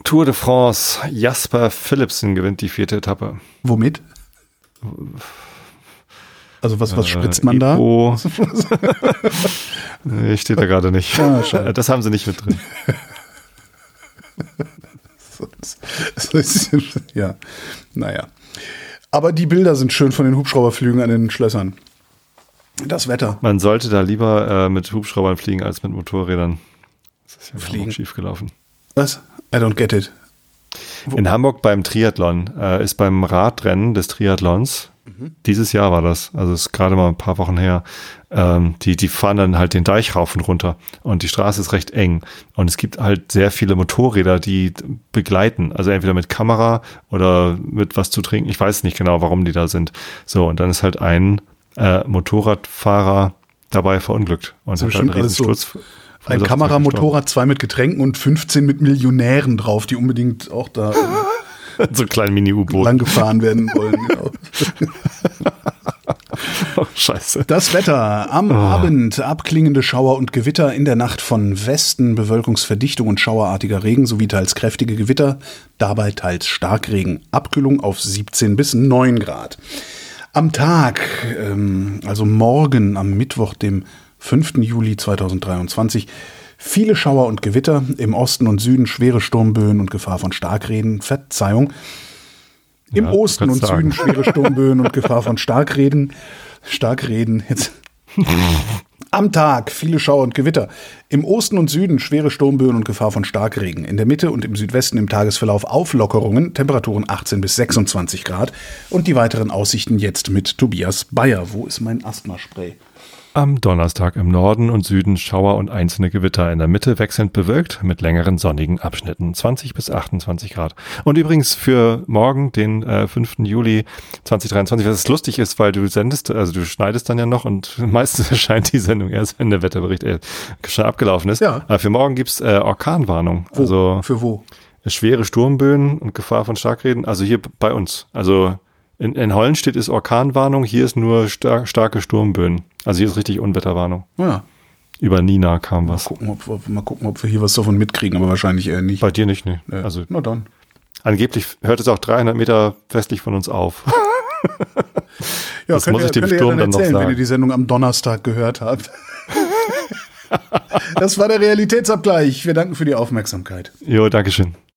Tour de France. Jasper Philipsen gewinnt die vierte Etappe. Womit? Also was, was Äh, spritzt man da? Ipo. nee, steht da gerade nicht. Ah, das haben sie nicht mit drin. Ja, naja. Aber die Bilder sind schön von den Hubschrauberflügen an den Schlössern. Das Wetter. Man sollte da lieber äh, mit Hubschraubern fliegen als mit Motorrädern. Das ist ja Fliegen. schief gelaufen. Was? I don't get it. In Hamburg beim Triathlon äh, ist beim Radrennen des Triathlons, dieses Jahr war das, also ist gerade mal ein paar Wochen her, ähm, die, die fahren dann halt den Deich rauf und runter und die Straße ist recht eng und es gibt halt sehr viele Motorräder, die begleiten, also entweder mit Kamera oder mit was zu trinken, ich weiß nicht genau, warum die da sind. So, und dann ist halt ein äh, Motorradfahrer dabei verunglückt und So hat halt einen alles so. Ein verursacht, ist gestorben. Kameramotorrad, zwei mit Getränken und 15 mit Millionären drauf, die unbedingt auch da so ein kleines Mini-U-Boot. lang gefahren werden wollen. Genau. Oh, scheiße. Das Wetter. Am Abend abklingende Schauer und Gewitter, in der Nacht von Westen Bewölkungsverdichtung und schauerartiger Regen sowie teils kräftige Gewitter, dabei teils Starkregen. Abkühlung auf 17 bis 9 Grad. Am Tag, ähm, also morgen am Mittwoch, dem 5. Juli 2023, viele Schauer und Gewitter, im Osten und Süden schwere Sturmböen und Gefahr von Starkregen. Verzeihung. Im Ja, Osten und kannst Süden sagen. schwere Sturmböen und Gefahr von Starkreden. Starkreden. Jetzt. Am Tag viele Schauer und Gewitter. Im Osten und Süden schwere Sturmböen und Gefahr von Starkregen. In der Mitte und im Südwesten im Tagesverlauf Auflockerungen, Temperaturen 18 bis 26 Grad. Und die weiteren Aussichten jetzt mit Tobias Bayer. Wo ist mein Asthmaspray? Am Donnerstag im Norden und Süden Schauer und einzelne Gewitter. In der Mitte wechselnd bewölkt mit längeren sonnigen Abschnitten. 20 bis 28 Grad. Und übrigens für morgen, den äh, 5. Juli 2023, was lustig ist, weil du sendest, also du schneidest dann ja noch und meistens erscheint die Sendung erst, wenn der Wetterbericht äh, schon abgelaufen ist. Ja. Aber für morgen gibt's äh, Orkanwarnung. Wo? Also Für wo? schwere Sturmböen und Gefahr von Starkreden. Also hier bei uns. Also in, in Hollenstedt ist Orkanwarnung, hier ist nur star starke Sturmböen. Also hier ist richtig Unwetterwarnung. Ja. Über Nina kam Mal was. gucken, ob, ob, mal gucken, ob wir hier was davon mitkriegen, aber wahrscheinlich eher nicht. Bei dir nicht, ne? Ja. Also Na dann. angeblich hört es auch 300 Meter westlich von uns auf. Ja, Das muss ihr, ich dem Sturm dann noch erzählen, wenn sagen. ihr die Sendung am Donnerstag gehört habt. das war der Realitätsabgleich. Wir danken für die Aufmerksamkeit. Jo, Dankeschön.